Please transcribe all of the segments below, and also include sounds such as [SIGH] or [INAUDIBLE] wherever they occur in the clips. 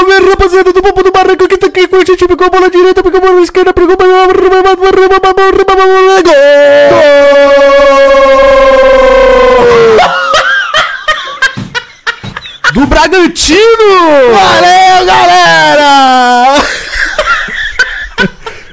salve, rapaziada do Papo do Barranco que tá aqui com a gente, pegou a bola direita, pegou a bola esquerda, pegou a bola... Do Bragantino! Valeu, galera!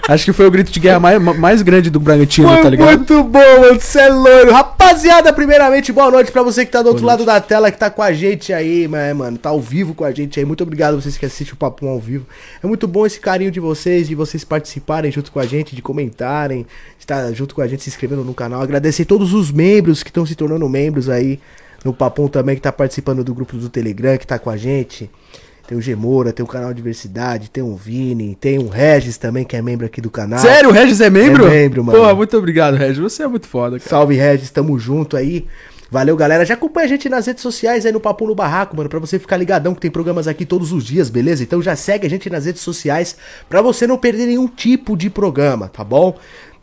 Acho que foi o grito de guerra mais, mais grande do Bragantino, Foi tá ligado? muito bom, mano. Você é loiro. Rapaziada, primeiramente, boa noite pra você que tá do outro lado da tela, que tá com a gente aí, né, mano. Tá ao vivo com a gente aí. Muito obrigado a vocês que assistem o Papo ao vivo. É muito bom esse carinho de vocês, de vocês participarem junto com a gente, de comentarem, de estar junto com a gente, se inscrevendo no canal. Agradecer todos os membros que estão se tornando membros aí. No Papum também, que tá participando do grupo do Telegram, que tá com a gente. Tem o Gemora, tem o canal Diversidade, tem o Vini, tem o Regis também, que é membro aqui do canal. Sério, o Regis é membro? É membro, mano. Pô, muito obrigado, Regis. Você é muito foda, cara. Salve Regis, tamo junto aí. Valeu, galera. Já acompanha a gente nas redes sociais aí no Papo no Barraco, mano, pra você ficar ligadão que tem programas aqui todos os dias, beleza? Então já segue a gente nas redes sociais pra você não perder nenhum tipo de programa, tá bom?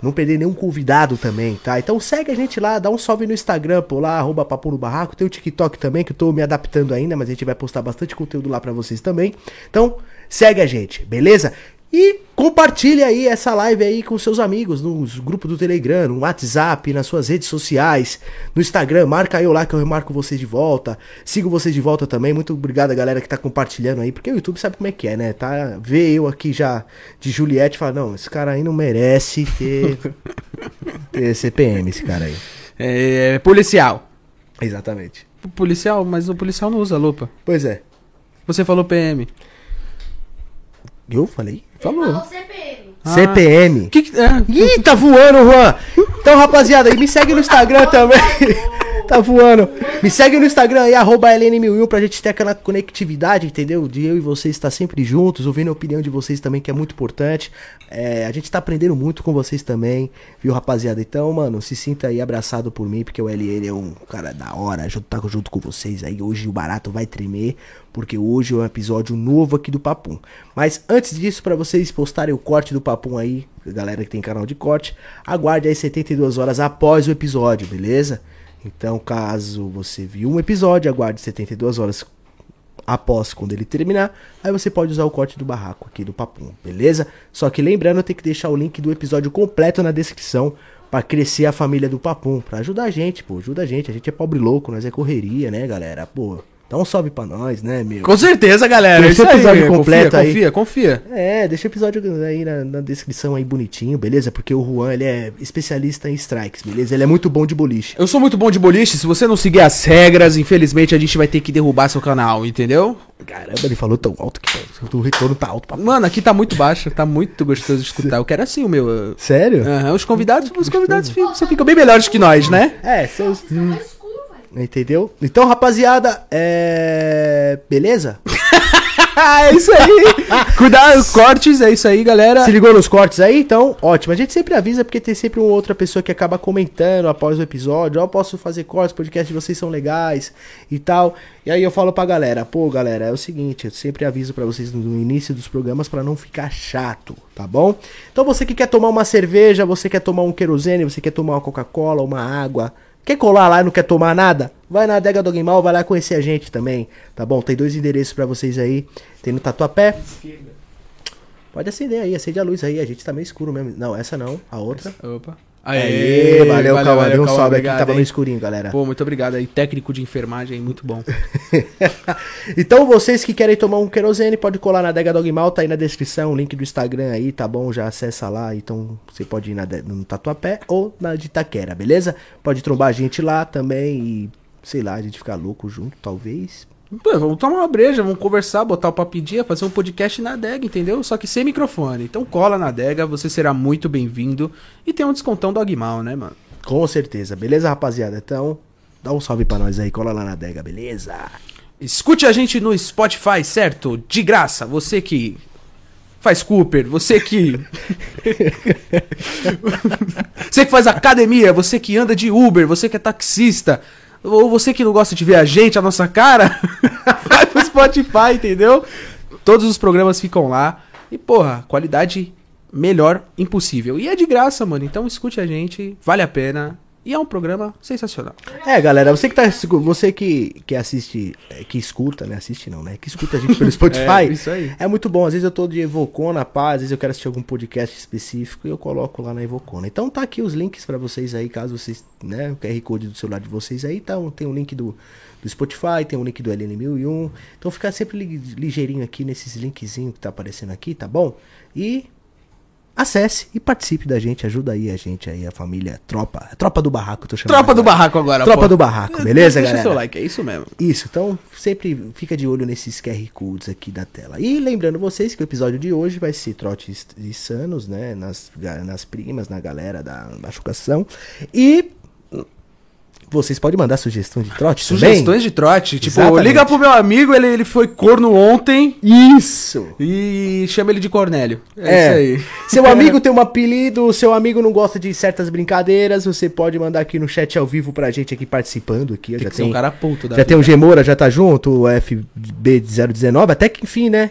Não perder nenhum convidado também, tá? Então segue a gente lá, dá um salve no Instagram, pô, lá, arroba Papo no Barraco. Tem o TikTok também, que eu tô me adaptando ainda, mas a gente vai postar bastante conteúdo lá pra vocês também. Então, segue a gente, beleza? E compartilha aí essa live aí com seus amigos nos grupos do Telegram, no WhatsApp, nas suas redes sociais, no Instagram, marca eu lá que eu remarco vocês de volta. Sigo vocês de volta também. Muito obrigado a galera que tá compartilhando aí, porque o YouTube sabe como é que é, né? Tá, vê eu aqui já de Juliette e fala: "Não, esse cara aí não merece ter [LAUGHS] ter CPM esse cara aí". É, policial. Exatamente. Policial, mas o policial não usa lupa. Pois é. Você falou PM. Eu falei? Falou. Falou CPM. Ah. CPM. Que que, é, Ih, tá voando, Juan. Então, rapaziada, e me segue no Instagram também. [LAUGHS] tá voando. Me segue no Instagram aí, arroba LN1001 pra gente ter aquela conectividade, entendeu? De eu e vocês estar sempre juntos, ouvindo a opinião de vocês também, que é muito importante. É, a gente tá aprendendo muito com vocês também, viu, rapaziada? Então, mano, se sinta aí abraçado por mim, porque o LN é um cara da hora, junto, tá junto com vocês aí. Hoje o barato vai tremer, porque hoje é um episódio novo aqui do Papum. Mas antes disso, pra vocês postarem o corte do Papum aí, galera que tem canal de corte, aguarde aí 72 horas após o episódio, beleza? Então, caso você viu um episódio, aguarde 72 horas após quando ele terminar, aí você pode usar o corte do barraco aqui do Papum, beleza? Só que lembrando, tem que deixar o link do episódio completo na descrição pra crescer a família do Papum, pra ajudar a gente, pô, ajuda a gente, a gente é pobre louco, nós é correria, né, galera? Pô, dá um salve pra nós, né, meu? Com certeza, galera. Deixa Isso o episódio aí, completo confia, aí. Confia, confia. É, deixa o episódio aí na, na descrição aí bonitinho, beleza? Porque o Juan, ele é especialista em strikes, beleza? Ele é muito bom de boliche. Eu sou muito bom de boliche. Se você não seguir as regras, infelizmente a gente vai ter que derrubar seu canal, entendeu? Caramba, ele falou tão alto que o retorno tá alto pra... Mano, aqui tá muito baixo, tá muito gostoso de escutar. Eu quero assim o meu. Sério? Aham, os convidados, os convidados ficam, ficam bem melhores que nós, né? É, seus... Entendeu? Então, rapaziada, é... Beleza? [LAUGHS] é isso aí. Cuidar os cortes, é isso aí, galera. Se ligou nos cortes aí? Então, ótimo. A gente sempre avisa porque tem sempre uma outra pessoa que acaba comentando após o episódio. Ó, posso fazer cortes, podcast de vocês são legais e tal. E aí eu falo pra galera, pô, galera, é o seguinte, eu sempre aviso pra vocês no início dos programas pra não ficar chato, tá bom? Então você que quer tomar uma cerveja, você quer tomar um querosene, você quer tomar uma Coca-Cola, uma água, Quer colar lá e não quer tomar nada? Vai na adega do Animal, vai lá conhecer a gente também, tá bom? Tem dois endereços pra vocês aí. Tem no Tatuapé. Pode acender aí, acende a luz aí. A gente tá meio escuro mesmo. Não, essa não, a outra. Opa. Aê, valeu, Cauã. Deu um salve aqui, tava meio escurinho, galera. Pô, muito obrigado aí. Técnico de enfermagem, muito bom. [LAUGHS] então, vocês que querem tomar um querosene, pode colar na Adega Dogmal, tá aí na descrição, o link do Instagram aí, tá bom? Já acessa lá, então você pode ir na, no Tatuapé ou na de Itaquera, beleza? Pode trombar a gente lá também e, sei lá, a gente ficar louco junto, talvez. Pô, vamos tomar uma breja, vamos conversar, botar o papo em dia, fazer um podcast na adega, entendeu? Só que sem microfone. Então cola na adega, você será muito bem-vindo. E tem um descontão do Agmal, né, mano? Com certeza, beleza, rapaziada? Então, dá um salve pra nós aí, cola lá na Adega, beleza? Escute a gente no Spotify, certo? De graça. Você que faz Cooper, você que. [LAUGHS] [LAUGHS] você que faz academia, você que anda de Uber, você que é taxista, ou você que não gosta de ver a gente, a nossa cara, [LAUGHS] vai pro Spotify, entendeu? Todos os programas ficam lá. E, porra, qualidade melhor impossível. E é de graça, mano. Então escute a gente, vale a pena. E é um programa sensacional. É, galera, você que tá. Você que, que assiste, é, que escuta, né? Assiste não, né? Que escuta a gente pelo [LAUGHS] Spotify. É, isso aí. É muito bom. Às vezes eu tô de Evocona, pá, às vezes eu quero assistir algum podcast específico e eu coloco lá na Evocona. Então tá aqui os links pra vocês aí, caso vocês, né, o QR Code do celular de vocês aí, tá, tem um link do, do Spotify, tem um link do LN1001. Então fica sempre li- ligeirinho aqui nesses linkzinhos que tá aparecendo aqui, tá bom? E acesse e participe da gente, ajuda aí a gente aí, a família Tropa, Tropa do Barraco, tô chamando. Tropa do agora. Barraco agora, Tropa pô. do Barraco, beleza, Deixa galera? seu like, é isso mesmo. Isso, então sempre fica de olho nesses QR Codes aqui da tela. E lembrando vocês que o episódio de hoje vai ser trotes e sanos, né? Nas, nas primas, na galera da machucação. E vocês podem mandar sugestão de trote Sugestões de trote. Tipo, Exatamente. liga pro meu amigo, ele, ele foi corno ontem também. Isso! e chama ele de Cornélio. É, É. isso aí. Seu [LAUGHS] amigo tem um apelido, seu amigo não gosta de certas brincadeiras, você pode mandar aqui no chat ao vivo pra gente aqui participando aqui. Tem já que ser um cara puto da Já tem o Gemora, já tá junto, o FB019, até que enfim, né?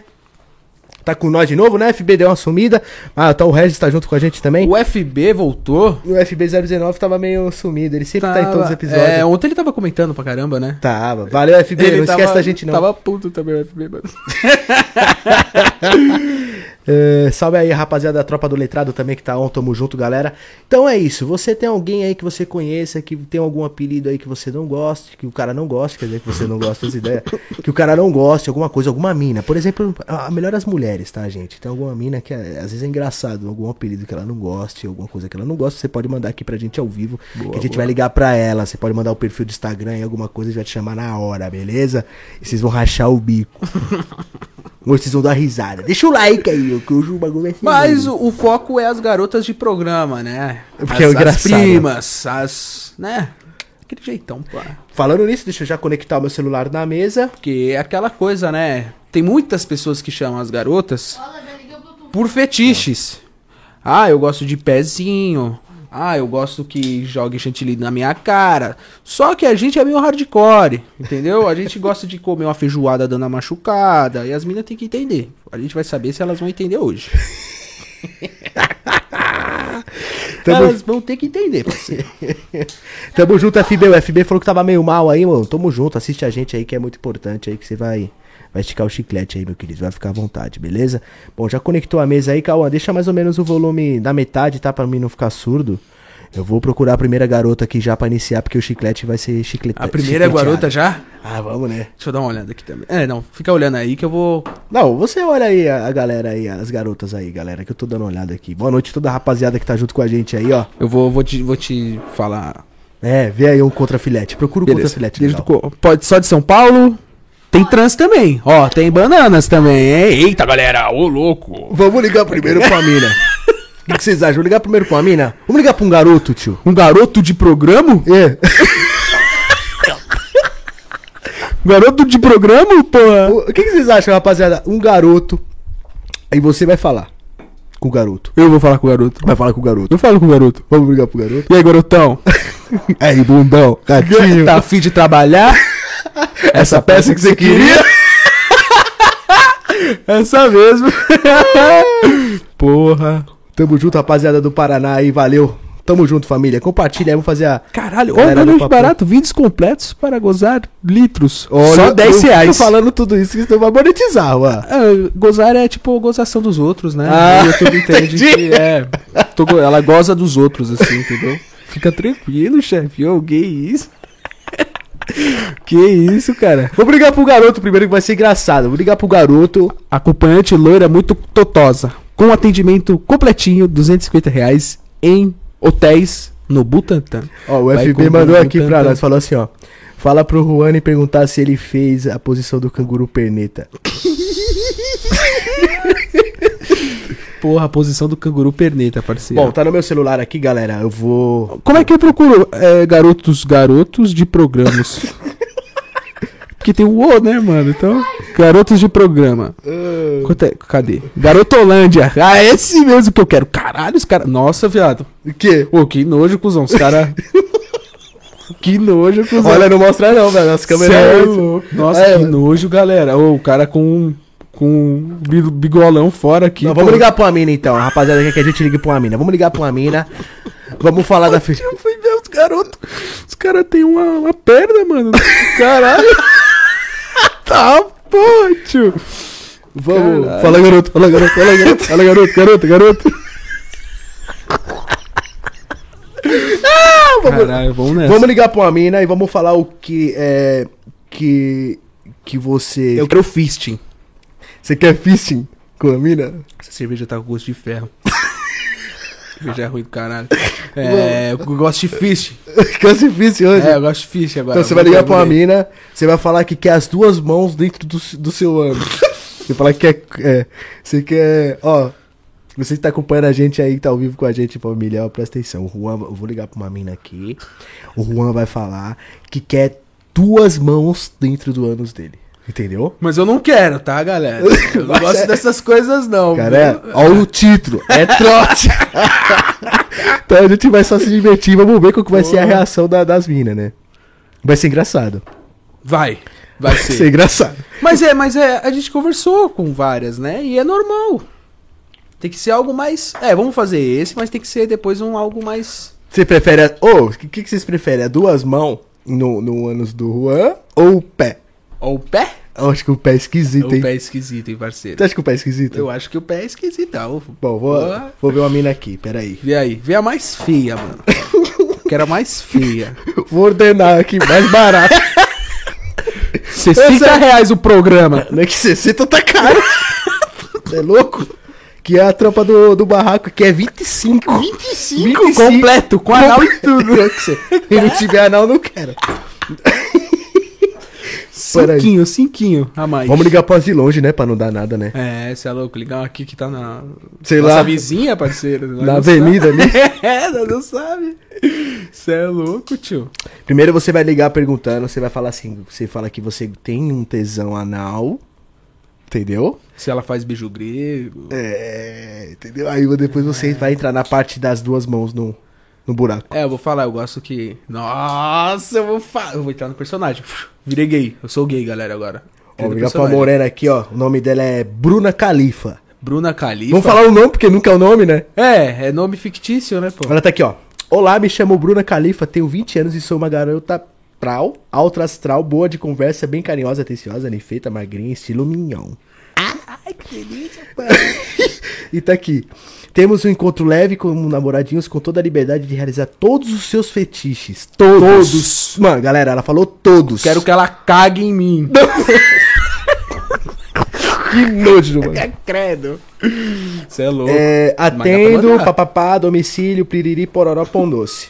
Tá com nós de novo, né? FB deu uma sumida. Ah, tá o Regis tá junto com a gente também. O FB voltou. O FB019 tava meio sumido, ele sempre tá em todos os Tava- episódios. É, ontem ele tava comentando pra caramba, né? Tava. Valeu, FB, não esquece tava- da gente não. Tava puto também o FB, mano. [LAUGHS] É, salve aí, rapaziada da Tropa do Letrado também que tá on, tamo junto, galera. Então é isso, você tem alguém aí que você conheça, que tem algum apelido aí que você não goste, que o cara não goste, quer dizer que você não gosta das ideias, que o cara não goste, alguma coisa, alguma mina. Por exemplo, a melhor as mulheres, tá, gente? Tem alguma mina que é- às vezes é engraçado, algum apelido que ela não goste, alguma coisa que ela não gosta, você pode mandar aqui pra gente ao vivo, que a gente vai ligar pra ela. Você pode mandar o perfil do Instagram e alguma coisa, a gente vai te chamar na hora, beleza? E vocês vão rachar o bico. [LAUGHS] Ou vocês vão dar risada. Deixa o like aí, que hoje o bagulho vai ser. Mas lindo. o, o foco é as garotas de programa, né? Porque as, é engraçado. As primas, as. né? Aquele jeitão, pô. Falando nisso, deixa eu já conectar o meu celular na mesa. Porque é aquela coisa, né? Tem muitas pessoas que chamam as garotas por fetiches. Ah, eu gosto de pezinho. Ah, eu gosto que jogue chantilly na minha cara. Só que a gente é meio hardcore, entendeu? A gente gosta de comer uma feijoada dando a machucada. E as minas têm que entender. A gente vai saber se elas vão entender hoje. [LAUGHS] Tamo, Elas vão ter que entender, parceiro. tamo junto, FB. O FB falou que tava meio mal aí, mano. Tamo junto, assiste a gente aí que é muito importante aí, que você vai. Vai esticar o chiclete aí, meu querido. Vai ficar à vontade, beleza? Bom, já conectou a mesa aí, Cauã. Deixa mais ou menos o volume da metade, tá? Pra mim não ficar surdo. Eu vou procurar a primeira garota aqui já pra iniciar, porque o chiclete vai ser chiclete. A primeira garota já? Ah, vamos, né? Deixa eu dar uma olhada aqui também. É, não, fica olhando aí que eu vou. Não, você olha aí a, a galera aí, as garotas aí, galera, que eu tô dando uma olhada aqui. Boa noite toda a rapaziada que tá junto com a gente aí, ó. Eu vou, vou, te, vou te falar. É, vê aí um contrafilete. Procura o contrafilete. Pode só de São Paulo. Tem trans também. Ó, tem bananas também, hein? Eita, galera, ô louco. Vamos ligar primeiro pra mina. [LAUGHS] O que, que vocês acham? Vamos ligar primeiro pra mina? Vamos ligar pra um garoto, tio. Um garoto de programa? É. [LAUGHS] Garoto de programa, porra? O que, que vocês acham, rapaziada? Um garoto. Aí você vai falar com o garoto. Eu vou falar com o garoto. Vai falar com o garoto. Eu falo com o garoto. Vamos ligar pro garoto? E aí, garotão? [LAUGHS] Aí, bundão. Gatinho. tá afim de trabalhar? Essa peça que você queria? [LAUGHS] Essa mesmo. [LAUGHS] Porra. Tamo junto, rapaziada do Paraná aí. Valeu. Tamo junto, família. Compartilha aí, vamos fazer a. Caralho, olha papo. barato. Vídeos completos para gozar litros. Olha, Só 10 eu fico reais. falando tudo isso que você vai monetizar, mano. É, gozar é tipo gozação dos outros, né? Ah, o YouTube entende [LAUGHS] entendi. que é. tô ela goza dos outros, assim, entendeu? Fica tranquilo, chefe. Ô, que isso? Que isso, cara? Vamos ligar pro garoto primeiro que vai ser engraçado. Vamos ligar pro garoto. Acompanhante loira muito totosa. Com atendimento completinho, 250 reais em hotéis no Butantan. Ó, o Vai FB mandou aqui pra Butantan. nós, falou assim, ó. Fala pro Juan e perguntar se ele fez a posição do canguru perneta. [LAUGHS] Porra, a posição do canguru perneta, parceiro. Bom, tá no meu celular aqui, galera. Eu vou. Como é que eu procuro é, garotos, garotos de programas? [LAUGHS] Porque tem o O, né, mano? Então, garotos de programa. Quanto é- Cadê? Garotolândia. Ah, esse mesmo que eu quero. Caralho, os caras. Nossa, viado. O quê? Pô, que nojo, cuzão. Os caras. que nojo, cuzão. Olha, não mostra não, velho. As câmeras. É louco. Nossa, É, que nojo, galera. Ô, o cara com. Com um bi- bigolão fora aqui. Não, pô. vamos ligar pra uma mina então. A rapaziada quer que a gente ligue pra uma mina. Vamos ligar pra uma mina. Vamos falar da. fi- [LAUGHS] Eu fui ver os garotos. Os caras têm uma, uma perna, mano. Caralho. [LAUGHS] tá, pô, tio. Vamos. Caralho. Fala, garoto. Fala, garoto. Fala, garoto. Fala, garoto. Garoto, garoto. Caralho, vamos nessa. Vamos ligar pra uma mina e vamos falar o que é. Que. Que você. Eu quero fisting. Você quer fisting com a mina? Essa cerveja tá com gosto de ferro. [LAUGHS] cerveja é ruim do caralho. [LAUGHS] É, eu gosto de fisting. Quer ser fisting hoje? É, eu gosto de fisting agora. Então você vai ligar pra uma mina, você vai falar que quer as duas mãos dentro do, do seu ânus. [LAUGHS] você fala que quer. É, você quer. Ó, você que tá acompanhando a gente aí, que tá ao vivo com a gente, família, ó, presta atenção. O Juan, eu vou ligar pra uma mina aqui. O Juan vai falar que quer duas mãos dentro do ânus dele. Entendeu? Mas eu não quero, tá, galera? Eu [LAUGHS] não gosto é- dessas coisas, não. Cara, viu? é, ó o título, é trote. [LAUGHS] então a gente vai só se divertir, vamos ver qual que vai ser a reação da- das minas, né? Vai ser engraçado. Vai. Vai Vai ser ser. engraçado. Mas é, mas é, a gente conversou com várias, né? E é normal. Tem que ser algo mais. É, vamos fazer esse, mas tem que ser depois um algo mais. Você prefere. a- Ô, o que, que vocês preferem? A duas mãos no, no ânus do Juan ou o pé? Ou o pé? Eu acho que o pé é esquisito, o hein? pé é esquisito, hein, parceiro? Você acha que o pé é esquisito? Eu acho que o pé é esquisitão. Bom, vou, vou ver uma mina aqui, peraí. Vê aí, vê a mais feia, mano. [LAUGHS] Quero a mais feia. Vou ordenar aqui, mais barato. [LAUGHS] 60 reais o programa. Não é que 60 tá caro. É louco? Que é a tropa do, do barraco, que é 25. 25? completo, com anal e [LAUGHS] tudo. Se não tiver anal, não quero. Cinquinho, cinquinho a mais. Vamos ligar pra de longe, né? Pra não dar nada, né? É, você é louco. Ligar aqui que tá na. Sei Nossa lá. vizinha, parceiro. Na avenida sabe. ali. [LAUGHS] É, não sabe. Você é louco, tio. Primeiro você vai ligar perguntando, você vai falar assim, você fala que você tem um tesão anal, entendeu? Se ela faz beijo grego. É, entendeu? Aí depois você vai entrar na parte das duas mãos no, no buraco. É, eu vou falar, eu gosto que. Nossa, eu vou falar. Eu vou entrar no personagem. Virei gay. Eu sou gay, galera, agora. Ó, ligar pra morena aqui, ó. O nome dela é Bruna Califa. Bruna Califa. Vamos falar o nome, porque nunca é o nome, né? É, é nome fictício, né, pô? Ela tá aqui, ó. Olá, me chamo Bruna Califa, tenho 20 anos e sou uma garota prau, alta astral, boa de conversa, bem carinhosa, atenciosa, nem feita, magrinha, estilo mignon. Ai, que delícia, [LAUGHS] E tá aqui. Temos um encontro leve com namoradinhos com toda a liberdade de realizar todos os seus fetiches. Todos. Todos. Mano, galera, ela falou todos. Quero que ela cague em mim. [LAUGHS] que nojo, mano. É credo. Você é louco. É, atendo, papapá, domicílio, piriri, pororó, pão doce.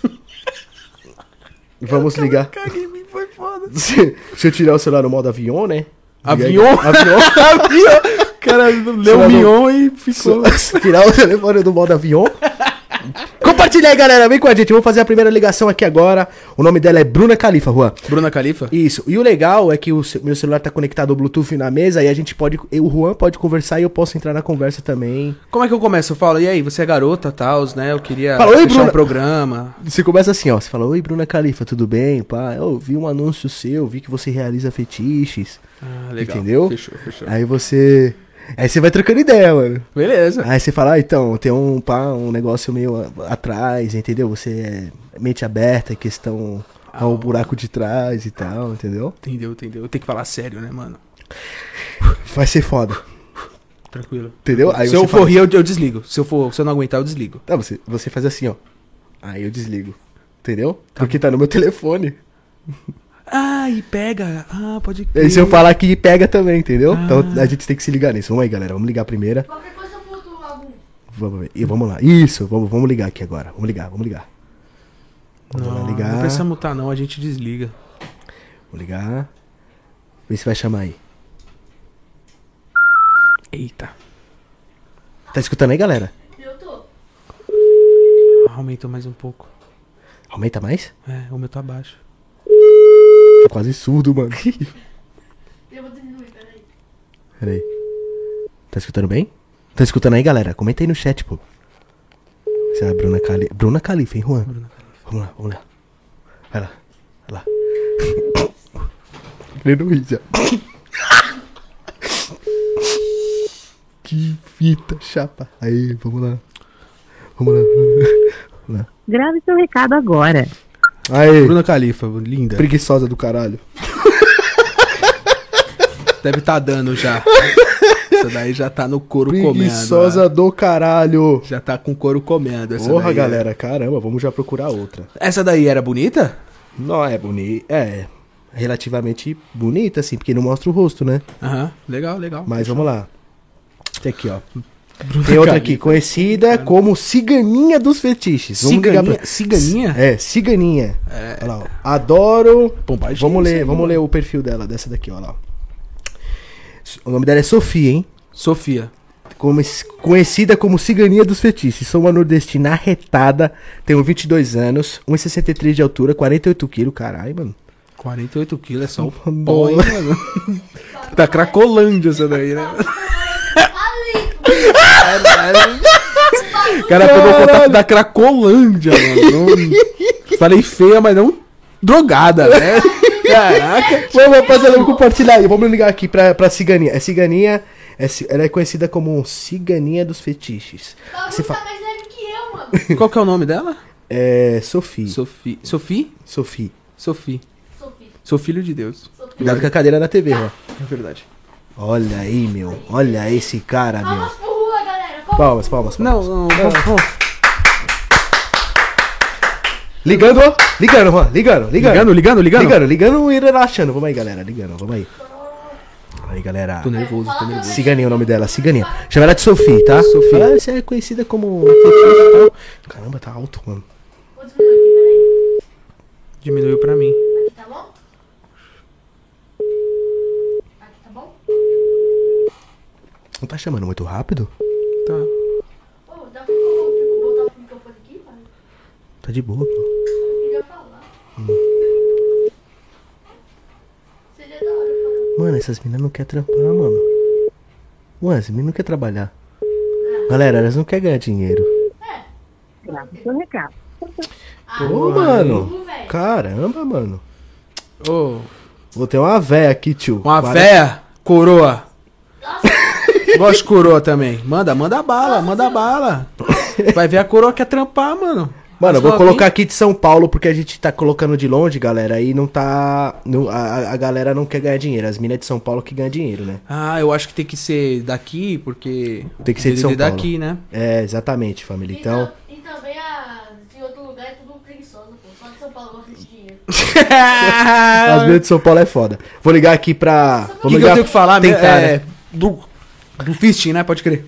Vamos ligar. Cague em mim, foi foda. Se, [LAUGHS] se eu tirar o celular no modo avião, né? Avião? Avião. [LAUGHS] Avião. O cara leu o Mion e ficou. [LAUGHS] Tirar o telefone do modo avião. Compartilha aí, galera. Vem com a gente. Vamos fazer a primeira ligação aqui agora. O nome dela é Bruna Califa, Juan. Bruna Califa? Isso. E o legal é que o meu celular tá conectado ao Bluetooth na mesa e a gente pode. O Juan pode conversar e eu posso entrar na conversa também. Como é que eu começo? Eu falo, e aí, você é garota, tal, né? Eu queria Fala, "Oi, Bruna." um programa. Você começa assim, ó. Você fala, oi, Bruna Califa, tudo bem? Pá, eu vi um anúncio seu, vi que você realiza fetiches. Ah, legal. Entendeu? Fechou, fechou. Aí você. Aí você vai trocando ideia, mano. Beleza. Aí você fala, ah, então, tem um, pá, um negócio meio atrás, entendeu? Você é mente aberta, em questão ao buraco de trás e tal, entendeu? Entendeu, entendeu. Tem que falar sério, né, mano? Vai ser foda, Tranquilo. entendeu? Aí se eu for rir, eu, eu desligo. Se eu, for, se eu não aguentar, eu desligo. Tá, você, você faz assim, ó. Aí eu desligo. Entendeu? Porque tá no meu telefone. Ah, e pega. Ah, pode E aí se eu falar aqui, pega também, entendeu? Ah. Então a gente tem que se ligar nisso. Vamos aí, galera. Vamos ligar primeiro. Qualquer coisa eu boto algum. Vamos, ver. E vamos lá. Isso, vamos, vamos ligar aqui agora. Vamos ligar, vamos ligar. Vamos lá Não, ligar. não precisa mutar, não. A gente desliga. Vamos ligar. Vê se vai chamar aí. Eita. Tá escutando aí, galera? Eu tô. Aumenta mais um pouco. Aumenta mais? É, o meu tá quase surdo, mano. [LAUGHS] Eu vou diminuir, peraí. Pera aí. Tá escutando bem? Tá escutando aí, galera? Comenta aí no chat, pô. Você é a Bruna Califa. Bruna Califa, hein, Juan? Vamos lá, vamos lá. Vai lá. Vai lá. [COUGHS] Querendo rir já. [COUGHS] Que fita, chapa. Aí, vamos lá. Vamos lá. [COUGHS] Vamos lá. Grave seu recado agora. Aí, Bruna Califa, linda. preguiçosa do caralho. Deve tá dando já. Essa daí já tá no couro comendo. Preguiçosa né? do caralho. Já tá com couro comendo. Essa Porra, daí, galera, caramba, vamos já procurar outra. Essa daí era bonita? Não é bonita, é relativamente bonita, assim, porque não mostra o rosto, né? Aham, legal, legal. Mas vamos lá. Tem aqui, ó. Tem outra aqui, conhecida como Ciganinha dos Fetiches. Vamos ligar Ciganinha? pra- Ciganinha? É, Ciganinha. Olha lá, ó. Adoro. Pompadinha, Vamos ler, vamos mano. ler o perfil dela, dessa daqui, ó lá. O nome dela é Sofia, hein? Sofia. Como- conhecida como Ciganinha dos Fetiches. Sou uma nordestina arretada, tenho 22 anos, 1,63 de altura, 48 quilos, caralho, mano. 48 quilos é só Boa. hein, mano? Da [LAUGHS] Cracolândia essa daí, né? [LAUGHS] O cara pegou o contato da Cracolândia, mano. Não- Falei feia, mas não drogada, né? Caraca. Vamos, rapaziada, vamos compartilhar aí. Vamos ligar aqui pra, pra Ciganinha. É Ciganinha, é ela é conhecida como Ciganinha dos Fetiches. Ela Você tá fa- mais leve que eu, mano. Qual que é o nome dela? É Sofia. Sophie. Sophie? Sophie. Sophie. Sofia. Sou filho de Deus. Cuidado com a cadeira na TV, ó. É verdade. Olha aí, meu. Olha esse cara, meu. Palmas. Palmas, palmas. Não, não, vamos, vamos. Ligando, ó. Ligando, Juan. Ligando, ligando. Ligando, ligando, ligando? Ligando, ligando e relaxando. Vamos aí, galera. Ligando, vamos aí. Aí, galera. Tô nervoso, tô nervoso. Ciganinha é o nome dela, Ciganinha. Chama ela de Sofia, tá? Sophie. Ela é conhecida como fetiche e tal. Caramba, tá alto, mano. Vou diminuir aqui, Diminuiu pra mim. peraí. Aqui tá bom? Aqui tá bom? Não tá chamando muito rápido? Tá. Ô, dá pra botar o microfone aqui, pai? Tá de boa, pô. Eu queria falar. Seria da hora falar. Mano, essas meninas não querem trampar, mano. Mano, essas meninas não querem trabalhar. Galera, elas não querem ganhar dinheiro. Grave seu recado. Ô, mano. Velho. Caramba, mano. Ô, Vou ter uma véia aqui, tio. uma Para- véia coroa. Gosto de coroa também. Manda, manda bala, manda bala. Vai ver a coroa quer trampar, mano. Mano, eu vou colocar aqui de São Paulo porque a gente tá colocando de longe, galera. Aí não tá. não- a, a galera não quer ganhar dinheiro. As minas de São Paulo que ganham dinheiro, né? Ah, eu acho que tem que ser daqui, porque. Tem que ser de São é Paulo. daqui, né? É, exatamente, família. Então. E também a, de outro lugar é tudo preguiçoso, pô. Só de São Paulo gosta de dinheiro. [LAUGHS] As minas de São Paulo é foda. Vou ligar aqui pra. O que, que eu ligar tenho que falar tentar, É. né? Do. Do fisting, né? Pode crer.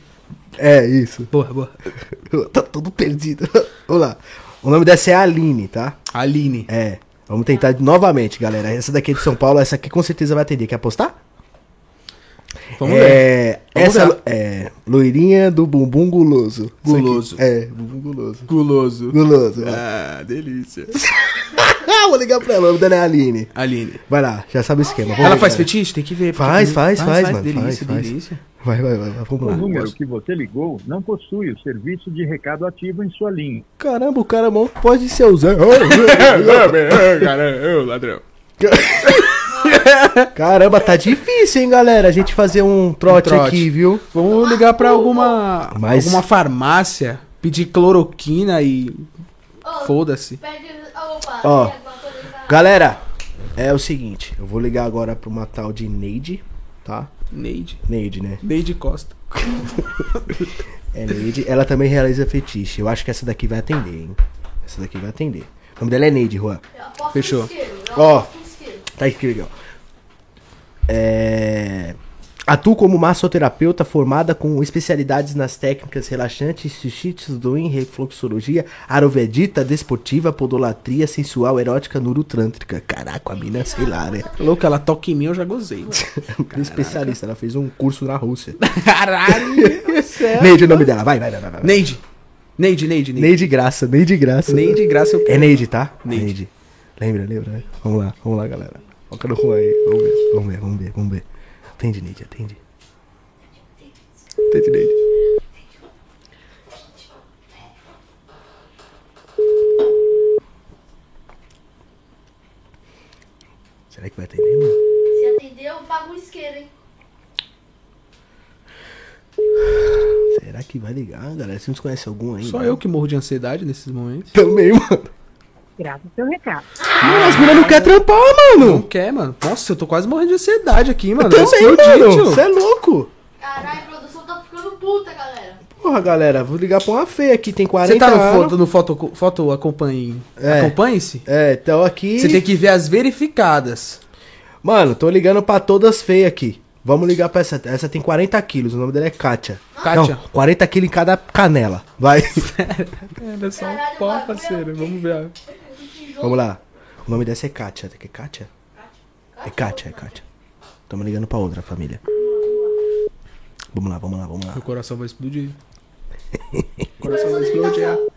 É, isso. Boa, boa. [LAUGHS] tá tudo perdido. [LAUGHS] Vamos lá. O nome dessa é Aline, tá? Aline. É. Vamos tentar novamente, galera. Essa daqui é de São Paulo, essa aqui com certeza vai atender. Quer apostar? Vamos ver. é, Vamos essa ver. é loirinha do bumbum guloso. Guloso. É, bumbum guloso. Guloso. Guloso. é. Ah, delícia. Ah, [LAUGHS] vou ligar pra ela, o nome dela é Aline. Aline. Vai lá, já sabe o esquema. Vamos Ela lá, faz galera. fetiche? Tem que ver. porque- Faz, faz, faz, mano, Delícia, faz, faz. delícia. Vai, vai, vai, vai, vamos O lá. número que você ligou não possui o serviço de recado ativo em sua linha. Caramba, o cara mal pode ser o Zé. Cara, eu, ladrão. [LAUGHS] Caramba, tá difícil, hein, galera? A gente fazer um trote, trote. aqui, viu? Vamos ligar pra alguma, Mas- alguma farmácia, pedir cloroquina e foda-se. Pede. Opa, Ó. Galera, é o seguinte, eu vou ligar agora pra uma tal de Neide, tá? Neide. Neide, né? Neide Costa. [LAUGHS] É Neide. Ela também realiza fetiche. Eu acho que essa daqui vai atender, hein? Essa daqui vai atender. O nome dela é Neide, Juan. Fechou. Ó. isqueiro. Tá escrito aqui, ó. É... Atuo como massoterapeuta formada com especialidades nas técnicas relaxantes, jiu-jitsu, doin, refluxologia, arovedita, desportiva, podolatria, sensual, erótica, nurutrântrica. Caraca, a mina, sei lá, né? [LAUGHS] Louco, ela toca em mim, eu já gozei. É [LAUGHS] especialista, ela fez um curso na Rússia. [LAUGHS] Caralho. Neide, o nome dela. Vai, vai, vai, vai. Neide. Neide, Neide, Neide. Neide Graça, Neide Graça. Neide, graça eu É quero. Neide, tá? Neide. Lembra, lembra, né? Vamos lá, vamos lá, galera. Foca no Juan aí. Vamos ver, vamos ver, vamos ver, vamos ver. Atende, Neide, atende. Atende, Neide. Será que vai atender, mano? Se atender, eu pago um isqueiro, hein? Será que vai ligar, galera? Você não conhece algum ainda? Só eu que morro de ansiedade nesses momentos. Também, mano. Grave seu recado. Mano, as minas não querem trampar, Não mano. quer, mano. Nossa, eu tô quase morrendo de ansiedade aqui, mano. Eu também, mano. tio. Você é louco. Caralho, a produção tá ficando puta, galera. Porra, galera, vou ligar pra uma feia aqui, tem 40 Você tá no anos. foto, no foto, foto acompanhe. É. Acompanhe-se? É, então aqui... Você tem que ver as verificadas. Mano, tô ligando pra todas feias aqui. Vamos ligar pra essa. Essa tem 40 quilos, o nome dela é Kátia. Kátia. Não, 40 quilos em cada canela. Vai. [LAUGHS] É só um pó, parceiro. Vamos ver. Vamos lá. O nome dessa é Kátia. Que é Kátia? É Kátia, é Kátia. Tamo ligando pra outra família. Vamos lá, vamos lá, vamos lá. Meu coração vai explodir. [LAUGHS] Meu coração vai explodir.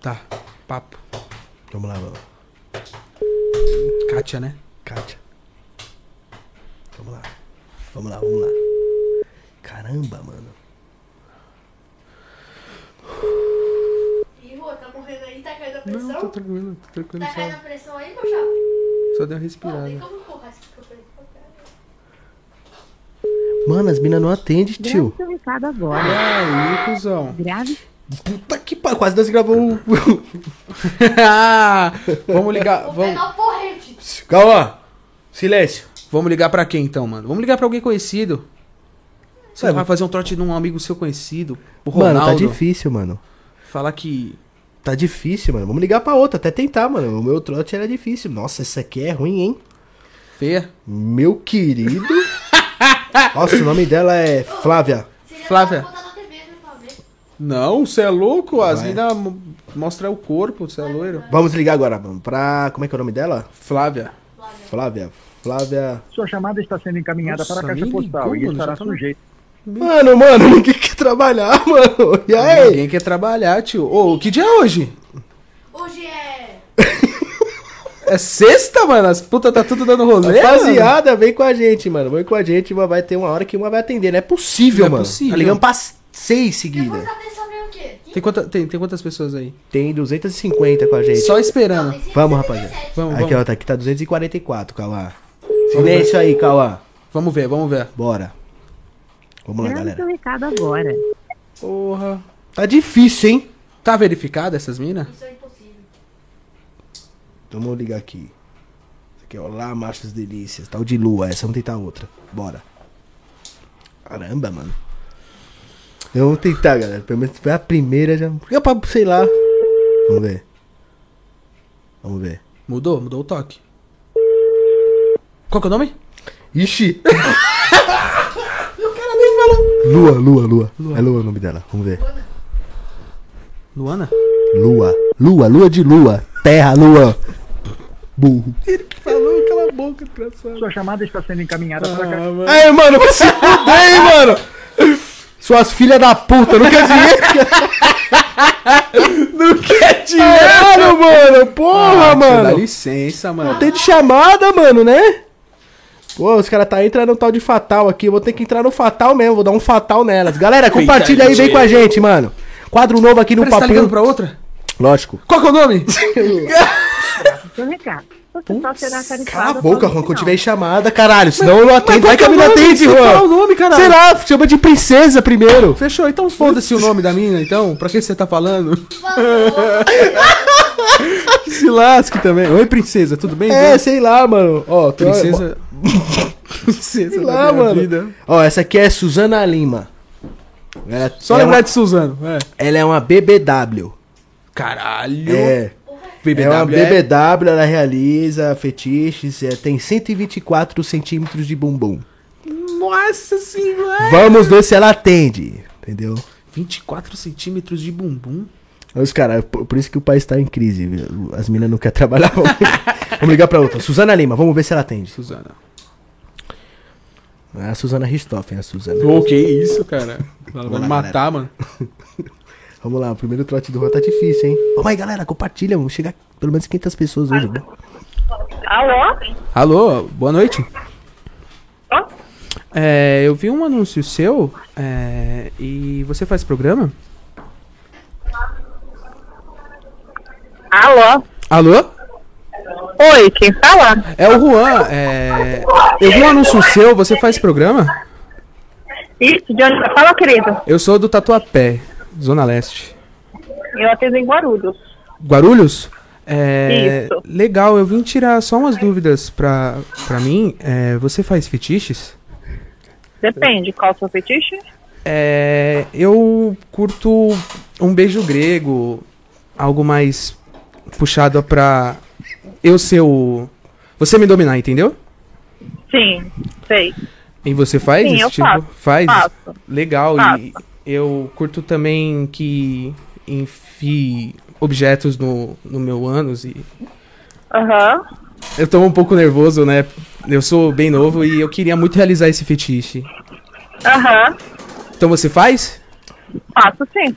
Tá, papo. Vamos lá, vamos lá. Kátia, né? Kátia. Vamos lá. Vamos lá, vamos lá. Caramba, mano. Tá morrendo aí, tá caindo a Não, pressão? tô tranquilo, tô tranquilo. Tá caindo a Só, pressão aí, meu chapa? só deu uma Pô, respirada. tem como empurrar esse microfone pra cá? Mano, as minas não atendem, Grave tio. seu recado E agora. aí, cuzão? Grave Puta que pariu. Quase nós gravou um. [LAUGHS] vamos ligar, Vou vamos, pegar o porrete. Calma. Silêncio. vamos ligar pra quem então, mano? Vamos ligar pra alguém conhecido. Você É, vai fazer um trote num amigo seu conhecido, o Mano, Ronaldo. tá difícil, mano. Falar que Tá difícil, mano. Vamos ligar pra outra, até tentar, mano. O meu trote era difícil. Nossa, essa aqui é ruim, hein? feia. Meu querido. [LAUGHS] Nossa, o nome dela é Flávia. Flávia. né. Não, você é louco? As Vai. minas mo- mostram o corpo, você é loiro. Vamos ligar agora, mano. Pra. Como é que é o nome dela? Flávia. Flávia. Flávia. Sua chamada está sendo encaminhada Nossa, para a caixa nem postal ligou, e mano, estará tá. Mano, mano, [LAUGHS] ninguém quer trabalhar, mano. E aí? Ninguém quer trabalhar, tio. Ô, que dia é hoje? Hoje é. É sexta, mano? As putas tá tudo dando rolê, mano? Rapaziada, vem com a gente, mano. Vem com a gente, mas vai ter uma hora que uma vai atender. Não é possível, Não é mano. possível. Tá ligando pra seis seguidas. Tem, quanta- tem, tem quantas pessoas aí? Tem 250 com a gente. Só esperando. tem Vamos, 177. rapaziada. Vamos, Aqui, vamos. ó, tá aqui tá 244, Cauã. Silêncio aí, Cauã. Vamos ver, vamos ver. Bora. Vamos lá, galera. seu recado agora. Porra. Tá difícil, hein? Tá verificada essas minas? Isso é impossível. Então vamos ligar aqui. Esse aqui é Olá, Machos Delícias. Tal de lua. Essa vamos tentar outra. Bora. Caramba, mano. Eu vou tentar, galera. Pelo menos foi a primeira já. Porque é pra, sei lá. Vamos ver. Vamos ver. Mudou? Mudou o toque. Qual que é o nome? Ixi! [LAUGHS] Lua, Lua, Lua. É Lua o nome dela. Vamos ver. Luana? Lua. Lua, Lua de Lua. Terra, Lua. Burro. Falou, cala a boca, desgraçado. Sua chamada está sendo encaminhada para a caixa. Aí, mano, se fuder, hein, mano. Suas filhas da puta, não quer dinheiro? [LAUGHS] Não quer Caralho, mano. Porra, Ah, tio, Dá mano. licença, mano. Tem de chamada, mano, né? Pô, os caras tá entrando no tal de fatal aqui. Eu vou ter que entrar no fatal mesmo. Vou dar um fatal nelas. Galera, [LAUGHS] compartilha aí, vem com a gente, mano. Quadro novo aqui no Pera, você tá ligando Papinho. pra outra? Lógico. Qual que é o nome? [LAUGHS] Só será. Cala a boca, Juan, quando tiver chamada, caralho. Senão eu não atendo. Vai que é a o mina atende, fala o Juan. nome, caralho. Sei lá, chama de princesa primeiro. Fechou, então foda-se o nome da mina, então. Pra que você tá falando? [LAUGHS] [LAUGHS] Se lasque também. Oi, princesa, tudo bem? É, sei lá, mano. Ó, Princesa. [LAUGHS] princesa Sei lá, mano. vida. Ó, essa aqui é Suzana Lima. Ela, Só é lembrar uma, de Suzano. É. ela é uma BBW. Caralho. É. BBW é uma é- BBW, ela realiza fetiches, é, tem 124 centímetros de bumbum. Nossa senhora. Vamos ver se ela atende, entendeu? 24 centímetros de bumbum. Os caras, por, isso que o país tá em crise, as minas não querem trabalhar. vamos ligar pra outra. Suzana Lima, vamos ver se ela atende. Suzana. É a Suzana Richthofen, a Suzana. Ô, que isso, cara. Ela vai lá, me matar, mano. [LAUGHS] Vamos lá, o primeiro trote do Juan tá difícil, hein? Vamos aí, galera, compartilha, vamos chegar pelo menos 500 pessoas hoje. viu? Alô? Alô, boa noite. Ó? É, eu vi um anúncio seu é, e você faz programa? Alô? Alô? Oi, quem fala? É o Juan. é, eu vi um anúncio seu, você faz programa? Isso, de onde você fala, querido? Eu sou do Tatuapé, Zona Leste. Eu atendo em Guarulhos. Guarulhos? É, Isso. legal, eu vim tirar só umas dúvidas pra, pra mim. É, você faz fetiches? Depende, qual o seu fetiche? É, eu curto um beijo grego, algo mais puxado pra eu ser o. Você me dominar, entendeu? Sim, sei. E você faz Sim, esse eu tipo? faço, Faz? faço. Legal. E Faço. eu curto também que enfie objetos no, no meu ânus e. Aham. Eu tô um pouco nervoso, né? Eu sou bem novo e eu queria muito realizar esse fetiche. Aham. Então você faz? Faço sim.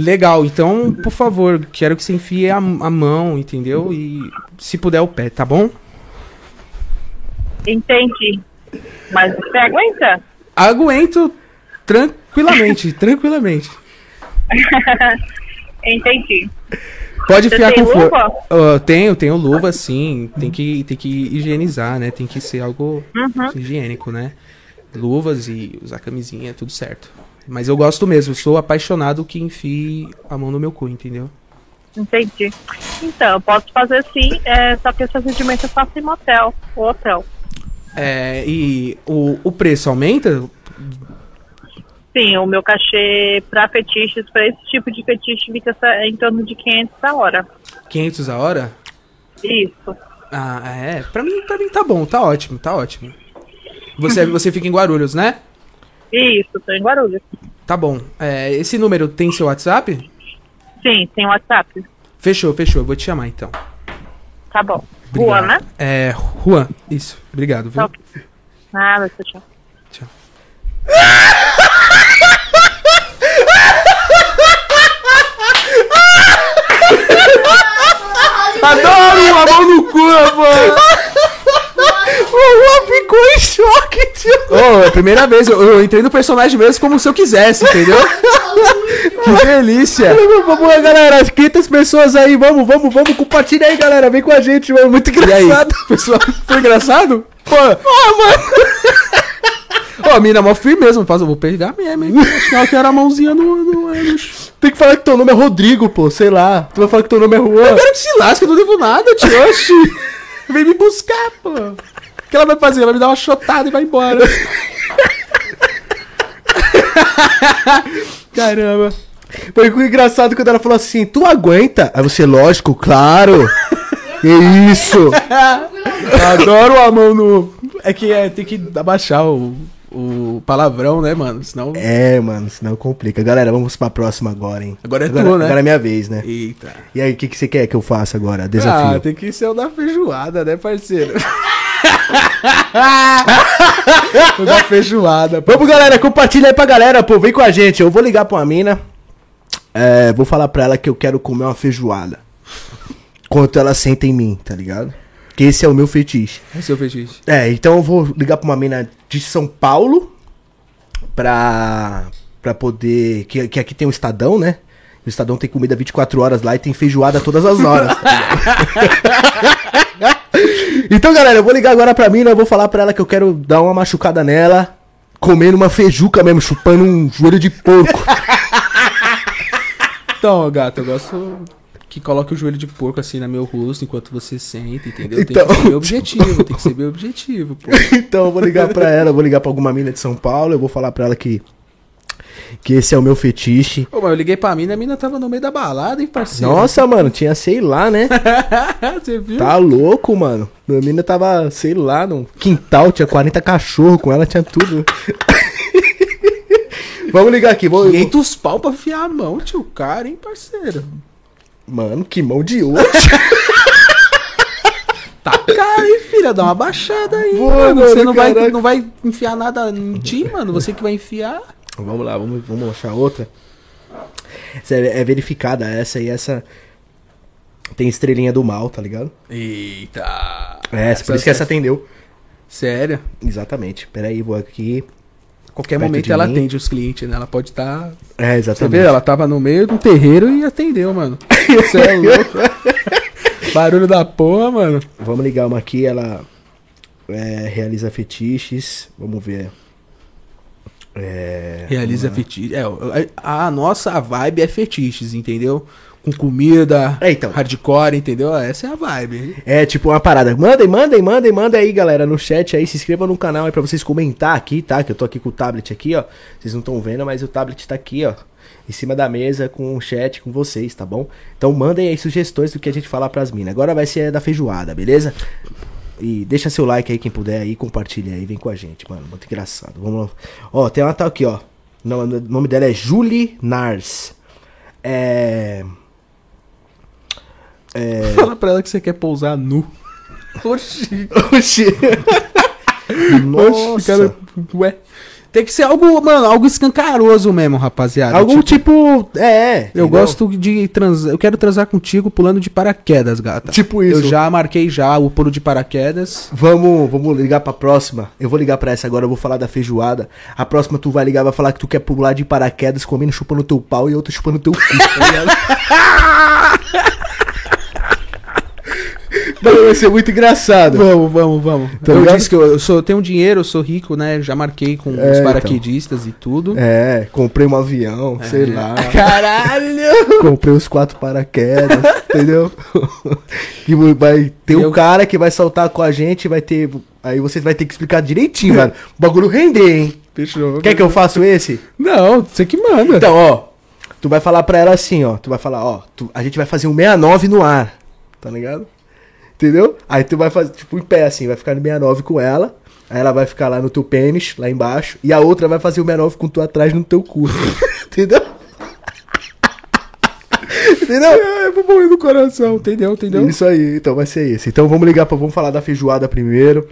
Legal, então, por favor, quero que você enfie a, a mão, entendeu? E se puder o pé, tá bom? Entendi. Mas você aguenta? Aguento tranquilamente, [LAUGHS] tranquilamente. [LAUGHS] Entendi. Pode Você com força. luva? Ah, tenho, tenho luva, sim. Tem que, tem que higienizar, né? Tem que ser algo Uhum. higiênico, né? Luvas e usar camisinha, tudo certo. Mas eu gosto mesmo, sou apaixonado que enfie a mão no meu cu, entendeu? Entendi. Então, eu posso fazer sim, é, só que esse atendimento eu faço em motel ou hotel. É, e o, o preço aumenta? Sim, o meu cachê para fetiches, para esse tipo de fetiche, fica em torno de 500 a hora. 500 a hora? Isso. Ah, é. Pra mim, pra mim tá bom, tá ótimo, tá ótimo. Você, você fica em Guarulhos, né? Isso, tô em Guarulhos. Tá bom. É, esse número tem seu WhatsApp? Sim, tem WhatsApp. Fechou, fechou. Vou te chamar então. Tá bom. Obrigado. né? É, Juan. Isso. Obrigado, viu? Nada, tchau, tchau. [LAUGHS] Adoro uma mão no cu, mano. O Juan ficou em choque, tio. Ô, é a primeira vez. Eu, eu entrei no personagem mesmo como se eu quisesse, entendeu? [LAUGHS] que delícia. Vamos lá, galera. 500 pessoas aí. Vamos, vamos, vamos. Compartilha aí, galera. Vem com a gente, mano. Muito E aí, engraçado. pessoal, foi engraçado? Pô, ah, mano. Ó, a mina é mó firme mesmo, faz, eu vou pegar mesmo, hein? Acho que ela quer a mãozinha no, no, no... Tem que falar que teu nome é Rodrigo, pô. Sei lá. Tu vai falar que teu nome é Juan. Eu quero que se lasque, eu não devo nada, tio. [LAUGHS] Oxi. Vem me buscar, pô. O que ela vai fazer? Ela vai me dar uma chotada e vai embora. [LAUGHS] Caramba. Foi engraçado quando ela falou assim: Tu aguenta? Aí você, lógico, claro. Que [LAUGHS] isso. [LAUGHS] Adoro a mão no... É que é, tem que abaixar o, o palavrão, né, mano? Senão... É, mano, senão complica. Galera, vamos pra próxima agora, hein? Agora é agora, tu, né? Agora é minha vez, né? Eita. E aí, o que, que você quer que eu faça agora? Ah, Desafio. tem que ser o da feijoada, né, parceiro? [LAUGHS] o da feijoada. pô. Vamos, galera, compartilha aí pra galera, pô. Vem com a gente. Eu vou ligar pra uma mina. É, vou falar pra ela que eu quero comer uma feijoada. Enquanto ela senta em mim, tá ligado? Que esse é o meu fetiche. É seu fetiche. É, então eu vou ligar pra uma mina de São Paulo pra, pra poder. Que, que aqui tem o Estadão, né? O Estadão tem comida 24 horas lá e tem feijoada todas as horas. tá [LAUGHS] então, galera, eu vou ligar agora pra mina, eu vou falar pra ela que eu quero dar uma machucada nela, comendo uma feijuca mesmo, chupando um joelho de porco. [LAUGHS] Então, gato, eu gosto que coloque o joelho de porco assim no meu rosto enquanto você senta, entendeu? Então- Tem que ser bem [LAUGHS] objetivo, tem que ser bem objetivo, pô. então eu vou ligar pra ela, eu vou ligar pra alguma mina de São Paulo, eu vou falar pra ela que. Que esse é o meu fetiche. Ô, mas eu liguei pra mina, a mina tava no meio da balada, hein, parceiro? Nossa, mano, tinha sei lá, né? [LAUGHS] você viu? Tá louco, mano. A menina tava, sei lá, num quintal, tinha 40 cachorros com ela, tinha tudo. [LAUGHS] Vamos ligar aqui, vou. 500 pau pra enfiar a mão, tio, cara, hein, parceiro? Mano, que mão de ouro. [LAUGHS] Tá caro, hein, filha? Dá uma baixada aí, Pô, mano. Você mano, não vai, não vai enfiar nada em ti, mano? Você que vai enfiar. Vamos lá, vamos, vamos achar outra. Essa é, é verificada, essa e essa. Tem estrelinha do mal, tá ligado? Eita. É, por isso que essa atendeu. Sério? Exatamente. Pera aí, vou aqui. Qualquer Perto momento ela mim. atende os clientes, né? Ela pode estar. É, Você exatamente. vê, ela tava no meio de um terreiro e atendeu, mano. Você é [LAUGHS] louco. Barulho da porra, mano. Vamos ligar uma aqui, ela é, realiza fetiches. Vamos ver. É. Realiza fetiche. É, a, a nossa vibe é fetiches, entendeu? Com comida, É, então. hardcore, entendeu? Essa é a vibe. É tipo uma parada. Mandem, mandem, mandem, mandem aí, galera, no chat aí. Se inscreva no canal aí pra vocês comentar aqui, tá? Que eu tô aqui com o tablet aqui, ó. Vocês não estão vendo, mas o tablet tá aqui, ó. Em cima da mesa com o chat com vocês, tá bom? Então mandem aí sugestões do que a gente falar pras minas. Agora vai ser da feijoada, beleza? E deixa seu like aí, quem puder aí, compartilha aí, vem com a gente, mano. Muito engraçado. Vamos lá. Ó, tem uma tal aqui, ó. O nome dela é Julie Nars. É. É. Fala pra ela que você quer pousar nu. [LAUGHS] Oxi. Oxi. Oxi, cara. Ué. Tem que ser algo, mano, algo escancaroso mesmo, rapaziada. Algum Tipo, tipo. É. Eu entendeu? gosto de transar. Eu quero transar contigo pulando de paraquedas, gata. Tipo isso. Eu já marquei já o pulo de paraquedas. Vamos, vamos ligar pra próxima. Eu vou ligar pra essa agora, eu vou falar da feijoada. A próxima tu vai ligar, vai falar que tu quer pular de paraquedas, comendo chupando teu pau e outro chupando teu cu, tá ligado? [LAUGHS] Mano, vai ser muito engraçado. Vamos, vamos, vamos. Tá eu ligado? disse que eu, eu sou, tenho dinheiro, eu sou rico, né? Já marquei com É, os então. paraquedistas e tudo. É, comprei um avião, sei lá. [LAUGHS] Caralho! Comprei os quatro paraquedas, [LAUGHS] entendeu? que vai ter um Eu- cara que vai saltar com a gente, vai ter. Aí você vai ter que explicar direitinho, mano. O bagulho render, hein? Fechou. Quer que eu faça esse? Não, você que manda. Então, ó. Tu vai falar pra ela assim, ó. Tu vai falar, ó. tu- a gente vai fazer um 69 no ar. Tá ligado? Entendeu? Aí tu vai fazer, tipo, em pé assim, vai ficar no 69 com ela. Aí ela vai ficar lá no teu pênis, lá embaixo. E a outra vai fazer o 69 com tu atrás no teu cu. [LAUGHS] Entendeu? Entendeu? É, eu vou morrer do coração, entendeu? Entendeu? Isso aí, então vai ser isso. Então vamos ligar pra. Vamos falar da feijoada primeiro.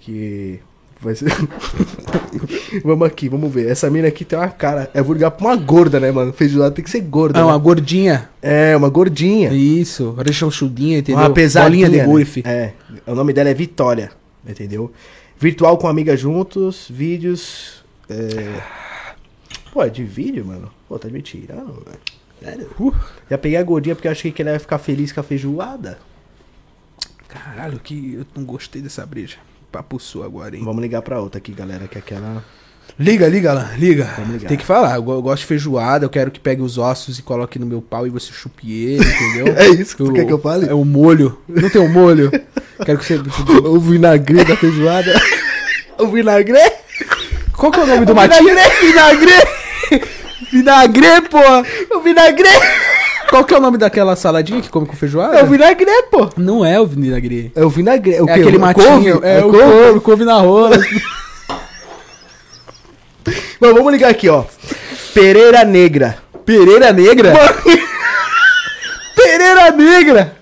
Que. Vai ser. [LAUGHS] vamos aqui, vamos ver. Essa mina aqui tem uma cara. Eu vou ligar pra uma gorda, né, mano? Feijoada tem que ser gorda. Ah, uma né? gordinha. É, uma gordinha. Isso, rechonchudinha, entendeu? Uma pesadinha. Bolinha de né? golfe. É. O nome dela é Vitória. Entendeu? Virtual com amiga juntos, vídeos. É... Pô, é de vídeo, mano? Pô, tá me tirando, velho. Sério? Uh. Já peguei a gordinha porque eu achei que ela ia ficar feliz com a feijoada. Caralho, que eu não gostei dessa breja. Papo sua agora, hein? Vamos ligar pra outra aqui, galera, que é aquela. Liga, liga lá, liga. Tem que falar, eu, eu gosto de feijoada, eu quero que pegue os ossos e coloque no meu pau e você chupe ele, [LAUGHS] entendeu? É isso que tu quer que eu fale? É o molho. Não tem o molho? [LAUGHS] quero que você. [LAUGHS] O vinagre da feijoada. o vinagre? Qual que é o nome do matinho? Vinagre! Vinagre, pô! O vinagre! Qual que é o nome daquela saladinha que come com feijoada? É o vinagre, pô! Não é o vinagre. É o vinagre. O É aquele O matinho. couve? É, o couve? couve, couve na rola. [LAUGHS] Mas vamos ligar aqui, ó. Pereira Negra. Pereira Negra? [LAUGHS] Pereira Negra!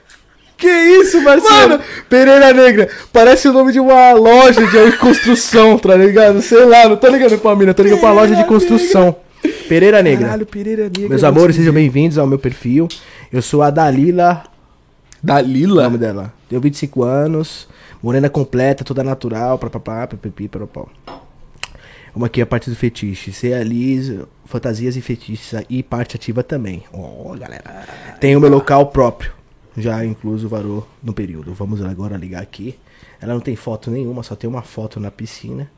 Que isso, Marcelo? Mano, Pereira Negra. Parece o nome de uma loja de construção, tá ligado? Sei lá, não tô ligando pra mina, tô ligando pra loja de construção. Pereira Negra. Caralho, Pereira Negra. Meus amores, sejam bem-vindos ao meu perfil. Eu sou a Dalila, o Dalila? nome dela. Tenho 25 anos, morena completa, toda natural, papapá, pipipi, papapá. Vamos aqui a parte do fetiche. Realiza fantasias e fetiches e parte ativa também. Ó, galera. Tem o meu local próprio, já incluso o varô no período. Vamos agora ligar aqui. Ela não tem foto nenhuma, só tem uma foto na piscina.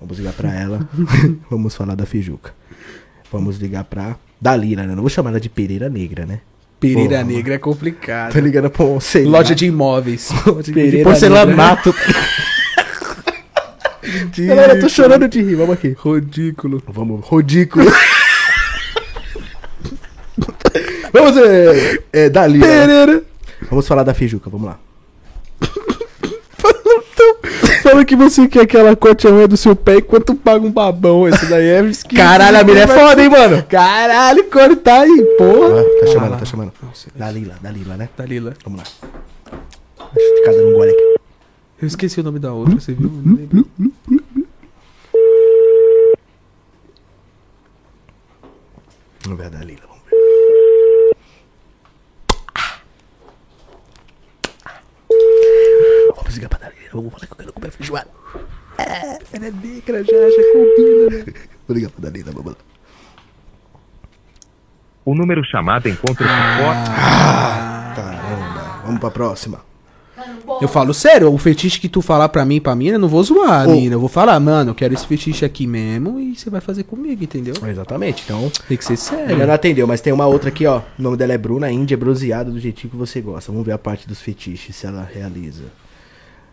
Vamos ligar pra ela. [LAUGHS] Vamos falar da Fijuca. Vamos ligar pra Dalila, né? Não vou chamar ela de Pereira Negra, né? Pereira Porra, Negra é complicado. Tô ligando pra um, Loja de imóveis. [LAUGHS] de Pereira porcelanato. Galera, eu tô chorando de rir, vamos aqui. Ridículo. Vamos, ridículo. [LAUGHS] vamos, é, é Dalila. Pereira. Vamos falar da Fijuca, vamos lá. [LAUGHS] Fala que você quer que ela corte a unha do seu pé enquanto paga um babão. Esse daí é esquisito. Caralho, a mina é foda, hein, mano? Caralho, cortar aí, porra. Ah, tá chamando, tá chamando. Dalila, Dalila, né? Dalila. Vamos lá. Deixa de cada um gole aqui. Eu esqueci o nome da outra, você viu? Vamos ver a Dalila, vamos ver. Vamos ligar pra Dalila, vamos falar que eu quero comer feijoada. Ela é negra já, já combina, né? [LAUGHS] Vou ligar pra Dalila, vamos lá. O número chamado encontra-se fora. Caramba, vamos pra próxima. Eu falo sério, o fetiche que tu falar pra mim e pra mina, eu não vou zoar, Ô. mina. Eu vou falar, mano, eu quero esse fetiche aqui mesmo e você vai fazer comigo, entendeu? Exatamente, então. Tem que ser Ela sério. não atendeu, mas tem uma outra aqui, ó. O nome dela é Bruna Índia, bronzeada do jeitinho que você gosta. Vamos ver a parte dos fetiches, se ela realiza.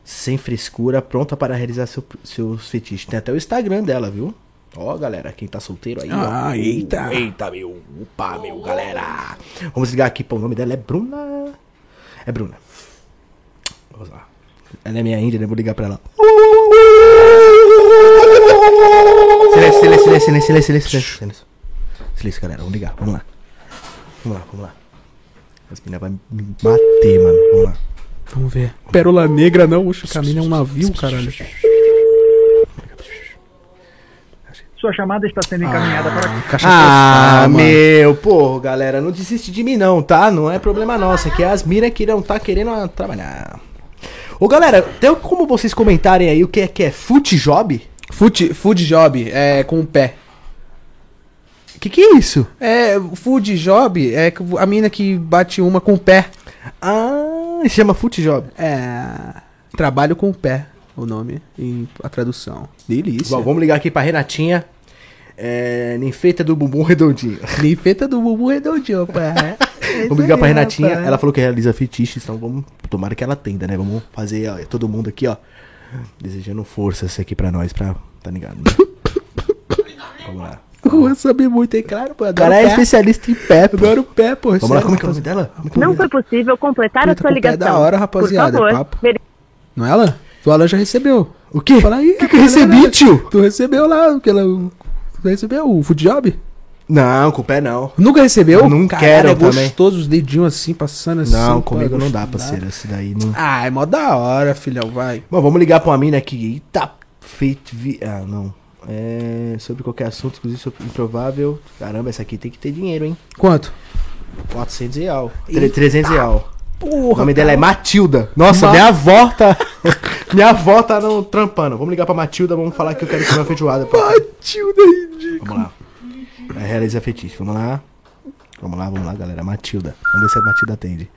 Sem frescura, pronta para realizar seu- seus fetiches. Tem até o Instagram dela, viu? Ó, galera, quem tá solteiro aí, ó. Ah, eita. Eita, meu. Opa, meu, galera. Vamos ligar aqui, pô. O nome dela é Bruna. É Bruna. Vamos lá. Ela é minha índia, né? Vou ligar pra ela. Silêncio, silêncio, silêncio, silêncio, silêncio, silêncio, silêncio. Silêncio, galera. Vamos ligar. Vamos lá. Vamos lá, vamos lá. As meninas vão me bater, mano. Vamos lá. Vamos ver. Pérola Negra não, oxe, o caminho é um navio, caralho. Sua chamada está sendo encaminhada para. Ah, caixa Ah, postal, meu, pô, galera, não desiste de mim não, tá? Não é problema nosso, é que as minas que não tá querendo trabalhar. Ô, galera, tem como vocês comentarem aí o que é que é foot job? Food, food job é com o pé. O que que é isso? É, food job é que a mina que bate uma com o pé. Ah, se chama foot job. É. Trabalho com o pé, o nome e a tradução. Delícia. Bom, vamos ligar aqui pra Renatinha. É, ninfeita do bumbum redondinho. [LAUGHS] Limpeta do bumbum redondinho, pé. [LAUGHS] Vamos ligar pra Renatinha. Ela falou que realiza fetiches, então vamos. Tomara que ela atenda, né? Vamos fazer ó, todo mundo aqui, ó. Desejando forças aqui pra nós, pra. Tá ligado? Né? [LAUGHS] vamos lá. Eu saber muito, hein, claro, pô. O cara é especialista em pé, pô. Adoro pé, pô. Vamos lá, como é que é o nome dela? Como é é o Não foi possível completar a sua o ligação. da hora, rapaziada, Por é favor, Não é ela? Tu ela já recebeu. O quê? Fala aí. O que, que eu recebi, tio? Tu recebeu lá, aquela. Tu recebeu o food job? Não, com o pé não. Nunca recebeu? Não quero é também. gostoso, os dedinhos assim, passando assim. Não, comigo é não dá, parceiro. Esse daí não. Ah, é mó da hora, filhão, vai. Bom, vamos ligar pra uma mina aqui. Eita, feito. Vi... Ah, não. É. Sobre qualquer assunto, inclusive sobre improvável. Caramba, essa aqui tem que ter dinheiro, hein? Quanto? 400 real. Tre- 300 real. O Porra, nome dela é Matilda. Nossa, Ma- minha avó tá. [LAUGHS] minha avó tá não, trampando. Vamos ligar pra Matilda, vamos falar que eu quero comer uma feijoada. Pra... Matilda ridículo. Vamos lá. É, realiza fetiche. Vamos lá. Vamos lá, vamos lá, galera. Matilda. Vamos ver se a Matilda atende.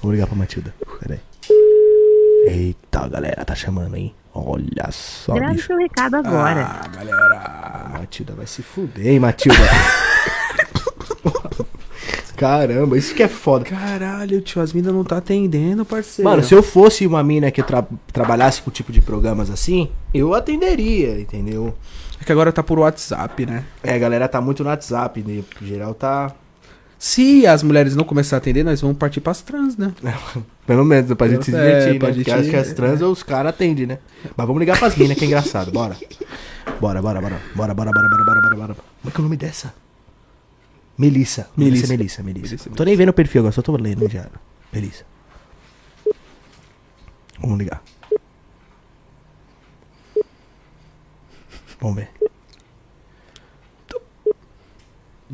vamos ligar pra Matilda. Pera aí. Eita, galera, tá chamando, hein? Olha só, Grave bicho. seu recado agora. Ah, galera. A Matilda vai se fuder, hein, Matilda? [LAUGHS] Caramba, isso que é foda. Caralho, tio, as minas não tá atendendo, parceiro. Mano, se eu fosse uma mina que tra- trabalhasse com tipo de programas assim, eu atenderia, entendeu? É que agora tá por WhatsApp, né? É, a galera tá muito no WhatsApp, né? Em geral tá. Se as mulheres não começarem a atender, nós vamos partir pras trans, né? [LAUGHS] Pelo menos, pra gente se É, divertir, pra né? gente- Porque acho que as trans os caras atendem, né? Mas vamos ligar pras minas, que é engraçado. Bora. Bora, bora, bora. Bora, bora, bora, bora, bora, bora, bora. Como é que é o nome dessa? Melissa. Melissa. Melissa, Melissa, Tô nem vendo o perfil agora, só tô lendo já. Melissa. Vamos ligar. Vamos ver.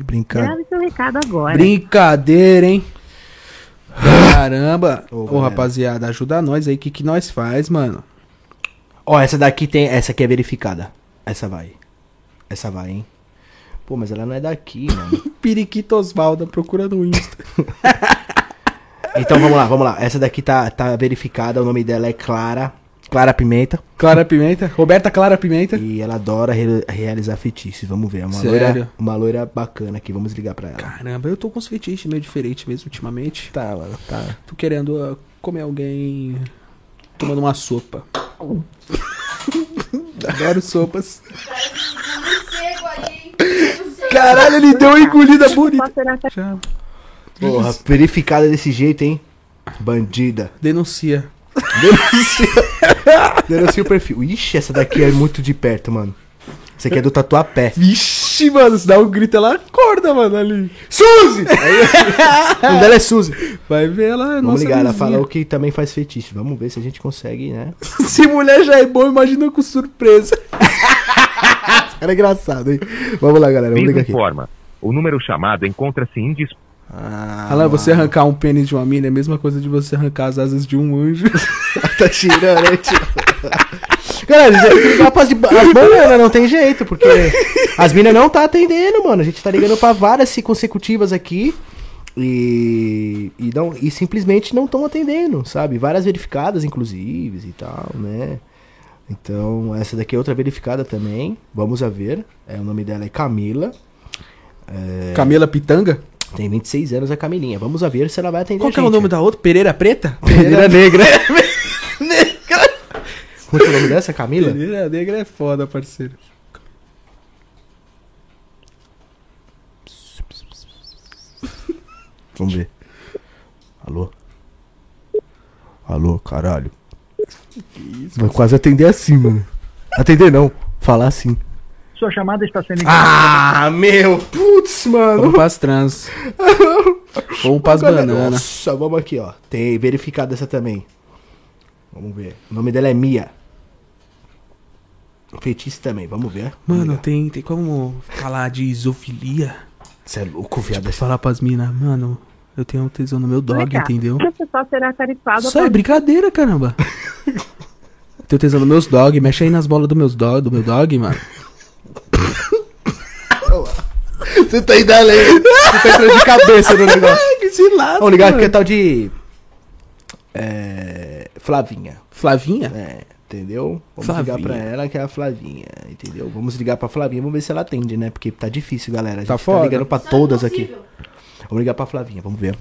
De brincar. Grave seu recado agora. Brincadeira, hein? [SIGHS] Caramba. Ô, galera. rapaziada, ajuda nós aí. O que, que nós faz, mano? Ó, essa daqui tem. Essa aqui é verificada. Essa vai. Essa vai, hein? Pô, mas ela não é daqui, [LAUGHS] mano. Periquito Osvaldo, procura no Insta. [LAUGHS] Então vamos lá, vamos lá. Essa daqui tá, tá verificada. O nome dela é Clara. Clara Pimenta. Clara Pimenta. Roberta Clara Pimenta. E ela adora re- realizar fetiches. Vamos ver. É uma Sério? loira, uma loira bacana aqui. Vamos ligar pra ela. Caramba, eu tô com uns fetiches meio diferentes mesmo ultimamente. Tá, mano, tá. Tô querendo uh, comer alguém tomando uma sopa. [LAUGHS] Adoro sopas. Caralho, ele deu uma engolida bonita. Porra, verificada desse jeito, hein? Bandida. Denuncia. Denuncia. [LAUGHS] Denuncia o perfil. Ixi, essa daqui é muito de perto, mano. Essa aqui é do tatuapé. Vixe, mano, se dá um grito, ela acorda, mano, ali. Suzy! o nome dela é Suzy. Vai ver ela, é Vamos nossa ligar, ela falou que também faz fetiche. Vamos ver se a gente consegue, né? [LAUGHS] Se mulher já é bom, imagina com surpresa. [LAUGHS] Era engraçado, hein? Vamos lá, galera. Vamos ligar aqui. informa. O número chamado encontra-se indisponível. Ah, Alan, você arrancar um pênis de uma mina é a mesma coisa de você arrancar as asas de um anjo. [LAUGHS] tá tirando, né, tio? Galera, a gente tem que ligar pras de- as bananas, não tem jeito, porque as minas não tá atendendo, mano. A gente tá ligando pra várias consecutivas aqui. E, e, não, e simplesmente não estão atendendo, sabe? Várias verificadas, inclusive, e tal, né? Então, essa daqui é outra verificada também. Vamos a ver. É, o nome dela é Camila. Camila Pitanga? Tem 26 anos a Camilinha. Vamos a ver se ela vai atender Qual que é o nome da outra? Pereira Preta? [LAUGHS] Pereira Negra. Como é que é o nome dessa, Camila? Pereira Negra é foda, parceiro. [LAUGHS] Vamos ver. Alô? Alô, caralho. Vai quase atender assim, mano. Atender não, falar assim. Sua chamada está sendo encaminhada. Ah, meu! Putz, mano. Vamos pras trans. [LAUGHS] Vamos pras bananas. Nossa, vamos aqui, ó. Tem verificado essa também. Vamos ver. O nome dela é Mia. Feitiço também, vamos ver. Vamos Mano, ligar. tem, tem como falar de isofilia? Você é louco, viado. Tipo, falar pras minas, mano, eu tenho um tesão no meu dog, Legal. entendeu? Você só será tarifado Isso aí é brincadeira, caramba. [LAUGHS] Tenho tesão nos meus dog, mexe aí nas bolas do meus dog, do meu dog, mano. Você tá indo além. Você tá entrando de cabeça no negócio. que lasca, Vamos ligar que é tal de. É. Flavinha. Flavinha? É, entendeu? Vamos Flavinha. ligar pra ela que é a Flavinha, entendeu? Vamos ligar pra Flavinha, vamos ver se ela atende, né? Porque tá difícil, galera. A gente Tá tá, foda. ligando pra é todas aqui. Vamos ligar pra Flavinha, vamos ver.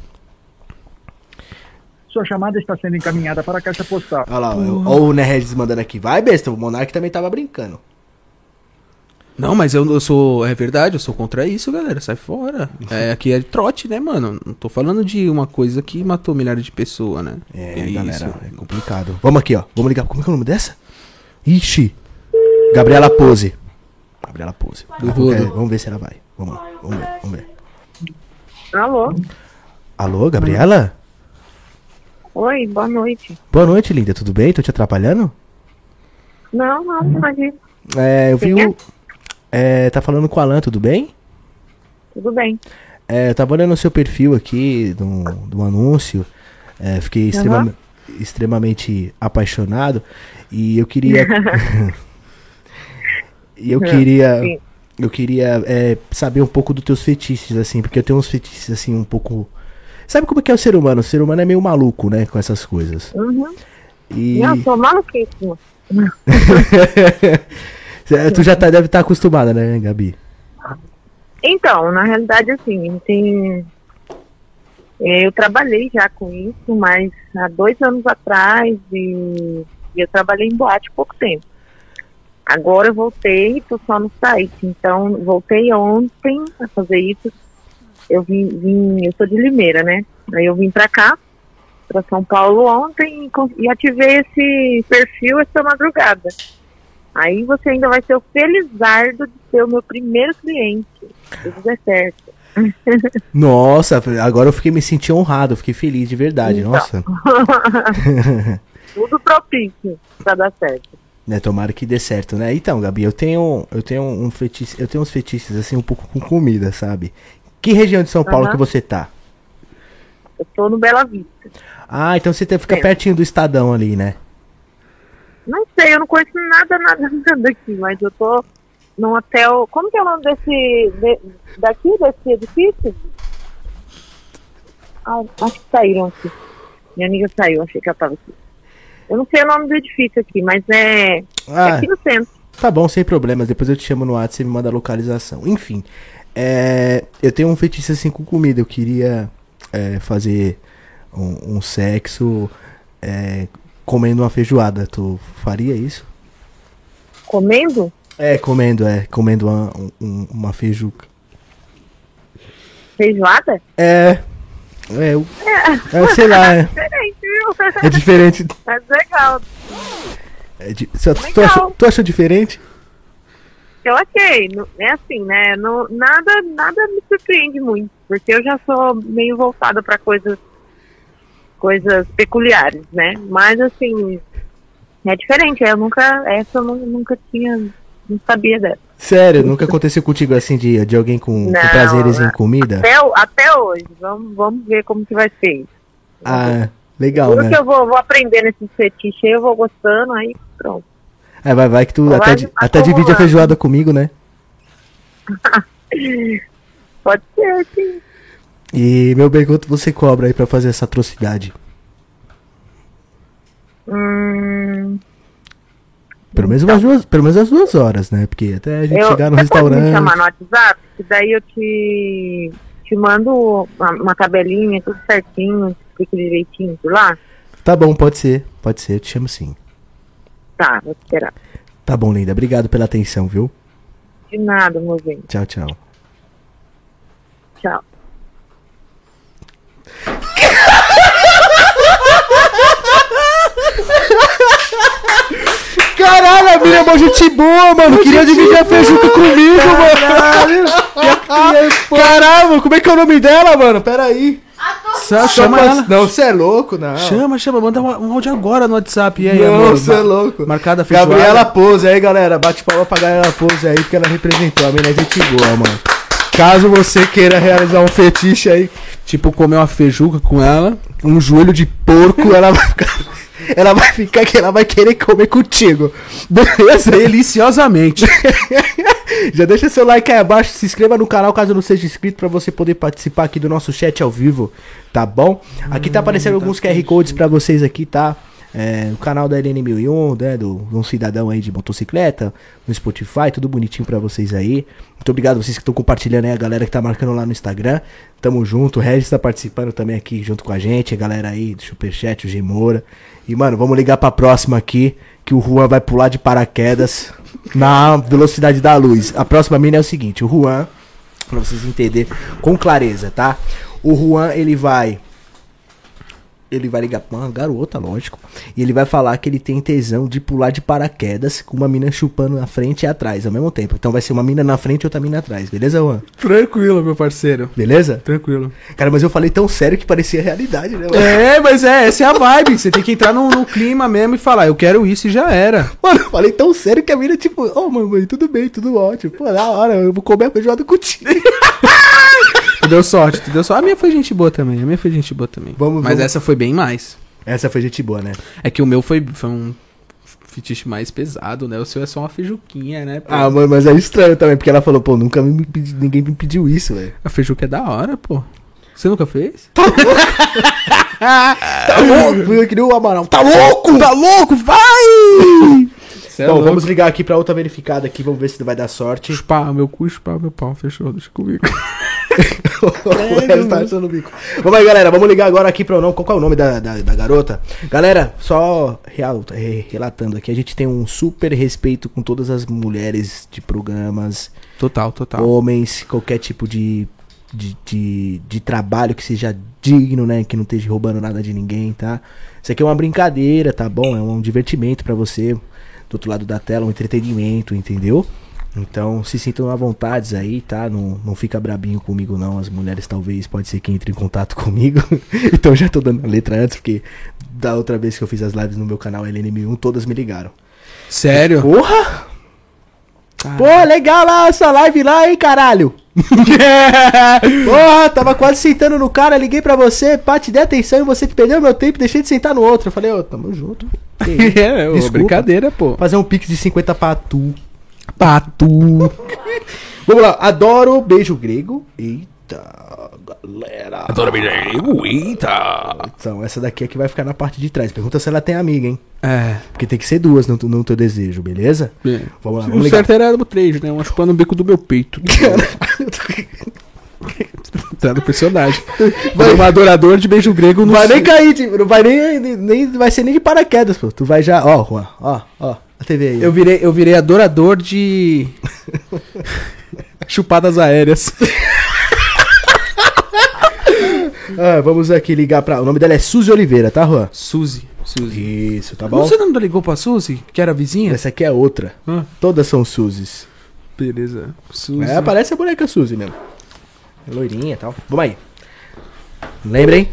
Sua chamada está sendo encaminhada para a caixa postal. Olha lá, ó, ó o Neregis mandando aqui. Vai, besta, o Monark também tava brincando. Não, mas eu, eu sou. É verdade, eu sou contra isso, galera. Sai fora. [LAUGHS] É, aqui é trote, né, mano? Não tô falando de uma coisa que matou milhares de pessoas, né? É, Que galera, é complicado. Vamos aqui, ó. Vamos ligar. Como é que é o nome dessa? Ixi. Gabriela Pose. Gabriela Pose. Do Vamos, é, ver se ela vai. Vamos lá, vamos ver, vamos ver. Alô? Alô, Gabriela? Oi, boa noite. Boa noite, linda. Tudo bem? Tô te atrapalhando? Não, não, imagina. É, eu vi é? o. É, tá falando com o Alan, tudo bem? Tudo bem. É, eu tava olhando o seu perfil aqui do, do anúncio. É, fiquei extrema- extremamente apaixonado. E eu queria. [LAUGHS] e eu queria. Eu queria é, saber um pouco dos teus fetiches, assim, porque eu tenho uns fetiches assim um pouco. Sabe como é que é o ser humano? O ser humano é meio maluco, né? Com essas coisas. Uhum. E. Não, sou maluquíssima. [LAUGHS] [LAUGHS] tu já tá, deve estar acostumada, né, Gabi? Então, na realidade, assim, tem... é, eu trabalhei já com isso, mas há dois anos atrás e, eu trabalhei em boate pouco tempo. Agora eu voltei e tô só no site. Então, voltei ontem a fazer isso. Eu vim, vim- eu sou de Limeira, né? Aí eu vim pra cá, pra São Paulo ontem e, e ativei esse perfil essa madrugada. Aí você ainda vai ser o felizardo de ser o meu primeiro cliente. Se der certo. [LAUGHS] Nossa, agora eu fiquei me senti honrado, fiquei feliz de verdade, Então. nossa. [LAUGHS] Tudo propício pra dar certo. Né, tomara que dê certo, né? Então, Gabi, eu tenho eu tenho um fetiche, eu tenho uns fetiches assim um pouco com comida, sabe? Que região de São Paulo que você tá? Eu tô no Bela Vista. Ah, então você fica É. pertinho do Estadão ali, né? Não sei, eu não conheço nada, nada, [LAUGHS] nada daqui, mas eu tô num hotel. Como que é o nome desse. de- daqui, desse edifício? Ah, acho que saíram aqui. Minha amiga saiu, achei que ela tava aqui. Eu não sei o nome do edifício aqui, mas é, é Ah, aqui no centro. tá bom, sem problemas. Depois eu te chamo no WhatsApp e me manda a localização. Enfim, é, eu tenho um fetiche assim com comida. Eu queria é, fazer um, um sexo é, comendo uma feijoada. Tu faria isso? Comendo? É, comendo, é. Comendo uma, um- uma feijuca. Feijoada? É. É, eu, é, sei lá, [LAUGHS] é, Diferente, viu? é diferente. [LAUGHS] Mas legal. é di- Você- tu, Legal. achou, tu achou diferente? Eu achei, é assim, né? Não, nada, nada me surpreende muito, porque eu já sou meio voltada para coisas, coisas peculiares, né? Mas assim, é diferente. Eu nunca, essa eu nu- nunca tinha, não sabia dessa. Sério, nunca aconteceu contigo assim de, de alguém com, com Não, prazeres em comida? Até, até hoje, vamos, vamos ver como que vai ser isso. Ah, legal, Tudo né? que eu vou, vou aprender nesse fetiche, eu vou gostando, aí pronto. É, vai, vai que tu Vai até, di- até divide a feijoada comigo, né? [LAUGHS] Pode ser, sim. E, meu bem, quanto você cobra aí pra fazer essa atrocidade? Hum, Pelo menos umas duas, pelo menos as duas horas, né? Porque até a gente eu, chegar no você pode me restaurante. chamar no WhatsApp, que daí eu te, te mando uma, uma tabelinha, tudo certinho, explico direitinho por lá. Tá bom, pode ser. Pode ser, eu te chamo sim. Tá, vou esperar. Tá bom, linda. Obrigado pela atenção, viu? De nada, meu bem. Tchau, tchau. Tchau. Caralho, a mina é uma gente boa, mano. Queria dividir a feijuca comigo, mano. [LAUGHS] Caralho, como é que é o nome dela, mano? Pera aí. Só chama ela. Não, você é louco, não. Chama, chama, manda um um áudio agora no WhatsApp. E aí, Não, amor? você é louco. Marcada feijoada. Gabriela Pose aí, galera. Bate palma pra Gabriela Pose aí, porque ela representou. A mina é gente boa, mano. Caso você queira realizar um fetiche aí, Tipo, comer uma feijuca com ela. um joelho de porco, ela vai ficar. Ela vai ficar que ela vai querer comer contigo. Beleza? Deliciosamente. [LAUGHS] Já deixa seu like aí abaixo, se inscreva no canal caso não seja inscrito pra você poder participar aqui do nosso chat ao vivo, tá bom? Aqui tá aparecendo alguns QR Codes pra vocês aqui, tá? É, o canal da LN1001, né, do, um cidadão aí de motocicleta, no Spotify, tudo bonitinho pra vocês aí. Muito obrigado a vocês que estão compartilhando aí, a galera que tá marcando lá no Instagram. Tamo junto, o Regis tá participando também aqui junto com a gente, a galera aí do Superchat, o G Moura. E, mano, vamos ligar pra próxima aqui, que o Juan vai pular de paraquedas [LAUGHS] na velocidade da luz. A próxima mina é o seguinte, o Juan, pra vocês entenderem com clareza, tá? O Juan, ele vai ele vai ligar pra uma garota, lógico. E ele vai falar que ele tem tesão de pular de paraquedas com uma mina chupando na frente e atrás ao mesmo tempo. Então vai ser uma mina na frente e outra mina atrás, beleza, Juan? Tranquilo, meu parceiro. Beleza? Tranquilo. Cara, mas eu falei tão sério que parecia realidade, né, mano? É, mas é, essa é a vibe. Você tem que entrar no, no clima mesmo e falar, eu quero isso e já era. Mano, eu falei tão sério que a mina, tipo, ô, oh, mamãe, tudo bem, tudo ótimo. Pô, da hora, eu vou comer a feijoada contigo. [LAUGHS] Deu sorte, tu deu sorte. A minha foi gente boa também, a minha foi gente boa também. Vamos- mas vamos- essa foi bem mais. Essa foi gente boa, né? É que o meu foi, foi um fetiche mais pesado, né? O seu é só uma feijuquinha, né? pô? Ah, mano, mas é estranho também, porque ela falou, pô, nunca me pedi- ninguém me pediu isso, velho. A feijuca é da hora, pô. Você nunca fez? Tá louco? [LAUGHS] Fui eu que nem o Amaral. Tá louco? Tá louco? Vai! Cê é Bom, louco. vamos ligar aqui pra outra verificada aqui, vamos ver se vai dar sorte. Chupar meu cu, chupar meu pau. Fechou, deixa comigo. [LAUGHS] o resto tá achando o bico. Vamos aí, galera. Vamos ligar agora aqui pra não. Qual, qual é o nome da, da, da garota? Galera, só real, re- relatando aqui, a gente tem um super respeito com todas as mulheres de programas, Total, total. homens, qualquer tipo de, de, de, de trabalho que seja digno, né? Que não esteja roubando nada de ninguém, tá? Isso aqui é uma brincadeira, tá bom? É um divertimento pra você. Do outro lado da tela, um entretenimento, entendeu? Então, se sintam à vontade aí, tá? Não, não fica brabinho comigo, não. As mulheres talvez pode ser que entre em contato [LAUGHS] comigo. então já tô dando a letra antes, porque da outra vez que eu fiz as lives no meu canal LNM1, todas me ligaram. Sério? Porra! Pô, legal lá essa live lá, hein, caralho! [LAUGHS] Porra, tava quase sentando no cara, liguei pra você, pá, te dei atenção e você perdeu meu tempo e deixei de sentar no outro. Eu falei, ô, tamo junto. Que? [LAUGHS] É, Desculpa. brincadeira, pô. Fazer um pix de 50 pra tu. Pato. [LAUGHS] Vamos lá, adoro beijo grego. Eita, galera. Adoro beijo. Eita. Então, essa daqui é que vai ficar na parte de trás. Pergunta se ela tem amiga, hein? É. Porque tem que ser duas no, no teu desejo, beleza? bem. Vamos lá, O vamos ligar. certo era o 3, né? Uma chupando o bico do meu peito. [LAUGHS] Tá no personagem. Vai um adorador de beijo grego no Não vai nem cair, tipo, não vai nem, nem, nem- vai ser nem de paraquedas, pô. Tu vai já, ó, Juan, ó, ó, a TV aí. Eu virei, eu virei adorador de. [LAUGHS] Chupadas aéreas. [LAUGHS] Ah, vamos aqui ligar pra. O nome dela é Suzy Oliveira, tá, Juan? Suzy. Suzy. Isso, tá bom? Você não ligou pra Suzy? Que era vizinha? Essa aqui é outra. Todas são Suzys. beleza. Suzy. É, parece a boneca Suzy mesmo. É loirinha e tal. Vamos aí. Lembrem?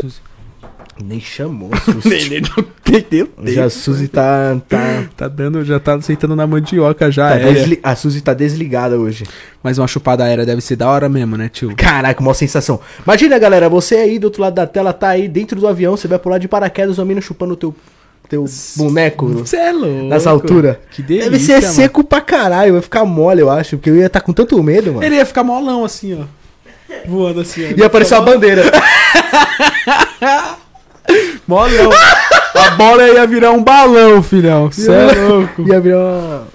Suzy. Nem chamou a [LAUGHS] Suzy. Entendeu? Já a Suzy tá. tá, Tá dando, já tá sentando na mandioca já. tá é. desli- A Suzy tá desligada hoje. Mas uma chupada aérea deve ser da hora mesmo, né, tio? Caraca, uma sensação. Imagina, galera, você aí do outro lado da tela, tá aí dentro do avião, você vai pular de paraquedas, o menino chupando o teu, teu boneco Você é louco. nessa altura. Que delícia, Deve ser mano. seco pra caralho, vai ficar mole, eu acho, porque eu ia estar com tanto medo, mano. Ele ia ficar molão assim, ó. Voando assim, ó. Ia aparecer uma bandeira. [LAUGHS] Molão. A bola ia virar um balão, filhão. Cê é louco. Ia virar uma,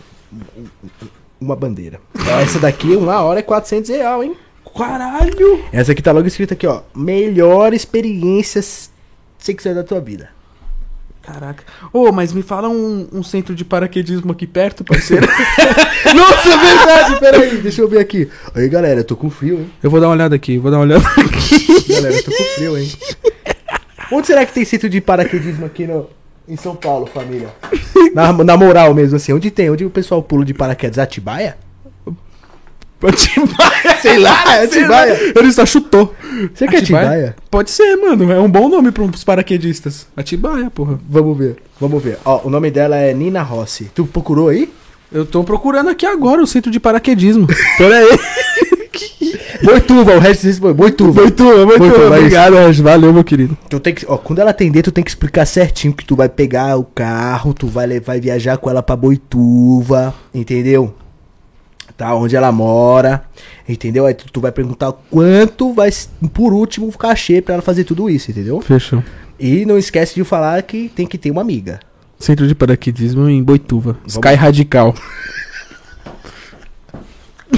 uma bandeira. Essa daqui, uma hora é 400 real, hein? Caralho. Essa aqui tá logo escrita aqui, ó. Melhor experiências sexuais da tua vida. Caraca. Ô, mas me fala um, um centro de paraquedismo aqui perto, parceiro. [LAUGHS] Nossa, é verdade! Peraí, deixa eu ver aqui. Aí, galera, eu tô com frio, hein? eu vou dar uma olhada aqui, vou dar uma olhada aqui. Galera, eu tô com frio, hein? Onde será que tem centro de paraquedismo aqui no, em São Paulo, família? [LAUGHS] Na, na moral mesmo, assim. Onde tem? Onde o pessoal pula de paraquedas? Atibaia? Atibaia. Sei lá, é Atibaia. Ele só chutou. Você quer Atibaia? Pode ser, mano. É um bom nome para uns paraquedistas. Atibaia, porra. Vamos ver, vamos ver. Ó, o nome dela é Nina Rossi. Tu procurou aí? Eu tô procurando aqui agora o centro de paraquedismo. [LAUGHS] Pera aí. [LAUGHS] Boituva, o resto foi Boituva. Boituva, Boituva, Boituva. vai Obrigado, Regis. Valeu, meu querido. Tu tem que, ó, quando ela atender, tu tem que explicar certinho que tu vai pegar o carro, tu vai, vai viajar com ela pra Boituva, entendeu? Tá, onde ela mora, entendeu? Aí tu, tu vai perguntar quanto vai, por último, o cachê pra ela fazer tudo isso, entendeu? Fechou. E não esquece de falar que tem que ter uma amiga. Centro de paraquedismo em Boituva. Sky Radical. [LAUGHS]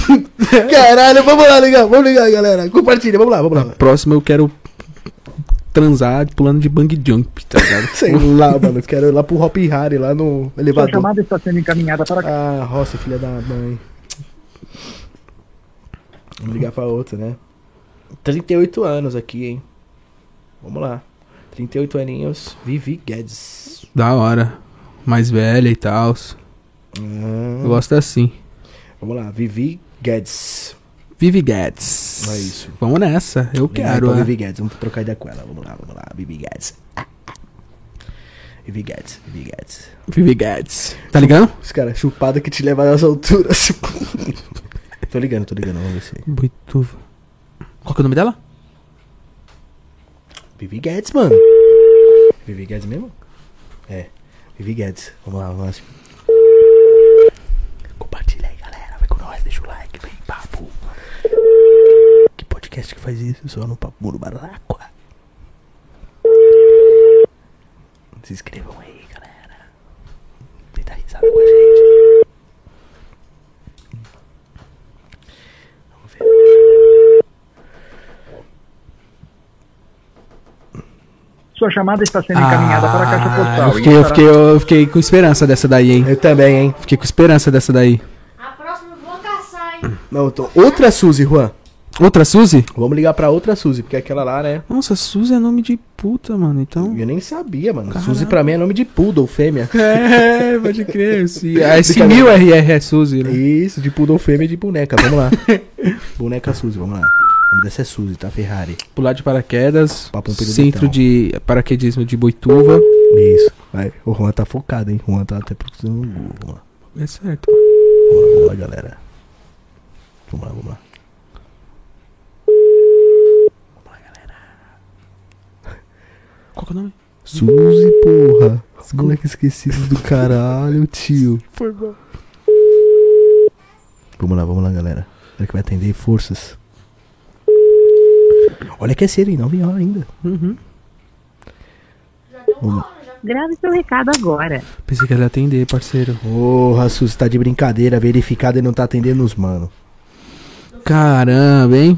[LAUGHS] Caralho, vamos lá ligar, vamos ligar, galera. Compartilha, vamos lá, vamos lá. Próximo eu quero transar pulando de bang jump, tá ligado? [LAUGHS] Sei lá, [LAUGHS] mano, quero ir lá pro Hop Harry, lá no Sua elevador. chamada está sendo encaminhada para Ah, Rossi, filha da mãe. Vamos ligar pra outra, né? 38 anos aqui, hein? Vamos lá. 38 aninhos, Vivi Guedes. Da hora. Mais velha e tal. Hum, Eu gosto assim. vamos lá, Vivi Guedes. Vivi Guedes. É isso. Vamos nessa. Eu Ligar quero. né? Vivi Guedes, vamos trocar ideia com ela. Vamos lá, vamos lá, Vivi Guedes. Ah, ah. Vivi Guedes, Vivi Guedes. Vivi Guedes. Tá ligando? Os caras, chupada que te leva nas alturas. [LAUGHS] tô ligando, tô ligando, vamos ver se. Boituva. Qual que é o nome dela? Vivi Guedes, mano. Vivi Guedes mesmo? É. Vivi Guedes. Vamos lá, vamos lá. Compartilha deixa o like, vem papo. Que podcast que faz isso? Só no Papo Muro Baracua. Se inscrevam aí, galera. Vem dar risada com a gente. Vamos ver. Sua chamada está sendo encaminhada para a caixa Ah, postal. Eu fiquei, eu, fiquei, eu fiquei com esperança dessa daí, hein? Eu também, hein? Fiquei com esperança dessa daí. A próxima eu vou caçar, hein? Não, tô... Outra Suzy, Juan. Outra Suzy? Vamos ligar pra outra Suzy, porque aquela lá, né? Nossa, Suzy é nome de puta, mano. Então. Eu nem sabia, mano. Suzy pra mim é nome de poodle, fêmea. [LAUGHS] É, pode crer. Se, mil RR é Suzy, né? Isso, de poodle fêmea e de boneca. Vamos lá. [LAUGHS] boneca Suzy, vamos lá. O nome dessa é Suzy, tá? Ferrari. Pular de paraquedas. Papo um. Centro de paraquedismo de Boituva. Isso. Vai. O Juan tá focado, hein? O Juan tá até procurando no Google. É certo. Vamos lá, vamos lá, galera. Vamos lá, vamos lá. [LAUGHS] Qual que é o nome? Suzy, porra. Os moleques esquecidos do caralho, tio. [LAUGHS] Foi bom. Vamos lá, vamos lá, galera. Será que vai atender? Forças. Olha que é cedo, hein? 9 horas ainda. Uhum. Vamos. Grave seu recado agora. Pensei que ela ia atender, parceiro. Porra, Suzy, tá de brincadeira. Verificado e não tá atendendo os mano. Caramba, hein?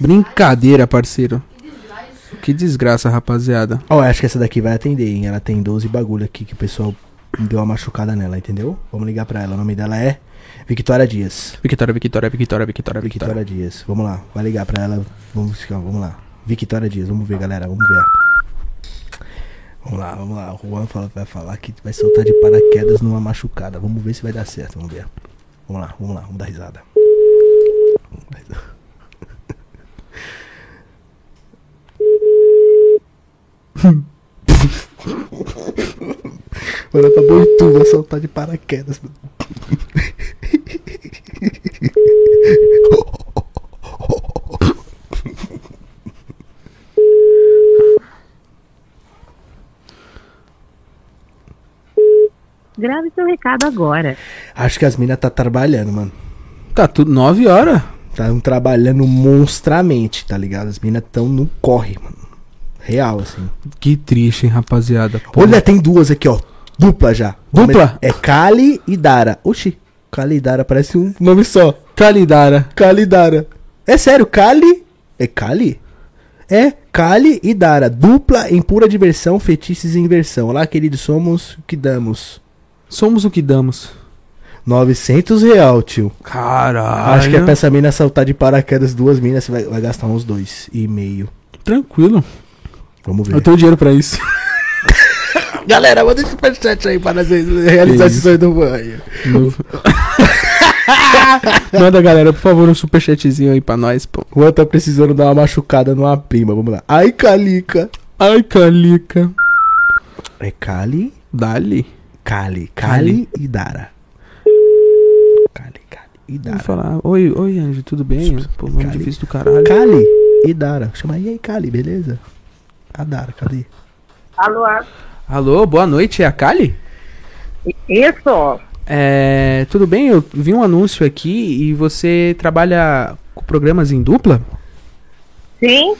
Brincadeira, parceiro. Que desgraça, rapaziada. Ó, acho que essa daqui vai atender, hein? Ela tem 12 bagulho aqui que o pessoal deu uma machucada nela, entendeu? Vamos ligar pra ela. O nome dela é Victoria Dias. Victória, Victória, Victória, Victória, Victória. Victoria Dias. Vamos lá, vai ligar pra ela. Vamos, vamos lá. Victoria Dias, vamos ver, galera. Vamos ver. Vamos lá, vamos lá. O Juan fala- vai falar que vai soltar de paraquedas numa machucada. Vamos ver se vai dar certo. Vamos ver. Vamos lá, vamos lá, vamos dar risada. Vamos dar risada. [LAUGHS] Mano, pra Boituva soltar de paraquedas. mano. Grave seu recado agora. Acho que as minas tá trabalhando, mano. Tá tudo 9 horas. Estão trabalhando monstramente, tá ligado? As minas tão no corre, mano. Real, assim. Que triste, hein, rapaziada. Olha, tem duas aqui, ó. Dupla já. Dupla? É Kali e Dara. Oxi. Kali e Dara parece um nome só. Kali e Dara. É sério, Kali. É Kali? É Kali e Dara. Dupla em pura diversão, fetiches em inversão. Olá, queridos, somos o que damos. Somos o que damos. 900 real, tio. Caralho. Acho que é pra essa mina saltar de paraquedas duas minas, você vai, vai gastar uns dois e meio. Tranquilo. Vamos ver. Eu tenho dinheiro pra isso. [LAUGHS] Galera, manda esse superchat aí para nós realizar esse sonho do banho. [LAUGHS] Manda, galera, por favor, um superchatzinho aí pra nós, pô. Juan tá precisando dar uma machucada numa prima, vamos lá. Ai, Calica. Ai, Calica. É Kali, Dali. Kali, Kali e Dara. Kali, Kali e Vou Dara. falar. Oi, oi, Anjo, tudo bem? Pô, nome Cali. difícil do caralho. Kali e Dara. Chama aí, aí, Kali, beleza? A Dara, cadê? Alô? Alô, boa noite, é a Kali? Isso? É, tudo bem? Eu vi um anúncio aqui e você trabalha com programas em dupla? Sim,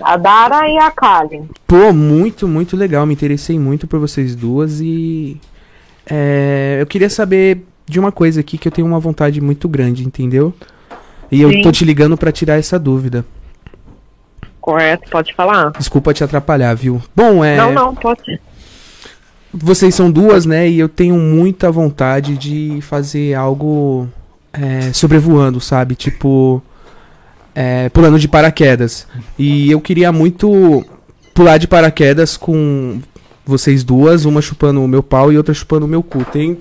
a Dara e a Kali. Pô, muito, muito legal. Me interessei muito por vocês duas e. é, eu queria saber de uma coisa aqui que eu tenho uma vontade muito grande, entendeu? E eu Sim. tô te ligando pra tirar essa dúvida. Correto, pode falar? Desculpa te atrapalhar, viu? Bom, é. Não, não, pode. Vocês são duas, né? E eu tenho muita vontade de fazer algo é, sobrevoando, sabe? Tipo. é, pulando de paraquedas. E eu queria muito pular de paraquedas com vocês duas, uma chupando o meu pau e outra chupando o meu cu. Tem.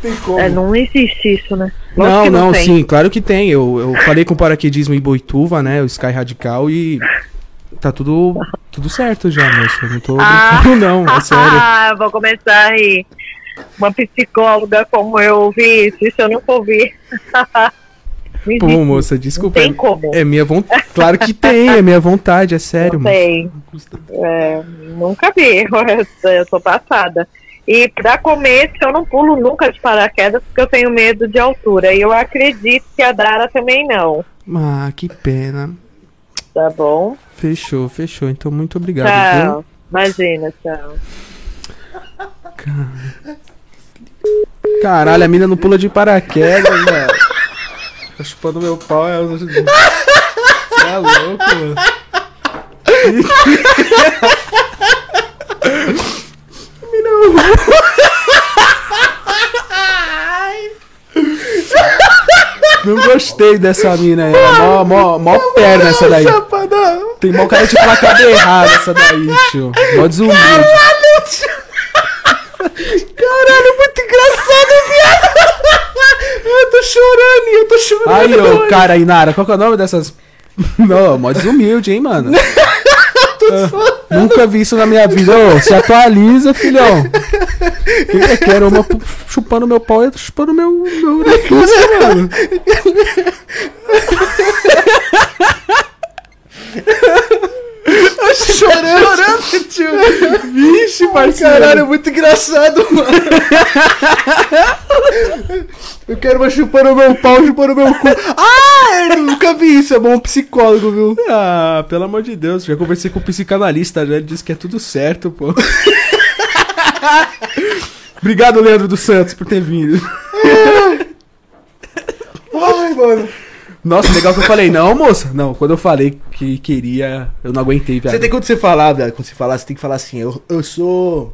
Tem como? É, não existe isso, né? Não, não, tem. sim, claro que tem. Eu, eu falei com paraquedismo em Boituva, né? O Sky Radical e. Tá tudo, tudo certo já, moça. Eu não tô Ah. brincando, não, é sério. [LAUGHS] Ah, vou começar aí. Uma psicóloga como eu ouvi isso, isso eu nunca ouvi. [LAUGHS] Me Pô, diz, moça, desculpa. tem como. É minha vontade. Claro que tem, é minha vontade, é sério, não moça. sei. É, nunca vi, [LAUGHS] eu, eu tô passada. E pra começo, eu não pulo nunca de paraquedas porque eu tenho medo de altura. E eu acredito que a Dara também não. Ah, que pena. Tá bom? Fechou, fechou. Então, muito obrigado, Tchau. Imagina, tchau. viu? Caralho, a mina não pula de paraquedas, velho. Tá chupando meu pau, é. Você é louco, mano. [LAUGHS] Não gostei dessa mina aí. é Mó, mó, mó perna essa daí. Tem mó cara de placada errada essa daí, tio. Mó desumilde. Caralho, muito engraçado, viado. Eu tô chorando, eu tô chorando. Aí, ô, cara, Inara, qual que é o nome dessas. Não, mó desumilde, hein, mano. Ah, nunca vi isso na minha vida. Ô, se atualiza, filhão. Eu quero uma chupando meu pau e chupando meu, meu orifício, mano. [LAUGHS] chorando. chorando, tio. Vixe, parceiro. Caralho, muito engraçado, mano. Eu quero uma chupando meu pau, chupando meu cu. Ah, eu nunca vi isso. É bom psicólogo, viu? Ah, pelo amor de Deus, já conversei com o psicanalista, já ele disse que é tudo certo, pô. [LAUGHS] Obrigado, Leandro dos Santos, por ter vindo. Ai, mano. Nossa, legal que eu falei, não, moça. Não, quando eu falei que queria, eu não aguentei, velho. Você tem quando você falar, velho, quando você falar, você tem que falar assim, eu, eu sou.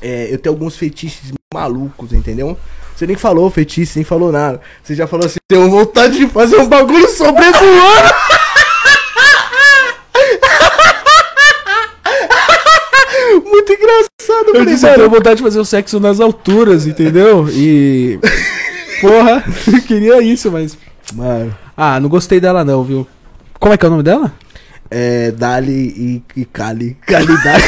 é, eu tenho alguns fetiches malucos, entendeu? Você nem falou fetiche, nem falou nada. Você já falou assim, tenho vontade de fazer um bagulho sobrevoando. [LAUGHS] Muito engraçado, Eu disse, eu tenho vontade de fazer o sexo nas alturas, entendeu? E. Porra, [LAUGHS] eu queria isso, mas. Mano, Ah, não gostei dela não, viu? Como é que é o nome dela? é Dali e, e Kali. Kali Dali.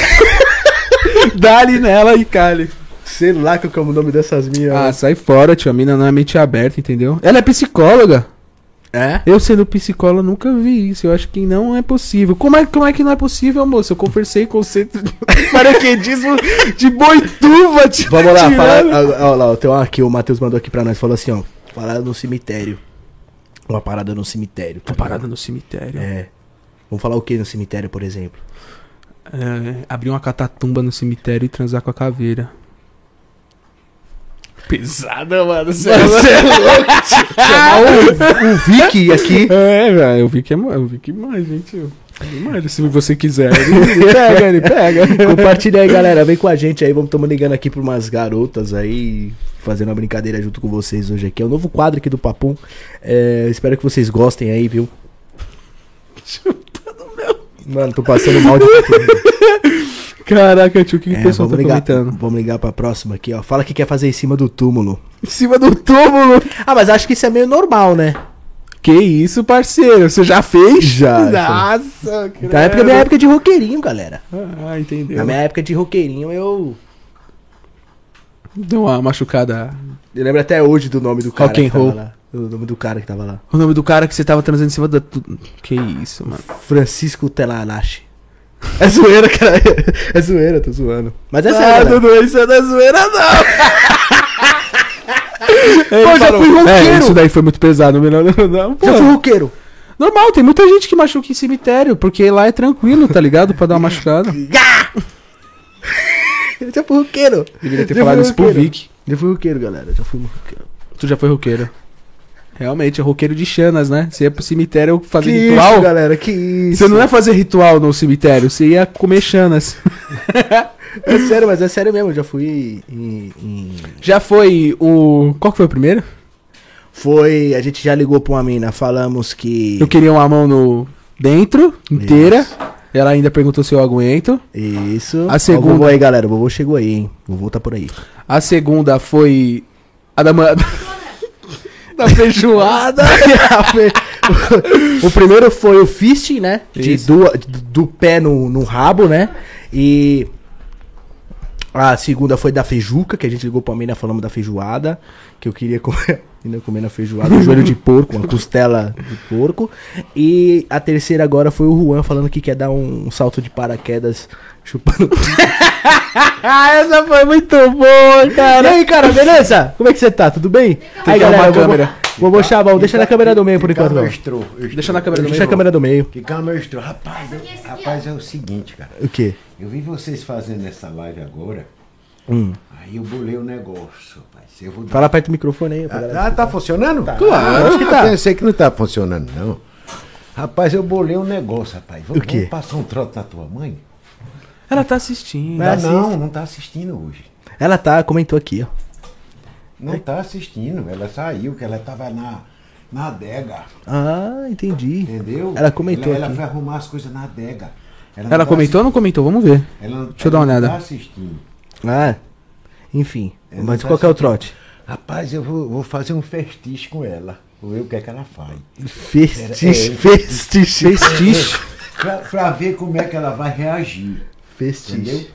[LAUGHS] Dali nela e Kali. Sei lá que é o nome dessas minhas. Ah, sai fora, tio. A mina não é mente aberta, entendeu? Ela é psicóloga. é? Eu sendo psicóloga nunca vi isso. Eu acho que não é possível. Como é, como é que não é possível, moço? Eu conversei com o centro de [LAUGHS] paraquedismo de Boituva, tio. Vamos lá, fala. Ó, lá, tem um aqui, o Matheus mandou aqui pra nós, falou assim, ó. Falar no cemitério. Uma parada no cemitério. tá Uma parada no cemitério. É. Vamos falar o que no cemitério, por exemplo? É, abrir uma catatumba no cemitério e transar com a caveira. Pesada, mano. Você é louco. Chamar o, o Vicky aqui. É, velho, eu vi que é mais, eu vi que mais, gente. eu- Mais, se você quiser. Ele pega, ele pega. [LAUGHS] Compartilha aí, galera. Vem com a gente aí. Vamos tomar ligando aqui pra umas garotas aí. Fazendo uma brincadeira junto com vocês hoje aqui. É o novo quadro aqui do Papum. É, espero que vocês gostem aí, viu? Mano, tô passando mal de [LAUGHS] Caraca, tio, o que, que É, o pessoal tá ligar, comentando? vamos ligar pra próxima aqui, ó. Fala que quer fazer em cima do túmulo. Em cima do túmulo. Ah, mas acho que isso é meio normal, né? Que isso, parceiro? Você já fez? Já, Nossa, Na época, minha época de roqueirinho, galera. Ah, entendeu. Na minha época de roqueirinho, eu. Deu uma machucada. Eu lembro até hoje do nome do cara. Rock and roll. lá. O nome do cara que tava lá. O nome do cara que você tava transando em cima da. Que isso, mano. Francisco Telanache. É zoeira, cara. [LAUGHS] É zoeira, tô zoando. Mas é Ah, sério. galera. Dudu, isso não é zoeira, não. [LAUGHS] Pô, já fui roqueiro. É, isso daí foi muito pesado, melhor não. não. Já fui roqueiro. Normal, tem muita gente que machuca em cemitério, porque lá é tranquilo, tá ligado? Pra dar uma machucada. [LAUGHS] Já fui roqueiro. Deveria ter Já falado isso pro. Vic. Já fui roqueiro, galera. Já fui roqueiro. Tu já foi roqueiro. Realmente, é roqueiro de chanas, né? Você ia pro cemitério fazer Que ritual. isso, galera. Que isso. Você não ia fazer ritual no cemitério, você ia comer chanas. É sério, mas é sério mesmo. Eu já fui em- em Já foi o. Qual que foi o primeiro? Foi, a gente já ligou pra uma mina, falamos que. Eu queria uma mão no dentro, inteira. Ela ainda perguntou se eu aguento. Isso. A segunda- vovô aí, galera. O vovô chegou aí, hein? O vovô tá por aí. A segunda foi a da ma- [LAUGHS] da feijoada. [LAUGHS] o primeiro foi o fisting, né? De do, do pé no, no rabo, né? E. A segunda foi da feijuca, que a gente ligou pra mina, falamos da feijoada. Que eu queria comer, ainda comer na feijoada, um joelho de porco, uma costela de porco. E a terceira agora foi o Juan falando que quer dar um, um salto de paraquedas chupando. [LAUGHS] ah, essa foi muito boa, E cara. aí, cara, beleza? Como é que você tá? Tudo bem? Tem aí, que arrumar a vovô- câmera. Vovô Chabal, deixa na câmera do meio por enquanto. Mostrou, Deixa na câmera do Deixa meio. a câmera do meio. Que calma mostrou. Rapaz, eu- rapaz, é o seguinte, cara. O quê? Eu vi vocês fazendo essa live agora. Hum. Aí eu bolei o negócio, rapaz. Eu vou Fala perto do microfone aí. Ah, tá funcionando? Claro, acho que tá. Pensei que não tá funcionando, não. Rapaz, eu bolei um negócio, rapaz. Vamos, O quê? vamos passar um trote na tua mãe? Ela tá assistindo. Vai. Não, assiste. não, tá assistindo hoje. Ela tá, comentou aqui, ó. Não tá assistindo. Ela saiu, que ela tava na, na adega. Ah, entendi. Entendeu? Ela comentou Ela, ela foi arrumar as coisas na adega. não Ela tá comentou ou não comentou? Vamos ver. Ela, Deixa eu dar ela uma não olhada. Tá assistindo. Ah, enfim. Mas qual que é o trote? Rapaz, eu vou, vou fazer um festiche com ela. Vou ver o que é que ela faz. Festiche, É, é. festiche. Festiche. Pra, pra ver como é que ela vai reagir. Festiche. Entendeu?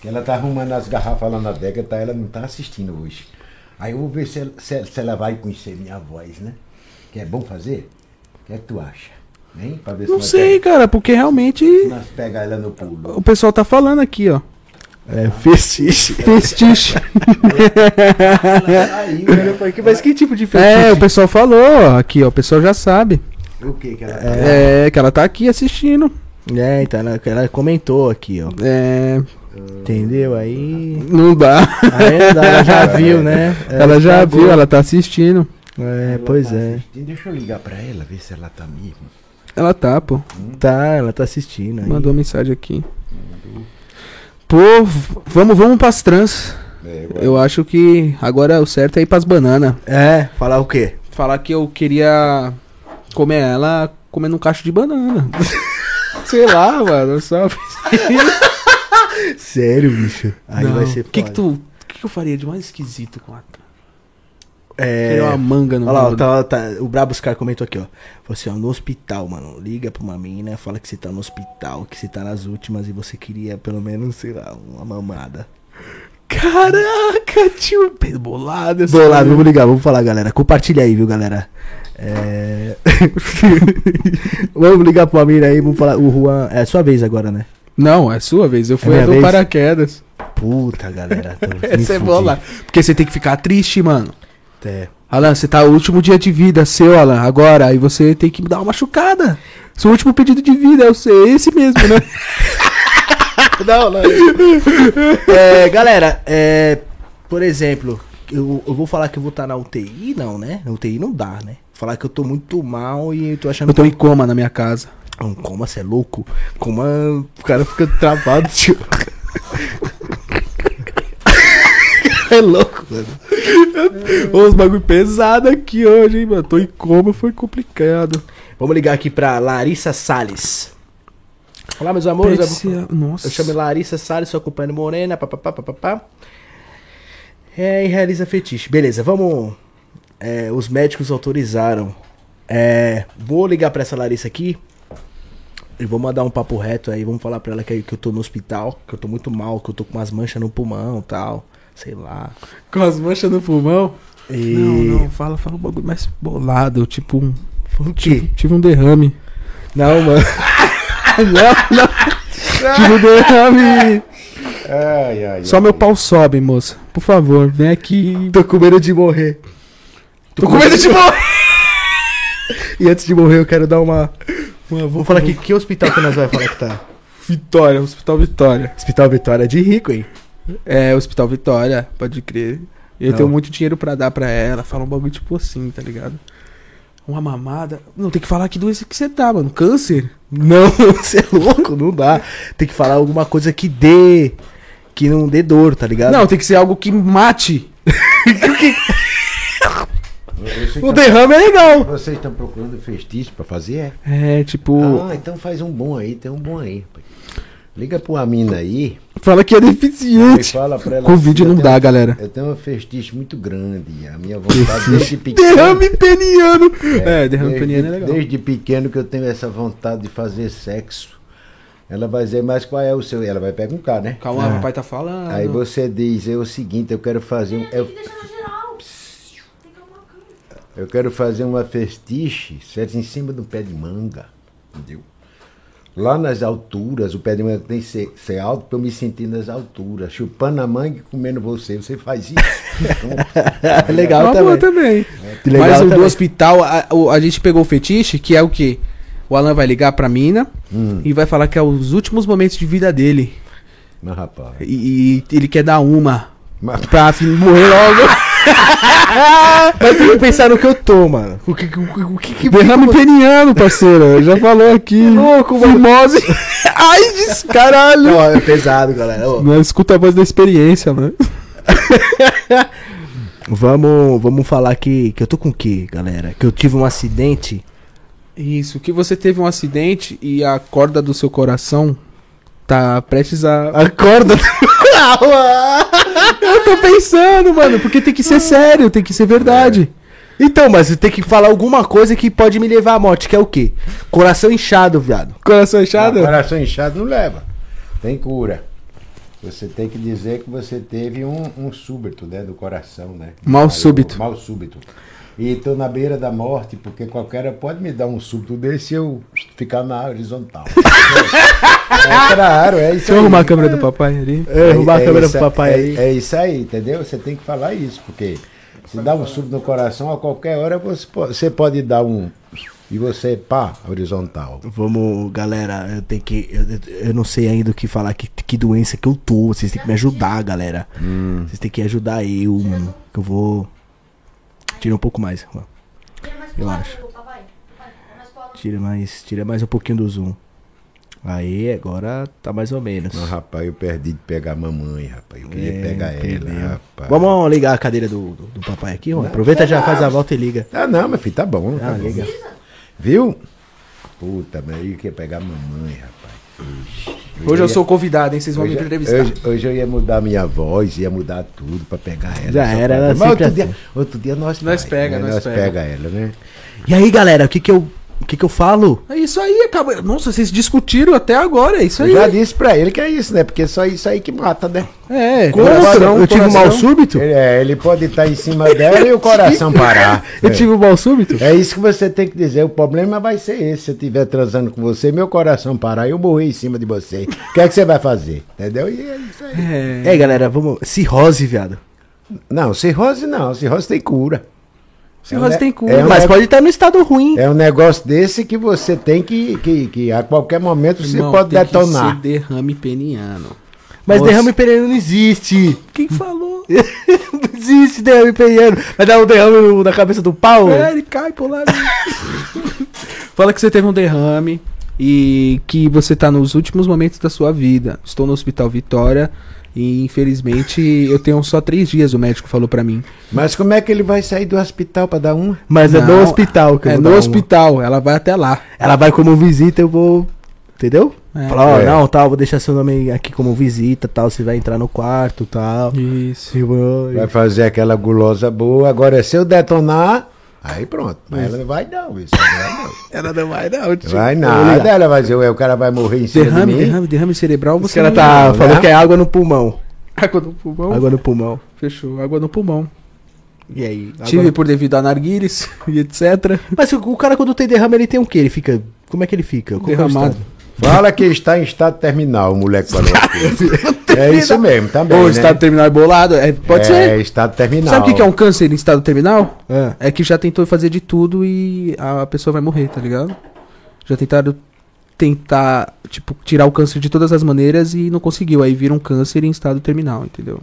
Que ela tá arrumando as garrafas lá na adega, tá, ela não tá assistindo hoje. Aí eu vou ver se ela, se, se ela vai conhecer minha voz, né? Que é bom fazer? O que é que tu acha? Hein? Pra ver se Não sei, pega- cara, porque realmente nós pega ela no pulo. o pessoal tá falando aqui, ó. É, festiche. [LAUGHS] Festiche. Aí, Mas que tipo de É, festiche? o pessoal falou, aqui, ó, o pessoal já sabe. o que que ela É, que ela tá aqui assistindo. É, então, ela, ela comentou aqui, ó. É, Entendeu? Aí. não dá. Aí ela já [LAUGHS] viu, né? Ela já cagou. viu, ela tá assistindo. É, ela pois tá é. assistindo. Deixa eu ligar pra ela, ver se ela tá mesmo. Ela tá, pô. Tá, ela tá assistindo. Aí. Mandou mensagem aqui. Pô, vamos, vamos pras trans. É, Eu acho que agora o certo é ir pras bananas. É, falar o quê? Falar que eu queria comer ela comendo um cacho de banana. [LAUGHS] Sei lá, mano, só. [LAUGHS] Sério, bicho. Aí Não. vai ser O que que tu. O que, que eu faria de mais esquisito com a. É. Queria uma manga no Olha lá, ó, tá, tá, o Brabuscar comentou aqui, ó. Falou assim, ó, no hospital, mano. Liga pra uma mina, fala que você tá no hospital, que você tá nas últimas e você queria pelo menos, sei lá, uma mamada. Caraca, tio. Bolado essa Bolado, coisa. vamos ligar, vamos falar, galera. Compartilha aí, viu, galera? É... [LAUGHS] vamos ligar pra uma mina aí, vamos falar. O Juan. É a sua vez agora, né? Não, é sua vez. Eu fui minha a do vez? paraquedas. Puta, galera. [LAUGHS] Essa é bola. Porque você tem que ficar triste, mano. É. Alan, você tá o último dia de vida seu, Alan, agora. Aí você tem que me dar uma machucada. Seu último pedido de vida é o seu, esse mesmo, né? [LAUGHS] Não, não. É, galera, é, por exemplo, eu, eu vou falar que eu vou estar na UTI, não, né? Na UTI não dá, né? Falar que eu tô muito mal e eu tô achando Eu tô em coma na minha casa. Um coma, você é louco? Coma, o cara fica travado, tio. [LAUGHS] é louco, mano. Os bagulho pesado aqui hoje, hein, mano. Tô em coma, foi complicado. Vamos ligar aqui pra Larissa Salles. Olá, meus amores. Nossa. Eu chamo Larissa Salles, sou acompanhando Morena, papapá, papapá. É, e realiza fetiche. Beleza, vamos. é, os médicos autorizaram. É, vou ligar pra essa Larissa aqui. E vou mandar um papo reto aí. Vamos falar pra ela que, que eu tô no hospital, que eu tô muito mal, que eu tô com umas manchas no pulmão e tal. Sei lá. Com as manchas no pulmão? E. Não, não, fala, fala um bagulho mais bolado. Tipo um. Quê? Tive um derrame. Não, mano. [LAUGHS] não, não. Tive um derrame. Ai, ai, Só ai. meu pau sobe, moça. Por favor, vem aqui. Tô com medo de morrer. Tô com medo de morrer. [LAUGHS] E antes de morrer, eu quero dar uma. Vamos falar aqui que hospital que nós vai falar que tá. Vitória, Hospital Vitória. Hospital Vitória de rico, hein? É, Hospital Vitória, pode crer. Eu Não. tenho muito dinheiro pra dar pra ela. Fala um bagulho tipo assim, tá ligado? Uma mamada. Não, tem que falar que doença que você tá, mano. Câncer. Não, [LAUGHS] você é louco, não dá. Tem que falar alguma coisa que dê. Que não dê dor, tá ligado? Não, tem que ser algo que mate. [LAUGHS] Vocês O estão- derrame é legal. Vocês estão procurando festiche pra fazer, é? É, tipo. Ah, então faz um bom aí, tem um bom aí. rapaz. Liga pro Amina aí Fala que é deficiente. fala pra ela. Covid assim, não dá, galera. Eu tenho um festiche muito grande. A minha vontade desde pequeno. Derrame peniano. É, derrame desde, peniano é legal. Desde pequeno que eu tenho essa vontade de fazer sexo. Ela vai dizer, mas qual é o seu? Ela vai perguntar, né? Calma, o papai tá falando. Aí você diz, é o seguinte, eu quero fazer um. Eu, eu quero fazer uma festiche, certo? Em cima de um pé de manga. Entendeu? Lá nas alturas, o pé de manga tem que ser, ser alto pra eu me sentir nas alturas. Chupando a manga e comendo você. Você faz isso. Então, [LAUGHS] legal Uma boa também. também. Legal Mas o do hospital, a, a gente pegou o fetiche, que é o quê? O Alan vai ligar pra mina Hum. e vai falar que é os últimos momentos de vida dele. Mas rapaz. E, e ele quer dar uma. Mas, Pra morrer logo. [LAUGHS] Mas tem que pensar no que eu tô, mano. O que o, que- o que, que Derrame peniano, parceiro. Já falou aqui. louco, mano. Fimose. [LAUGHS] Ai, des- caralho. Não, é pesado, galera. Ô, Não escuta a voz da experiência, mano. [LAUGHS] vamos, vamos falar que, que eu tô com o quê, galera? Que eu tive um acidente. Isso, que você teve um acidente e a corda do seu coração tá prestes a. Acorda. [LAUGHS] Eu tô pensando, mano, porque tem que ser sério, tem que ser verdade. Então, mas tenho que falar alguma coisa que pode me levar à morte, que é o quê? Coração inchado, viado. Coração inchado? coração inchado não leva. Tem cura. Você tem que dizer que você teve um, um súbito, né, do coração, né? Mal Aí, súbito. Mal súbito. E tô na beira da morte, porque qualquer pode me dar um súbito desse e eu ficar na horizontal. [LAUGHS] é claro, é isso Deixa eu aí. arrumar a câmera do papai ali. É, arrumar a câmera pro papai é- aí. É isso aí, entendeu? Você tem que falar isso, porque se dá um súbito no coração, a qualquer hora você pode, você pode dar um. E você, pá, horizontal. Vamos, galera, eu tenho que. Eu, eu- não sei ainda o que falar, que, que doença que eu tô. Vocês têm que me ajudar, galera. Vocês têm que ajudar eu, mano. Que eu vou. Tira um pouco mais. ó. Tira mais Eu pro lado, acho. papai. Papai, mais pro lado. Tira mais, tira mais um pouquinho do zoom. Aí, agora tá mais ou menos. Mas, rapaz, eu perdi de pegar a mamãe, rapaz. Eu queria É, pegar perdeu. ela, rapaz. Vamos ligar a cadeira do, do, do papai aqui, ó. Aproveita já, faz a volta e liga. Ah, não, meu filho, tá bom. Ah, tá bom. liga. Viu? Puta, mas eu queria pegar a mamãe, rapaz. Hoje eu sou convidado, hein? Vocês vão me Hoje, entrevistar. hoje, hoje eu ia mudar minha voz, ia mudar tudo pra pegar ela. Já era, pra- era Mas sempre outro assim. dia, outro dia nós Nós vai, pega, né? nós pega. pega ela, né? E aí, galera, o que que eu. O que que eu falo? É isso aí, acaba. Nossa, vocês discutiram até agora, é isso Eu aí. já disse pra ele que é isso, né? Porque só isso aí que mata, né? É, coração, eu tive um mal súbito? Ele, é, ele pode estar em cima dela e o coração parar. [LAUGHS] Eu É. tive um mal súbito? É isso que você tem que dizer. O problema vai ser esse. Se eu estiver transando com você, meu coração parar e eu morrer em cima de você. O que é que você vai fazer? Entendeu? E é isso aí. É. É, galera, vamos. Cirrose, viado. Não, cirrose não. Cirrose tem cura. Cirrose É um tem cura. é um Mas pode estar no estado ruim. É um negócio desse que você tem que, que, que a qualquer momento você Irmão, pode tem que detonar. ser derrame peniano. Mas Nossa. derrame peniano não existe. Quem falou? [LAUGHS] não existe derrame peniano. Vai dar um derrame na cabeça do pau? É, ele cai por lá. [LAUGHS] Fala que você teve um derrame e que você tá nos últimos momentos da sua vida. Estou no Hospital Vitória e infelizmente eu tenho só três dias, o médico falou pra mim. Mas como é que ele vai sair do hospital pra dar um? Mas é no Não, hospital que eu É no dar uma. hospital, ela vai até lá. Ela vai como visita, eu vou. Entendeu? É. Falar, ó, É. não, tal, vou deixar seu nome aqui como visita, tal. Você vai entrar no quarto, tal. Isso. E vou- Vai fazer aquela gulosa boa. Agora, se eu detonar, aí pronto. Mas ela não vai não, isso não vai não. [LAUGHS] Ela não vai, não, tio. Vai nada, ela vai dizer, o cara vai morrer em cima Derrame, de mim. derrame, derrame cerebral, você não- tá não, falando né? que é água no pulmão. Água no pulmão. Água no pulmão. Fechou, água no pulmão. E aí? Água Tive no- por devido a narguilhas [LAUGHS] e etc. Mas o o cara quando tem derrame, ele tem o quê? Ele fica. Como é que ele fica? É Derramado. Fala que está em estado terminal, o moleque falou aqui. é isso mesmo, também. Ou né? estado terminal é bolado, é, pode é, ser. estado terminal. Sabe o que é um câncer em estado terminal? Ah. É que já tentou fazer de tudo e a pessoa vai morrer, tá ligado? Já tentaram tentar, tipo, tirar o câncer de todas as maneiras e não conseguiu. Aí vira um câncer em estado terminal, entendeu?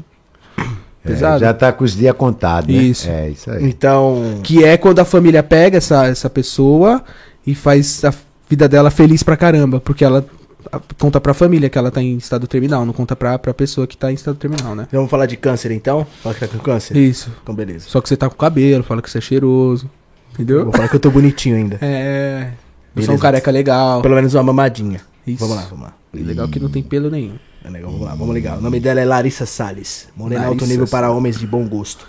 É, Pesado. já tá com os dias contados, né? Isso. É, isso aí. Então. Que é quando a família pega essa, essa pessoa e faz a vida dela feliz pra caramba. Porque ela conta pra família que ela tá em estado terminal, não conta pra, pra pessoa que tá em estado terminal, né? Vamos falar de câncer então? Fala que tá com câncer? Isso. Então, beleza. Só que você tá com cabelo, fala que você é cheiroso. Entendeu? Vou falar que eu tô bonitinho ainda. [LAUGHS] É. Eu sou um careca legal. Pelo menos uma mamadinha. Isso. Vamos lá, vamos lá. Legal que não tem pelo nenhum. É legal, vamos lá, vamos ligar. O nome dela é Larissa Salles. Morena alto nível para homens de bom gosto.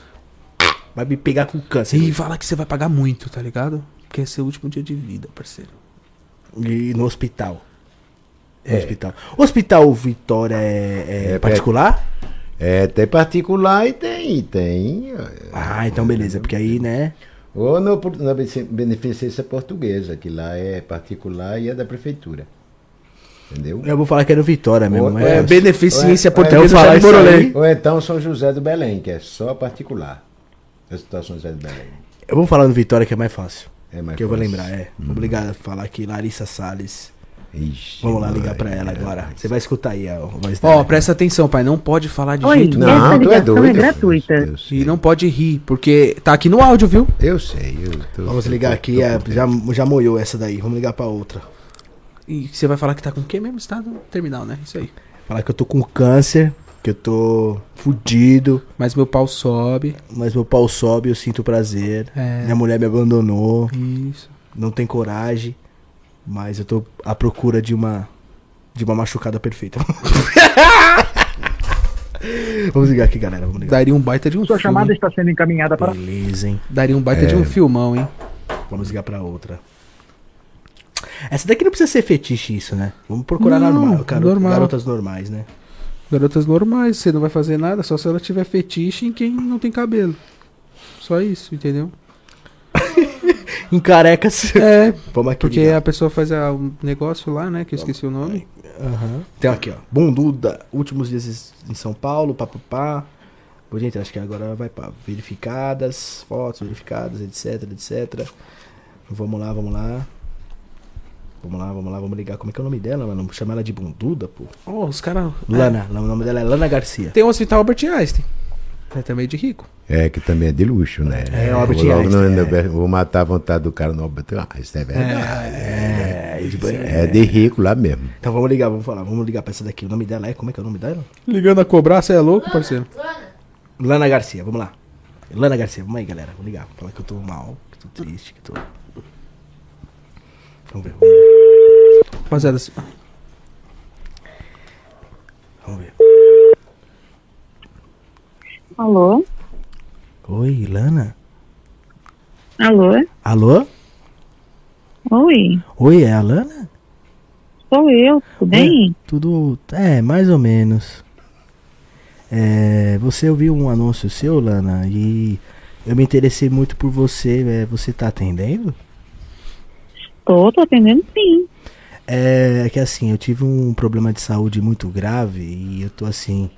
Vai me pegar com câncer. E fala que você vai pagar muito, tá ligado? Porque é seu último dia de vida, parceiro. E no hospital. No hospital. O hospital Vitória é, é É, particular? É, tem particular e tem, tem. Ah, então beleza. Porque aí, né? Ou no, na bene- beneficência portuguesa, que lá é particular e é da prefeitura. Entendeu? Eu vou falar que é no Vitória mesmo. Ou- mas- É, beneficência é- portuguesa ou é-? Ou então São José do Belém, que é só particular. Hospital São José do Belém. Eu vou falar no Vitória que é mais fácil. É mais que eu vou lembrar, é. Obrigado a falar aqui, Larissa Salles. Ixi, Vamos lá ligar pra ela agora. Você vai escutar aí a voz Ó, dela. presta atenção, pai. Não pode falar de Oi. jeito nenhum. Essa Não, tu é ligação doido. é gratuita. E não pode rir, porque tá aqui no áudio, viu? eu sei. Eu tô- Vamos ligar tô- aqui, tô é, já, já molhou essa daí. Vamos ligar pra outra. E você vai falar que tá com o quê mesmo? Estado terminal, né? Isso aí. Falar que eu tô com câncer, que eu tô fudido, Mas meu pau sobe. mas meu pau sobe, eu sinto prazer. É. Minha mulher me abandonou, Isso. não tem coragem, mas eu tô à procura de uma de uma machucada perfeita. [LAUGHS] Vamos ligar aqui, galera. Vamos ligar. Daria um baita de um Sua filme. chamada está sendo encaminhada para. Beleza, hein? Daria um baita de um filmão, hein? Vamos ligar pra outra. Essa daqui não precisa ser fetiche isso, né? Vamos procurar Não, normal, garo- normal. garotas normais, né? Garotas normais, você não vai fazer nada, só se ela tiver fetiche em quem não tem cabelo. Só isso, entendeu? [LAUGHS] Em carecas. É, Vamos aqui porque ligar. a pessoa faz a- um negócio lá, né? Que eu esqueci o nome. Aham. Tem aqui, ó. Bunduda, últimos dias em São Paulo, papapá. Bom, gente, acho que agora vai pra verificadas, fotos verificadas, etc, etc. Vamos lá, vamos lá. Vamos lá, vamos lá, vamos ligar. Como é que é o nome dela, mano? Chama ela de Bunduda, pô. Oh, os caras. Lana, o nome dela é Lana Garcia. Tem o Hospital Albert Einstein. É também de rico. É, que também é de luxo, né? É, o Albert vou, Einstein, no- é. vou matar a vontade do cara no Albert Einstein, é verdade. É, de É, de rico lá mesmo. Então vamos ligar, vamos falar, vamos ligar pra essa daqui. O nome dela é, como é que é o nome dela? Ligando a cobrar, você é louco, parceiro? Lana, Lana Garcia, vamos lá. Lana Garcia, vamos aí, galera. Vamos ligar. Falar que eu tô mal, que tô triste, que tô. Vamos ver. Rapaziada, se- Vamos ver. Alô? Oi, Lana? Alô? Alô? Oi, Oi, é a Lana? sou eu, tudo bem? Tudo. É, mais ou menos. É, você ouviu um anúncio seu, Lana, e eu me interessei muito por você. É, você tá atendendo? Tô, tô atendendo sim. É que assim, eu tive um problema de saúde muito grave e eu tô assim.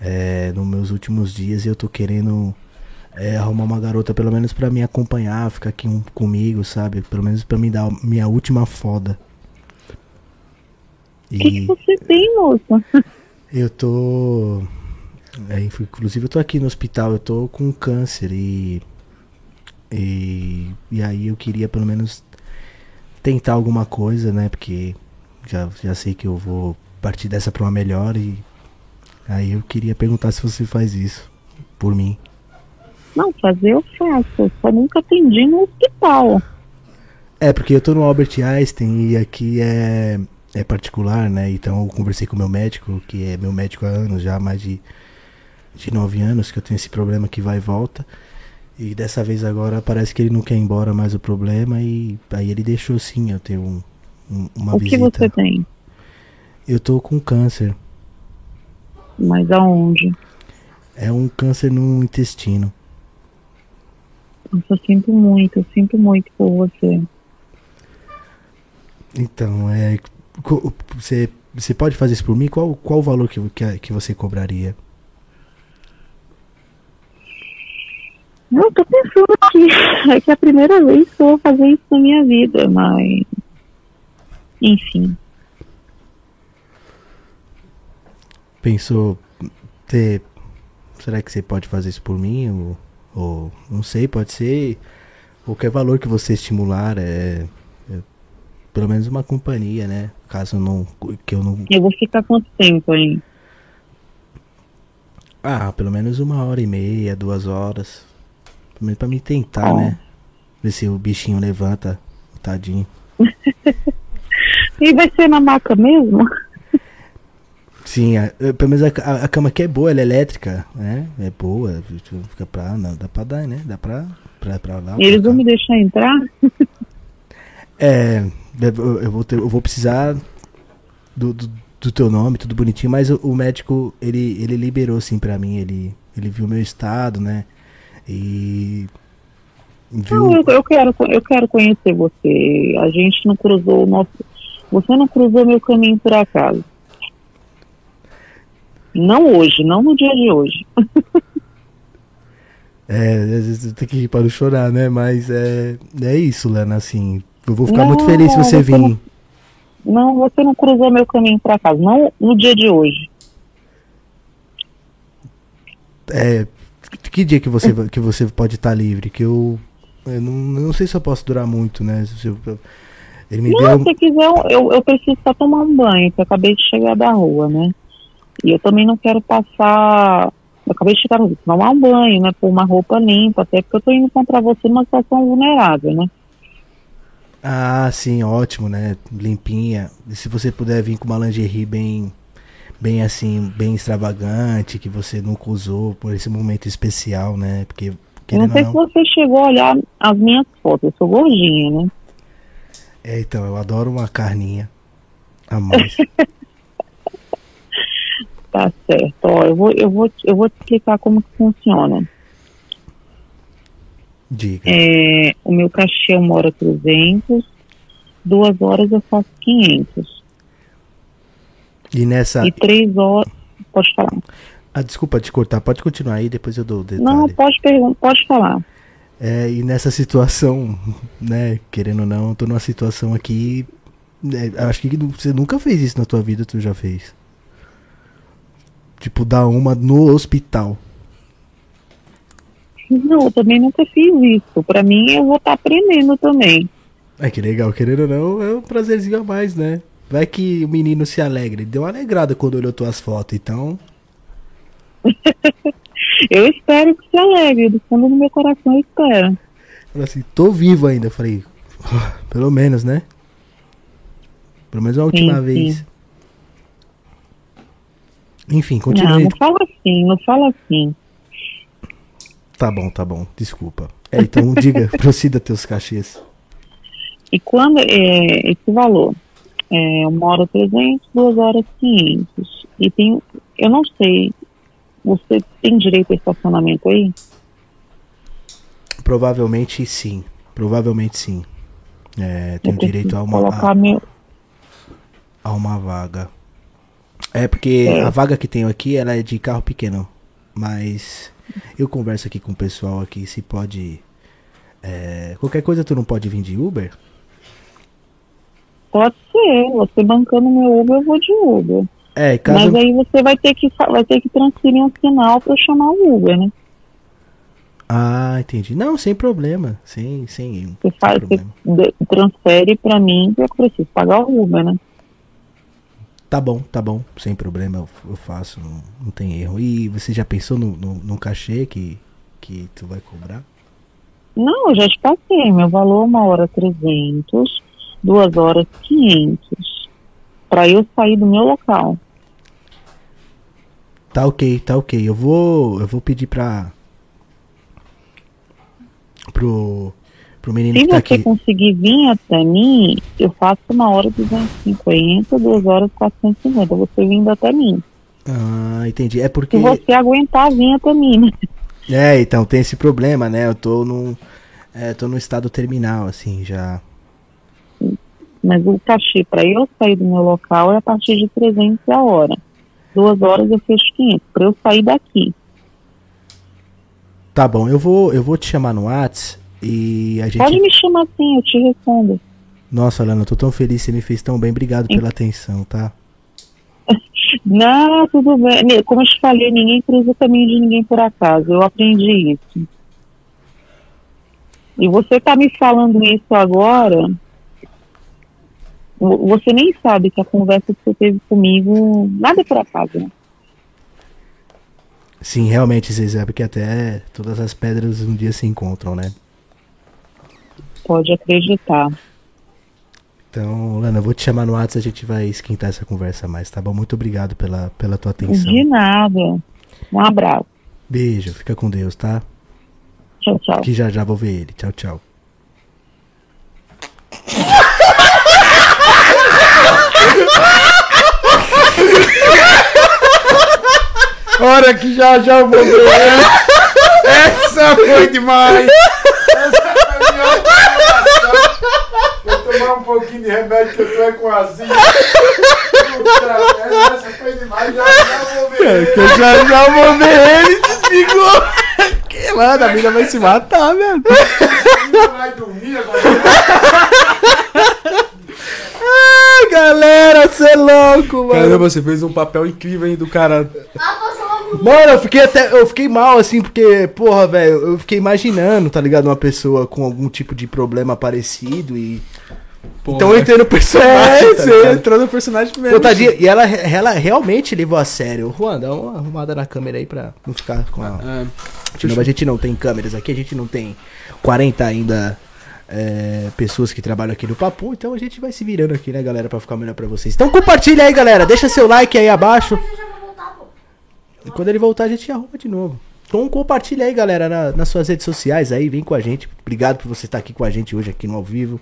É, nos meus últimos dias eu tô querendo é, arrumar uma garota pelo menos pra me acompanhar, ficar aqui um, comigo, sabe? Pelo menos pra me dar a minha última foda. O que, que você tem, moça? eu tô. é, inclusive eu tô aqui no hospital, eu tô com câncer e. E, e aí eu queria pelo menos tentar alguma coisa, né? Porque já, já sei que eu vou partir dessa pra uma melhor e. Aí eu queria perguntar se você faz isso por mim. Não, fazer eu faço. Só nunca atendi no hospital. É, porque eu tô no Albert Einstein e aqui é, é particular, né? Então eu conversei com o meu médico, que é meu médico há anos, já há mais de, de nove anos, que eu tenho esse problema que vai e volta. E dessa vez agora parece que ele não quer ir embora mais o problema e aí ele deixou sim eu ter um, um- uma o que visita. você tem? Eu tô com câncer. Mas aonde? É um câncer no intestino. Nossa, eu sinto muito, eu sinto muito por você. Então, é. Você, você pode fazer isso por mim? Qual, qual o valor que, que, que você cobraria? Não, tô pensando aqui. [LAUGHS] É que é a primeira vez que eu vou fazer isso na minha vida, mas. Enfim. pensou ter. Será que você pode fazer isso por mim? Ou, ou não sei, pode ser qualquer valor que você estimular, é, é pelo menos uma companhia, né? Caso não que eu não, Eu vou ficar quanto tempo aí? ah, pelo menos uma hora e meia, duas horas, pelo menos para me tentar, Ó. né? Ver se o bichinho levanta, tadinho. [LAUGHS] E vai ser na maca mesmo? Sim, a, eh, pelo menos a, a- a cama aqui é boa, ela é elétrica, né? É boa, fica pra, não, dá pra dar, né? Dá pra, pra, pra lá. E eles pra vão me deixar entrar? [LAUGHS] É, eu vou, ter- eu vou precisar do, do, do teu nome, tudo bonitinho, mas o, o médico, ele, ele liberou sim pra mim, ele, ele viu meu estado, né? E viu... Não, eu, eu quero, eu quero conhecer você. A gente não cruzou o nosso. Você não cruzou meu caminho por acaso. Não hoje, não no dia de hoje. [LAUGHS] É, às vezes tenho que ir para não chorar, né? Mas é, é isso, Lena, assim, eu vou ficar Não, muito feliz se você você vir. não- Não, você não cruzou meu caminho por acaso. Não no dia de hoje. É, que dia que você, que você pode estar livre? Que eu, eu não, não sei se eu posso durar muito, né? Se eu- ele me Não, deu... se quiser, eu, eu preciso só tomar um banho, que eu acabei de chegar da rua, né? E eu também não quero passar. Eu acabei de chegar da rua, tomar um banho, né? Pôr uma roupa limpa, até porque eu tô indo encontrar você numa situação vulnerável, né? Ah, sim, ótimo, né? Limpinha. E se você puder vir com uma lingerie bem, bem assim, bem extravagante, que você nunca usou por esse momento especial, né? Porque, não sei ou se não... você chegou a olhar as minhas fotos, eu sou gordinha, né? É, então, eu adoro uma carninha a mais. [LAUGHS] Tá certo. Ó, eu vou, eu vou, eu vou te explicar como que funciona. Diga. É, o meu cachê uma hora 300, duas horas eu faço 500. E nessa... E três horas. Pode falar. Ah, desculpa te cortar, pode continuar aí, depois eu dou o detalhe. Não, pode perguntar, pode falar. É, e nessa situação, [LAUGHS] né, querendo ou não, eu tô numa situação aqui. né, acho que você nunca fez isso na tua vida, tu já fez. Tipo, dar uma no hospital. Não, eu também nunca fiz isso. Pra mim, eu vou estar aprendendo também. É que legal, querendo ou não, é um prazerzinho a mais, né? Vai que o menino se alegra. Ele deu uma alegrada quando olhou tuas fotos, então. [LAUGHS] Eu espero que se alegre, do fundo do meu coração eu espero. Falei assim, tô vivo ainda. Eu falei, "Ah, pelo menos, né? Pelo menos a última Sim, vez. sim. Enfim, Não, continue. não fala assim, não fala assim. Tá bom, tá bom, desculpa. É, então diga, [LAUGHS] proceda teus cachês. E quando é, esse valor é uma hora 300, duas horas 500. E tem, eu não sei, você tem direito a estacionamento aí? Provavelmente sim. Provavelmente sim. É, tenho direito a uma, colocar a, meu. a uma vaga. É porque É. a vaga que tenho aqui ela é de carro pequeno. Mas eu converso aqui com o pessoal aqui se pode. é, qualquer coisa tu não pode vir de Uber? Pode ser, você bancando meu Uber, eu vou de Uber. É, caso. Mas aí você vai ter que vai ter que transferir um sinal para eu chamar o Uber, né? Ah, entendi. Não, sem problema. Sem, sem, Você sem faz, você problema. de- transfere para mim, que eu preciso pagar o Uber, né? Tá bom, tá bom. Sem problema, eu, eu faço. Não, não tem erro. E você já pensou no, no, no cachê que, que tu vai cobrar? Não, eu já te passei. Meu valor uma hora 300, duas horas 500. Para eu sair do meu local. Tá ok, tá ok. Eu vou. Eu vou pedir pra. Pro. Pro menino Se que tá você aqui. conseguir vir até mim, eu faço uma hora 250, duas horas 450. Você vindo até mim. Ah, entendi. É porque. Se você aguentar vir até mim, né? É, então tem esse problema, né? Eu tô num. É, tô no estado terminal, assim, já. Mas o cachê para eu sair do meu local é a partir de 300 a hora. Duas horas eu fecho 500. Para eu sair daqui. Tá bom, eu vou, eu vou te chamar no Whats e a gente. Pode me chamar assim, eu te respondo. Nossa, Lana, eu tô tão feliz, você me fez tão bem. Obrigado pela atenção, tá? [LAUGHS] Não, tudo bem. Como eu te falei, ninguém cruza o caminho de ninguém por acaso. Eu aprendi isso. E você tá me falando isso agora. Vo- Você nem sabe que a conversa que você teve comigo, nada é por acaso, né? Sim, realmente, você sabe que até todas as pedras um dia se encontram, né? Pode acreditar. Então, Lana, eu vou te chamar no Whats a gente vai esquentar essa conversa mais, tá bom? Muito obrigado pela, pela tua atenção. De nada. Um abraço. Beijo, fica com Deus, tá? Tchau, tchau. Que já já vou ver ele. Tchau, tchau. Hora que já já vou ver. Essa foi demais. Essa foi a melhor combinação. Vou tomar um pouquinho de remédio que eu tô é com azia. Puta, essa foi demais. Já já vou ver. Eu já já vou ver ele, desligou. Que mano, a mina vai se matar, velho. Vai dormir agora. Ai, galera, você é louco, mano. Caramba, você fez um papel incrível aí do cara. Mano, eu fiquei até. Eu fiquei mal, assim, porque, porra, velho, eu fiquei imaginando, tá ligado? Uma pessoa com algum tipo de problema parecido e. Pô, então eu entrei no [LAUGHS] É, personagem. tá você ligado? entrou no personagem mesmo. Pô, tadinha, e ela, ela realmente levou a sério. Juan, dá uma arrumada na câmera aí pra não ficar com a. Ah, novo, a gente não tem câmeras aqui, a gente não tem 40 ainda é, pessoas que trabalham aqui no Papo, então a gente vai se virando aqui, né, galera, pra ficar melhor pra vocês. Então compartilha aí, galera, deixa seu like aí abaixo. E quando ele voltar, a gente arruma de novo. Então compartilha aí, galera, na- nas suas redes sociais aí, vem com a gente. Obrigado por você estar aqui com a gente hoje aqui no ao vivo.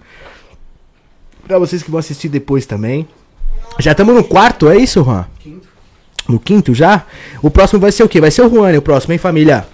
Pra vocês que vão assistir depois também. Já estamos no quarto, é isso, Juan? No quinto já? O próximo vai ser o quê? Vai ser o Juan, né, o próximo, hein, família?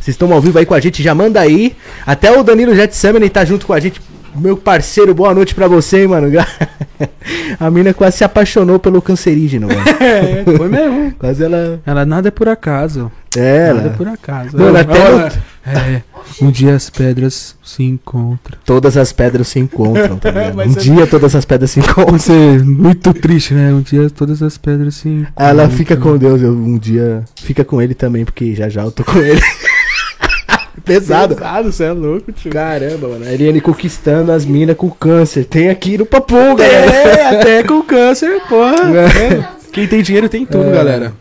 Vocês estão ao vivo aí com a gente, já manda aí. Até o Danilo Getsemane tá junto com a gente. Meu parceiro, boa noite pra você, hein, mano. [LAUGHS] A mina quase se apaixonou pelo cancerígeno, mano. [LAUGHS] É, foi mesmo. Quase ela. Ela nada é por acaso. É, Nada é ela. por acaso. Mano, Ela- até ela- no- É, um dia as pedras se encontram. Todas as pedras se encontram, tá [LAUGHS] ligado? Um é- dia todas as pedras se encontram. Você é muito triste, né? Um dia todas as pedras se encontram. Ela fica com Deus, eu um dia fica com ele também, porque já já eu tô com ele. Pesado. Pesado, você é louco, tio. Caramba, mano. A Eliane conquistando as minas com câncer. Tem aqui no Papum, galera. É, até com câncer, porra. É. Quem tem dinheiro tem tudo, É. galera.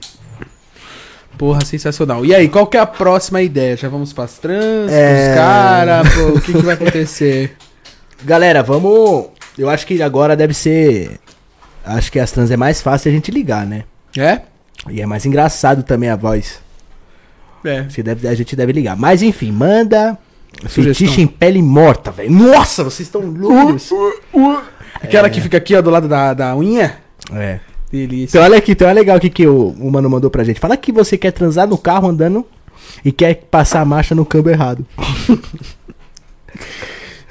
Porra, sensacional. E aí, qual que é a próxima ideia? Já vamos pras trans, É. pros caras, pô, o que, que vai acontecer? [LAUGHS] Galera, vamos. Eu acho que agora deve ser. Acho que as trans é mais fácil a gente ligar, né? É? E é mais engraçado também a voz. É. Você deve, a gente deve ligar. Mas enfim, manda. Sugestão. Fetiche em pele morta, velho. Nossa, vocês estão loucos. Aquela que fica aqui, ó, do lado da, da unha. É. Delícia. Então olha aqui, então olha legal o que, que o, o mano mandou pra gente. Fala que você quer transar no carro andando e quer passar a marcha no câmbio errado. [LAUGHS]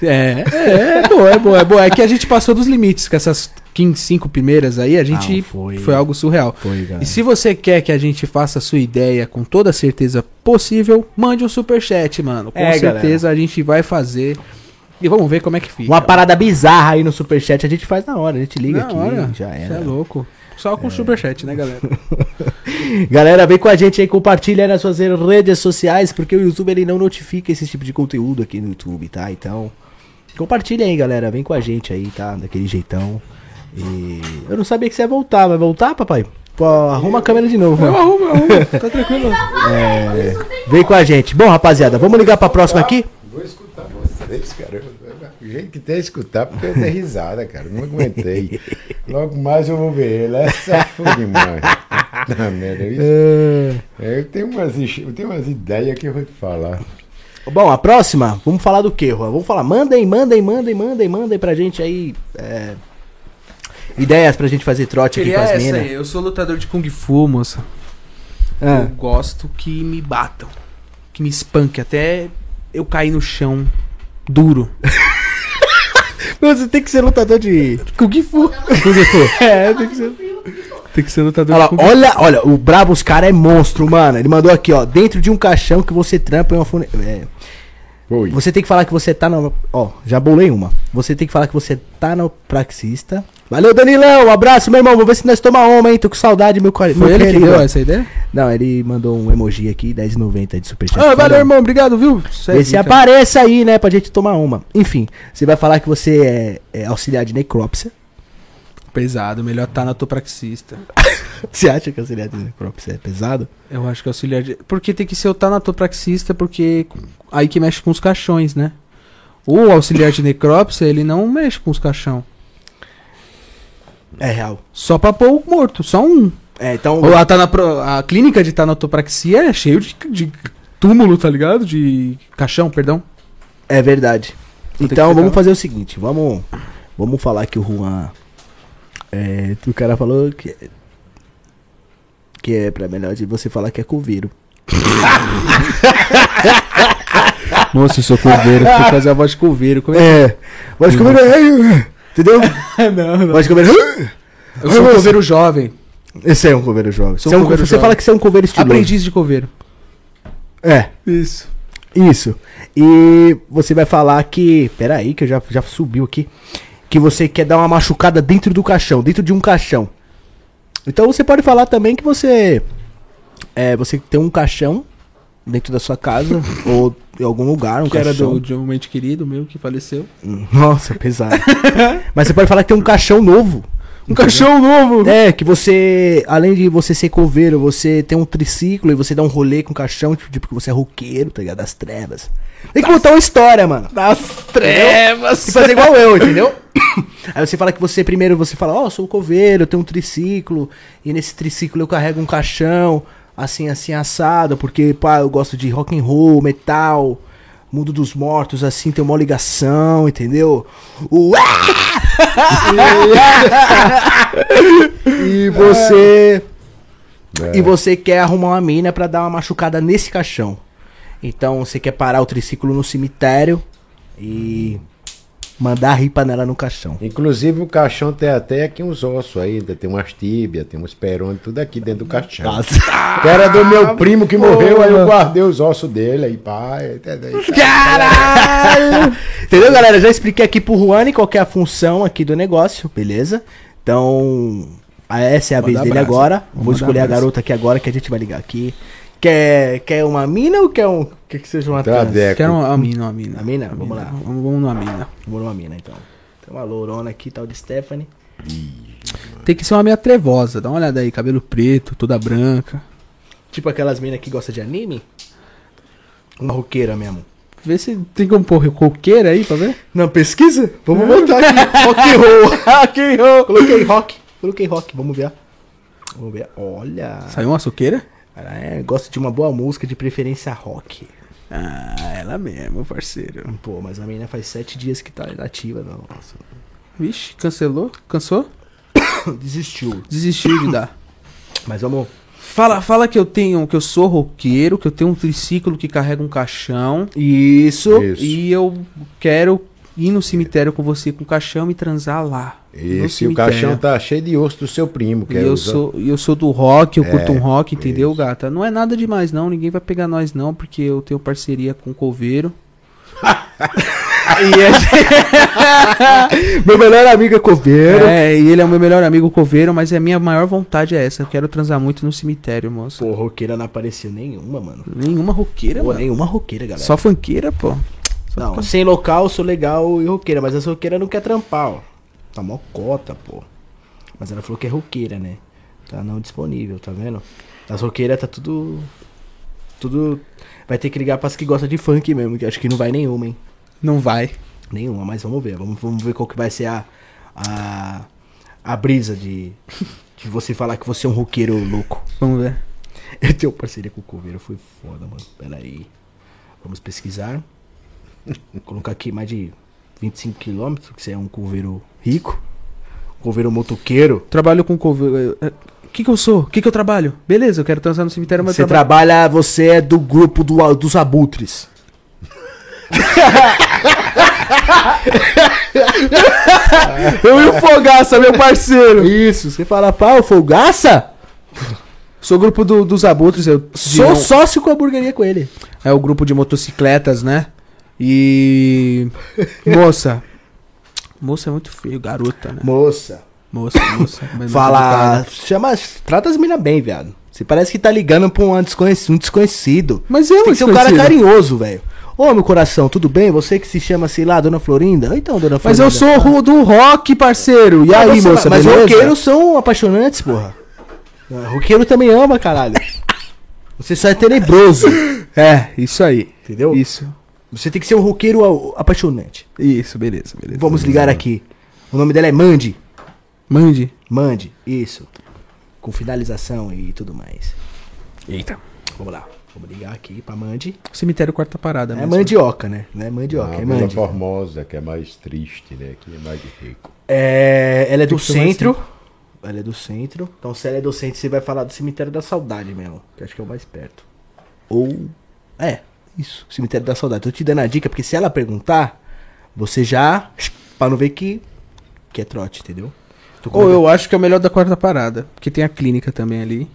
É, é, é boa, é boa, é boa. É que a gente passou dos limites com essas 15, 5 primeiras aí, a gente foi. foi. algo surreal. Foi. E se você quer que a gente faça a sua ideia com toda a certeza possível, mande um superchat, mano. Com É, certeza a gente vai fazer. E vamos ver como é que fica. Uma parada bizarra aí no superchat a gente faz na hora, a gente liga Na aqui, hora. já era. é louco. Só com superchat, né, galera? [LAUGHS] Galera, vem com a gente aí, compartilha nas suas redes sociais, porque o YouTube ele não notifica esse tipo de conteúdo aqui no YouTube, tá? Então, compartilha aí, galera, vem com a gente aí, tá? Daquele jeitão. E eu não sabia que você ia voltar, vai voltar, papai? Pô, arruma a câmera de novo. Eu mano. arrumo, eu arrumo. [LAUGHS] Tá tranquilo. É, vem com a gente. Bom, rapaziada, vamos ligar pra próxima aqui? Vou escutar vocês, cara. O jeito que tem é escutar, porque eu dei risada, cara. Não aguentei. Logo mais eu vou ver ele. Essa foi demais. Tá merda. isso- É, Eu tenho umas, eu tenho umas ideias que eu vou te falar. Bom, a próxima, vamos falar do que, Juan? Vamos falar, mandem, mandem, mandem, mandem, mandem pra gente aí é, ideias pra gente fazer trote aqui com as essa minas. aí. Eu sou lutador de Kung Fu, moça. Ah. Eu gosto que me batam. Que me espanque até eu cair no chão duro. [LAUGHS] Você tem que ser lutador de Kung Fu. Kung Fu. [LAUGHS] É, tem que ser. Tem que ser lutador Olha, de Kung Fu. olha, olha, o brabo, os cara é monstro, mano. Ele mandou aqui, ó, dentro de um caixão que você trampa em uma fune... é, Oi. Você tem que falar que você tá no. Ó, já bolei uma. Você tem que falar que você tá no praxista. Valeu, Danilão. Um abraço, meu irmão. Vamos ver se nós toma uma, hein? Tô com saudade, meu Foi meu ele que querido. deu essa ideia? Não, ele mandou um emoji aqui, 10,90 de superchat. Ah, valeu, irmão. Obrigado, viu? Segue, Vê se cara. apareça aí, né, pra gente tomar uma. Enfim, você vai falar que você é, é auxiliar de necrópsia. Pesado, melhor tá tanatopraxista. [LAUGHS] Você acha que auxiliar de necrópsia é pesado? Eu acho que auxiliar de... Porque tem que ser o tanatopraxista, porque aí que mexe com os caixões, né? O auxiliar de necrópsia, ele não mexe com os caixão. É real. Só pra pôr o morto, só um. É, então. Ou a, tanapro- a clínica de tanatopraxia é cheio de, de túmulo, tá ligado? De caixão, perdão. É verdade. Vou Então vamos fazer o seguinte, vamos vamos falar que o Juan é, o cara falou que que é pra melhor de você falar que é coveiro. [LAUGHS] Moça, eu sou coveiro, tem que fazer a voz de coveiro. Como é? É. Voz de coveiro. é, Entendeu? [LAUGHS] não, não. Voz de coveiro. Eu sou um coveiro jovem. Esse é um coveiro jovem. Sou Você, é um coveiro você jovem. fala que você é um coveiro estiloso. Aprendiz de coveiro. É. Isso. Isso. E você vai falar que. Pera aí, que eu já, já subiu aqui. Que você quer dar uma machucada dentro do caixão, dentro de um caixão. Então você pode falar também que você. É, você tem um caixão dentro da sua casa [LAUGHS] ou em algum lugar, um Que era caixão. do, de um mente querido meu que faleceu. [LAUGHS] Nossa, pesado. [LAUGHS] Mas você pode falar que tem um caixão novo. Um caixão novo! É, que você, além de você ser coveiro, você tem um triciclo e você dá um rolê com o caixão, tipo, tipo que você é roqueiro, tá ligado? Das trevas. Tem que contar uma história, mano. Das trevas! Tem que fazer igual eu, entendeu? [COUGHS] Aí você fala que você, primeiro você fala, ó, eu sou coveiro, eu tenho um triciclo, e nesse triciclo eu carrego um caixão, assim, assim, assado, porque, pá, eu gosto de rock and roll, metal, mundo dos mortos, assim, tem uma ligação, entendeu? Ué! [LAUGHS] e você... E você quer arrumar uma mina pra dar uma machucada nesse caixão. Então você quer parar o triciclo no cemitério e mandar a ripa nela no caixão. Inclusive o caixão tem até aqui uns ossos ainda, tem umas tíbias, tem uns perônios, tudo aqui dentro do caixão. Que era do meu primo que morreu, aí eu guardei os ossos dele, aí pai. Caralho! [LAUGHS] Entendeu, galera? Já expliquei aqui pro Juani qual é a função aqui do negócio, beleza? Então, a- essa é a Manda vez dele abraço. agora. Vou mandar escolher a abraço. garota aqui agora que a gente vai ligar aqui. Quer, quer uma mina ou quer um. Quer que seja uma trans? Tradeco. Quero uma mina, uma mina. A mina? Vamos lá. Vamos, vamos numa mina. Vou numa mina então. Tem uma lourona aqui, tal de Stephanie. Tem que ser uma mina trevosa. Dá uma olhada aí, cabelo preto, toda branca. Tipo aquelas minas que gostam de anime? Uma roqueira mesmo. Vê se tem como pôr coqueira aí pra ver. Não, pesquisa? Vamos botar aqui. [LAUGHS] rock and roll. rock and roll. Coloquei rock. Coloquei rock. Vamos ver. Vamos ver. Olha. Saiu uma suqueira? Cara, é, gosto de uma boa música, de preferência rock. Ah, ela mesmo, parceiro. Pô, mas a menina faz sete dias que tá inativa, não. Nossa. Vixe, cancelou? Cansou? [COUGHS] Desistiu. Desistiu de dar. [COUGHS] Mas vamos. Fala, fala que eu tenho, que eu sou roqueiro, que eu tenho um triciclo que carrega um caixão Isso. Isso. e eu quero ir no cemitério com você com o caixão e transar lá. no Esse o caixão tá cheio de osso do seu primo, que E é eu sou, e eu sou do rock, eu É, curto um rock, entendeu, isso. gata? Não é nada demais, não. Ninguém vai pegar nós, não, porque eu tenho parceria com o Coveiro. [LAUGHS] e gente- Meu melhor amigo é coveiro. é, e ele é o meu melhor amigo, Coveiro, mas a minha maior vontade é essa. Eu quero transar muito no cemitério, moço. Pô, roqueira não apareceu nenhuma, mano. Nenhuma roqueira, Pô, mano. nenhuma roqueira, galera. Só funkeira, pô. Não, sem local sou legal e roqueira, mas essa roqueira não quer trampar, ó. Tá mó cota, pô. Mas ela falou que é roqueira, né? Tá não disponível, tá vendo? As roqueiras tá tudo. Tudo. Vai ter que ligar pras que gostam de funk mesmo, que acho que não vai nenhuma, hein? Não vai. Nenhuma, mas vamos ver. Vamos, vamos ver qual que vai ser a. A, a brisa de. [LAUGHS] De você falar que você é um roqueiro louco. Vamos ver. Eu tenho parceria com o Coveiro, foi foda, mano. Pera aí. Vamos pesquisar. Vou [LAUGHS] colocar aqui mais de 25 quilômetros, que você é um coveiro rico. Coveiro motoqueiro. Trabalho com Coveiro. O que que eu sou? O que que eu trabalho? Beleza, eu quero transar no cemitério, mas Você trabalho. trabalha, você é do grupo do, dos abutres. [LAUGHS] Eu e o Fogaça, meu parceiro. Isso, você fala, pá, o Folgaça? Sou grupo do- dos abutres, eu Sou sócio com a hamburgueria com ele. É o grupo de motocicletas, né? E. Moça. Moça é muito feio, garota, né? Moça. Moça, moça. [LAUGHS] mas Fala, chama, trata as minas bem, viado. Você parece que tá ligando pra um desconhecido. Um desconhecido. Mas Você eu tem que ser um cara carinhoso, velho. Ô, meu coração, tudo bem? Você que se chama, sei lá, Dona Florinda? Então, Dona Mas Florinda. eu sou ro- do rock, parceiro. E Ah, aí, você- moça, Mas beleza? roqueiros são apaixonantes, porra. Ah, Roqueiro também ama, caralho. [LAUGHS] Você só é tenebroso, É, isso aí. entendeu? Isso. Você tem que ser um roqueiro apaixonante. Isso, beleza, beleza. Vamos ligar aqui. O nome dela é Mandy. Mande. Mandy, isso. Com finalização e tudo mais. Eita. Vamos lá. Vamos ligar aqui pra Mandy. Cemitério quarta parada, É mesmo. mandioca, né? Não é mandioca, a é Vila Mandy. Formosa, que é mais triste, né? Que é mais rico. É, ela é do que ser mais centro. Ela é do centro. Então, se ela é do centro, você vai falar do cemitério da saudade mesmo. Que eu acho que é o mais perto. Ou. É, isso. Cemitério da saudade. Tô te dando a dica, porque se ela perguntar, você já. Pra não ver que. Que é trote, entendeu? Ou eu acho que é o melhor da quarta parada. Porque tem a clínica também ali.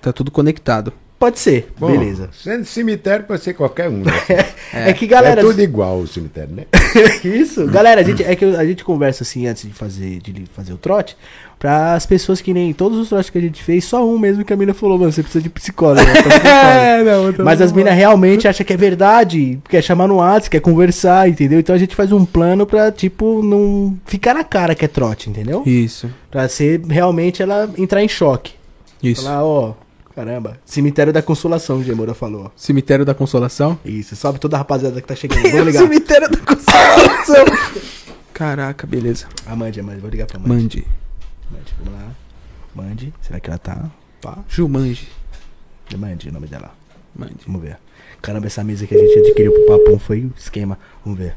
Tá tudo conectado. Pode ser, Bom, beleza. Sendo cemitério, pode ser qualquer um. Né? [LAUGHS] É, que É galera. tudo igual o cemitério, né? [LAUGHS] Isso. Galera, a gente, é que a gente conversa assim antes de fazer, de fazer o trote. Pra as pessoas que nem todos os trotes que a gente fez, só um mesmo que a mina falou, mano, você precisa de psicólogo. né? Tá psicólogo. [LAUGHS] não, então Mas as minas realmente acham que é verdade, quer chamar no WhatsApp, quer conversar, entendeu? Então a gente faz um plano pra, tipo, não ficar na cara que é trote, entendeu? Isso. Pra ser realmente ela entrar em choque. Isso. Falar, ó, caramba, cemitério da consolação, o Gemora falou. Cemitério da Consolação. Isso, sobe toda a rapaziada que tá chegando. Vamos ligar. [LAUGHS] Cemitério da Consolação. Caraca, beleza. A Mandy, a Mandy, vou ligar pra Mandy. Mande. Mandy, vamos lá. Mandy, será que ela tá? Pá. Ju, mande. Mandy, o nome dela. Mande. Vamos ver. Caramba, essa mesa que a gente adquiriu pro Papum foi o esquema. Vamos ver.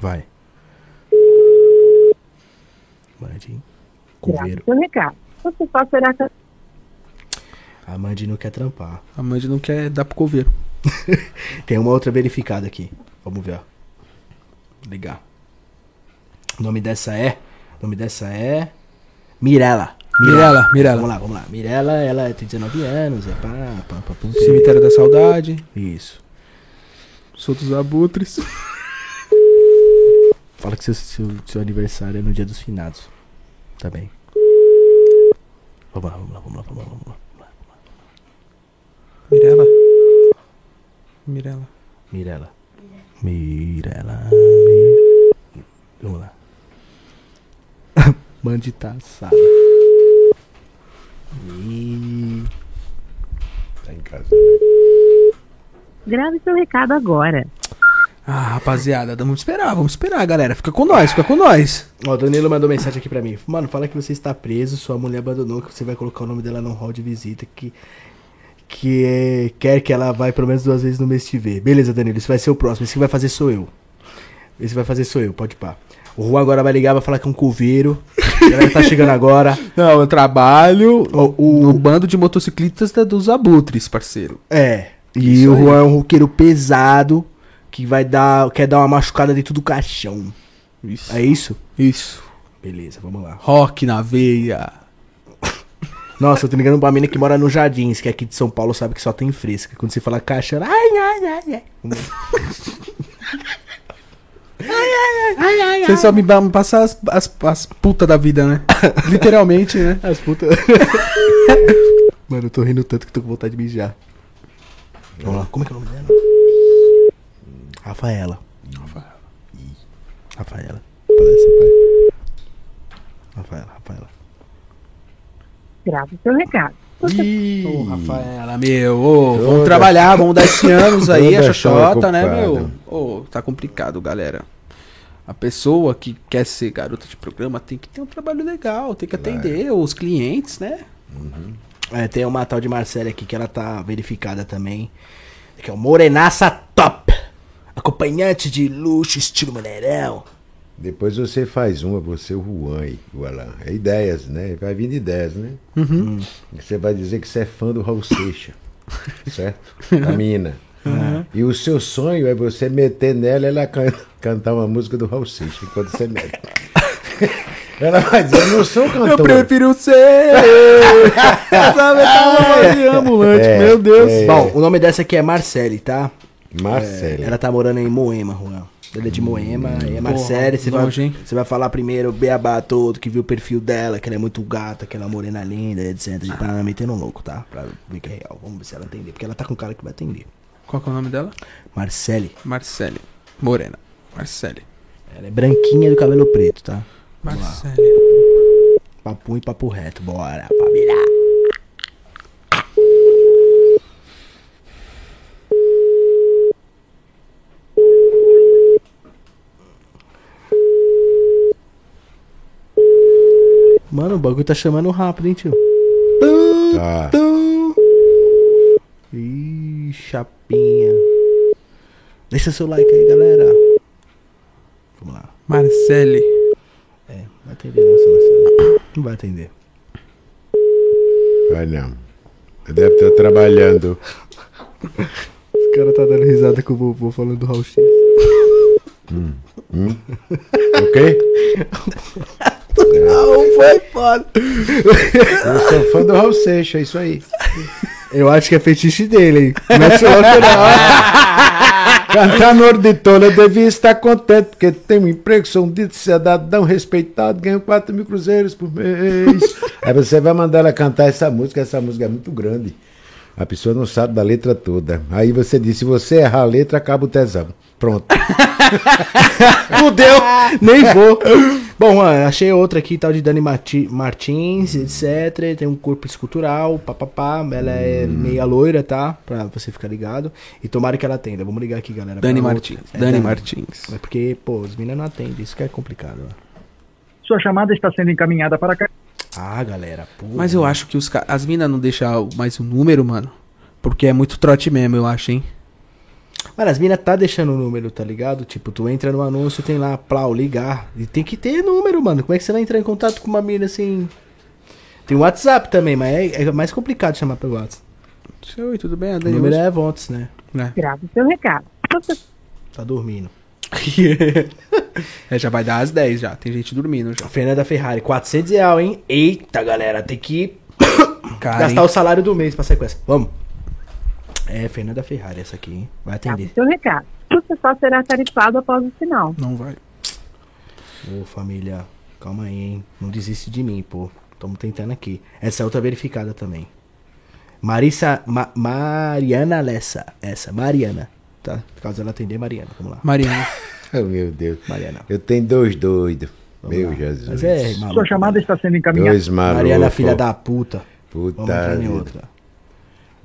Vai. Mandy. Coveiro. Seu recado. Você só será que A Mandy não quer trampar. A Mande não quer dar pro coveiro. [LAUGHS] Tem uma outra verificada aqui. Vamos ver, ó. Ligar. O nome dessa é. O nome dessa é. Mirella. Mirella, Mirella. Vamos lá, vamos lá. Mirella, ela tem 19 anos, é pá, pá, pá, pum. Cemitério da Saudade. Isso. Sou dos abutres. [LAUGHS] Fala que seu, seu, seu aniversário é no dia dos finados. Tá bem. Vamos lá, vamos lá, vamos lá, vamos lá, vamos lá. Mirella. Mirella. Mirella. Mirella. Mi... Vamos lá. Mande taçada. Mi... Tá em casa. né? grave seu recado agora. Ah, rapaziada, vamos esperar, vamos esperar, galera. Fica com nós, fica com nós. Ó, o Danilo mandou mensagem aqui pra mim. Mano, fala que você está preso, sua mulher abandonou, que você vai colocar o nome dela no hall de visita, que, que é, quer que ela vai pelo menos duas vezes no mês te ver. Beleza, Danilo, esse vai ser o próximo. Esse que vai fazer sou eu. Esse vai fazer sou eu, pode pá. O Juan agora vai ligar, vai falar que é um coveiro. A galera tá chegando agora. [LAUGHS] Não, eu trabalho O- o- no bando de motociclistas da- dos abutres, parceiro. É. E Isso o aí. Juan é um roqueiro pesado, que vai dar, quer dar uma machucada dentro do caixão. Isso. É isso? Isso. Beleza, vamos lá. Rock na veia. Nossa, eu tô ligando pra mina que mora no Jardins, que aqui de São Paulo sabe que só tem fresca. Quando você fala caixa, ela... Ai, ai, ai, ai. Você só me dá- me passa as, as, as putas da vida, né? [LAUGHS] Literalmente, né? As putas. [LAUGHS] Mano, eu tô rindo tanto que tô com vontade de mijar. Vamos lá, como é que é o nome dela? Rafaela. Rafaela. Rafaela. Parece, pai. Rafaela, Rafaela. Grave o seu recado. Ô, Rafaela, meu, ô, vamos Toda- trabalhar, vamos dar esse anos aí, a Xoxota, né, meu? Ô, tá complicado, galera. A pessoa que quer ser garota de programa tem que ter um trabalho legal, tem que atender os clientes, né? É, tem uma tal de Marcela aqui que ela tá verificada também. Que é o Morenaça Top. Acompanhante de luxo, estilo maneirão. Depois você faz uma, você o Juan aí, o Alan. É ideias, né? Vai vindo ideias, né? Uhum. Você vai dizer que você é fã do Raul Seixas, [LAUGHS] certo? A mina. E o seu sonho é você meter nela e ela can- cantar uma música do Raul Seixas enquanto você mete. [LAUGHS] Ela vai dizer, eu não sou cantor. Eu prefiro ser. [LAUGHS] Sabe, tá de ambulante, É, meu Deus. é. Bom, o nome dessa aqui é Marcele, tá? Marcelo. Ela tá morando em Moema, Juan. Ela é de Moema, é Marcele. Você vai, hein? você vai falar primeiro o beabá todo, que viu o perfil dela, que ela é muito gata, que ela é morena linda, etc. E tá metendo um louco, tá? Pra ver que é real. Vamos ver se ela atender. Porque ela tá com cara que vai atender. Qual que é o nome dela? Marcele. Marcele. Morena. Marcele. Ela é branquinha do cabelo preto, tá? Marcele. Papo e papo reto. Bora, família. Mano, o bagulho tá chamando rápido, hein, tio? Tá. Ih, chapinha. Deixa seu like aí, galera. Vamos lá. Marcele. É, vai atender nossa, nossa. Não vai atender. Vai não. Deve estar trabalhando. Os caras tá dando risada com o vovô falando do Raul X. Ok? [LAUGHS] Não, foi foda. Eu sou fã do Raul Seixas, é isso aí. Eu acho que é fetiche dele, hein? Não. [LAUGHS] Cantar no auditório, eu devia estar contente, porque tenho um emprego, sou um dito cidadão respeitado, ganho 4 mil cruzeiros por mês. Aí você vai mandar ela cantar essa música, essa música é muito grande. A pessoa não sabe da letra toda. Aí você diz, se você errar a letra, acaba o tesão. Pronto. [LAUGHS] Fudeu. Nem vou. Bom, mano, achei outra aqui, tal de Dani Marti- Martins, etc. Tem um corpo escultural, papapá. Ela é meia loira, tá? Pra você ficar ligado. E tomara que ela atenda. Vamos ligar aqui, galera. Dani Martins. É, Dani Martins. É porque, pô, os meninos não atendem. Isso que é complicado, ó. Sua chamada está sendo encaminhada para cá. Ah, galera, pô. Mas eu acho que os as minas não deixam mais o número, mano. Porque é muito trote mesmo, eu acho, hein? Mano, as minas tá deixando o número, tá ligado? Tipo, tu entra no anúncio, tem lá, plau, ligar. E tem que ter número, mano. Como é que você vai entrar em contato com uma mina assim? Tem o WhatsApp também, mas é, é mais complicado chamar pelo WhatsApp. Oi, tudo bem? O Dani número é Vontes, né? é. Grave o seu recado. Tá dormindo. [LAUGHS] É, já vai dar às 10 já. Tem gente dormindo já. Fernanda Ferrari, 400 real, hein? Eita, galera, tem que [COUGHS] Cara, gastar hein? o salário do mês pra sair com essa. Vamos. É, Fernanda Ferrari, essa aqui, hein? Vai grave atender. o seu recado. Você só será tarifado após o sinal. Não vai. Ô, família, calma aí, hein? Não desiste de mim, pô. Tamo tentando aqui. Essa é outra verificada também. Marissa. Ma- Mariana Lessa. Essa, Mariana. Tá? Caso ela atender, Mariana. Vamos lá. Mariana. [LAUGHS] Oh, meu Deus. Mariana. Eu tenho dois doidos. Meu lá. Jesus. Mas é, maluco. Sua chamada está sendo encaminhada. Dois. Mariana, filha da puta. Puta Vamos entrar em outra.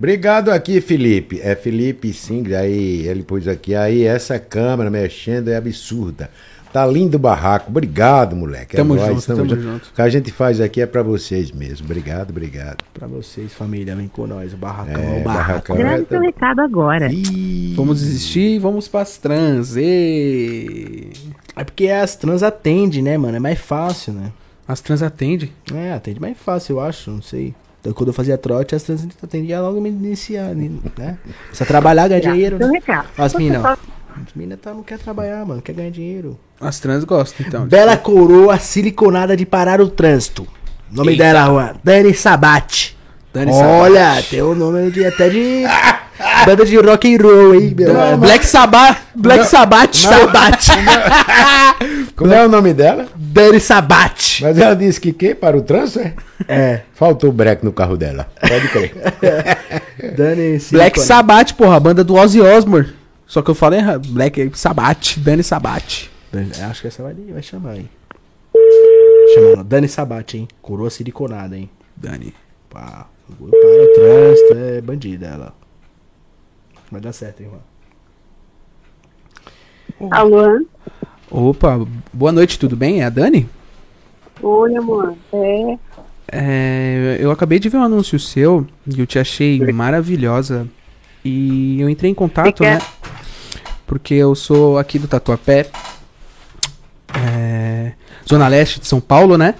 Obrigado aqui, Felipe. É Felipe Singler, aí ele pôs aqui. Aí, essa câmera mexendo é absurda. Tá lindo o barraco. Obrigado, moleque. É Tamo nóis, junto, tamo junto. O que a gente faz aqui é pra vocês mesmo. Obrigado, obrigado. Pra vocês, família, vem com nós. O barracão é, É, o barraco. barracão. Grave seu recado agora. Ih, Vamos desistir e vamos pras trans. Ê! É porque as trans atendem, né, mano? É mais fácil, né? As trans atendem. É, atende mais fácil, eu acho, não sei. Então, quando eu fazia trote, as trans atendiam logo me iniciar, né? Precisa trabalhar, ganhar dinheiro, seu né? As Você mina, só- As meninas tá, não quer trabalhar, mano, quer ganhar dinheiro. As trans gostam, então. Bela coroa siliconada de parar o trânsito. Nome Eita. dela, Juan. Dani Sabate. Dani Olha, Sabate. tem o nome de, até de [LAUGHS] banda de rock and roll, hein, meu. É, Black Sabbath. Black Sabbath. Sabate. Como é o nome dela? Dani Sabate. Mas ela disse que que? Para o trânsito, é? É, Faltou o breque no carro dela. Pode crer. [LAUGHS] Dani Black Sabbath, porra, a banda do Ozzy Osbourne. Só que eu falei errado. Black Sabbath, Dani Sabbath. Dani- Acho que essa vai, vai chamar, hein. Chamando Dani Sabate, hein. Coroa siliconada, hein. Dani. Pá, para o trânsito, é bandida ela. Vai dar certo, hein, Juan. Alô? Opa, boa noite, tudo bem? É a Dani? Oi, amor. É, É, eu acabei de ver um anúncio seu e eu te achei maravilhosa. E eu entrei em contato, né? Porque eu sou aqui do Tatuapé, é, Zona Leste de São Paulo, né?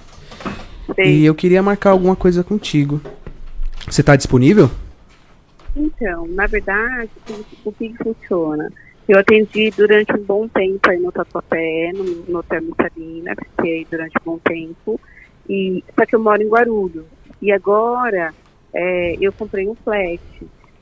sei. E eu queria marcar alguma coisa contigo. Você tá disponível? Então, na verdade, o- que funciona? Eu atendi durante um bom tempo aí no Tatuapé, no, no Hotel Missalina, fiquei durante um bom tempo, e, só que eu moro em Guarulhos. E agora é, eu comprei um flat,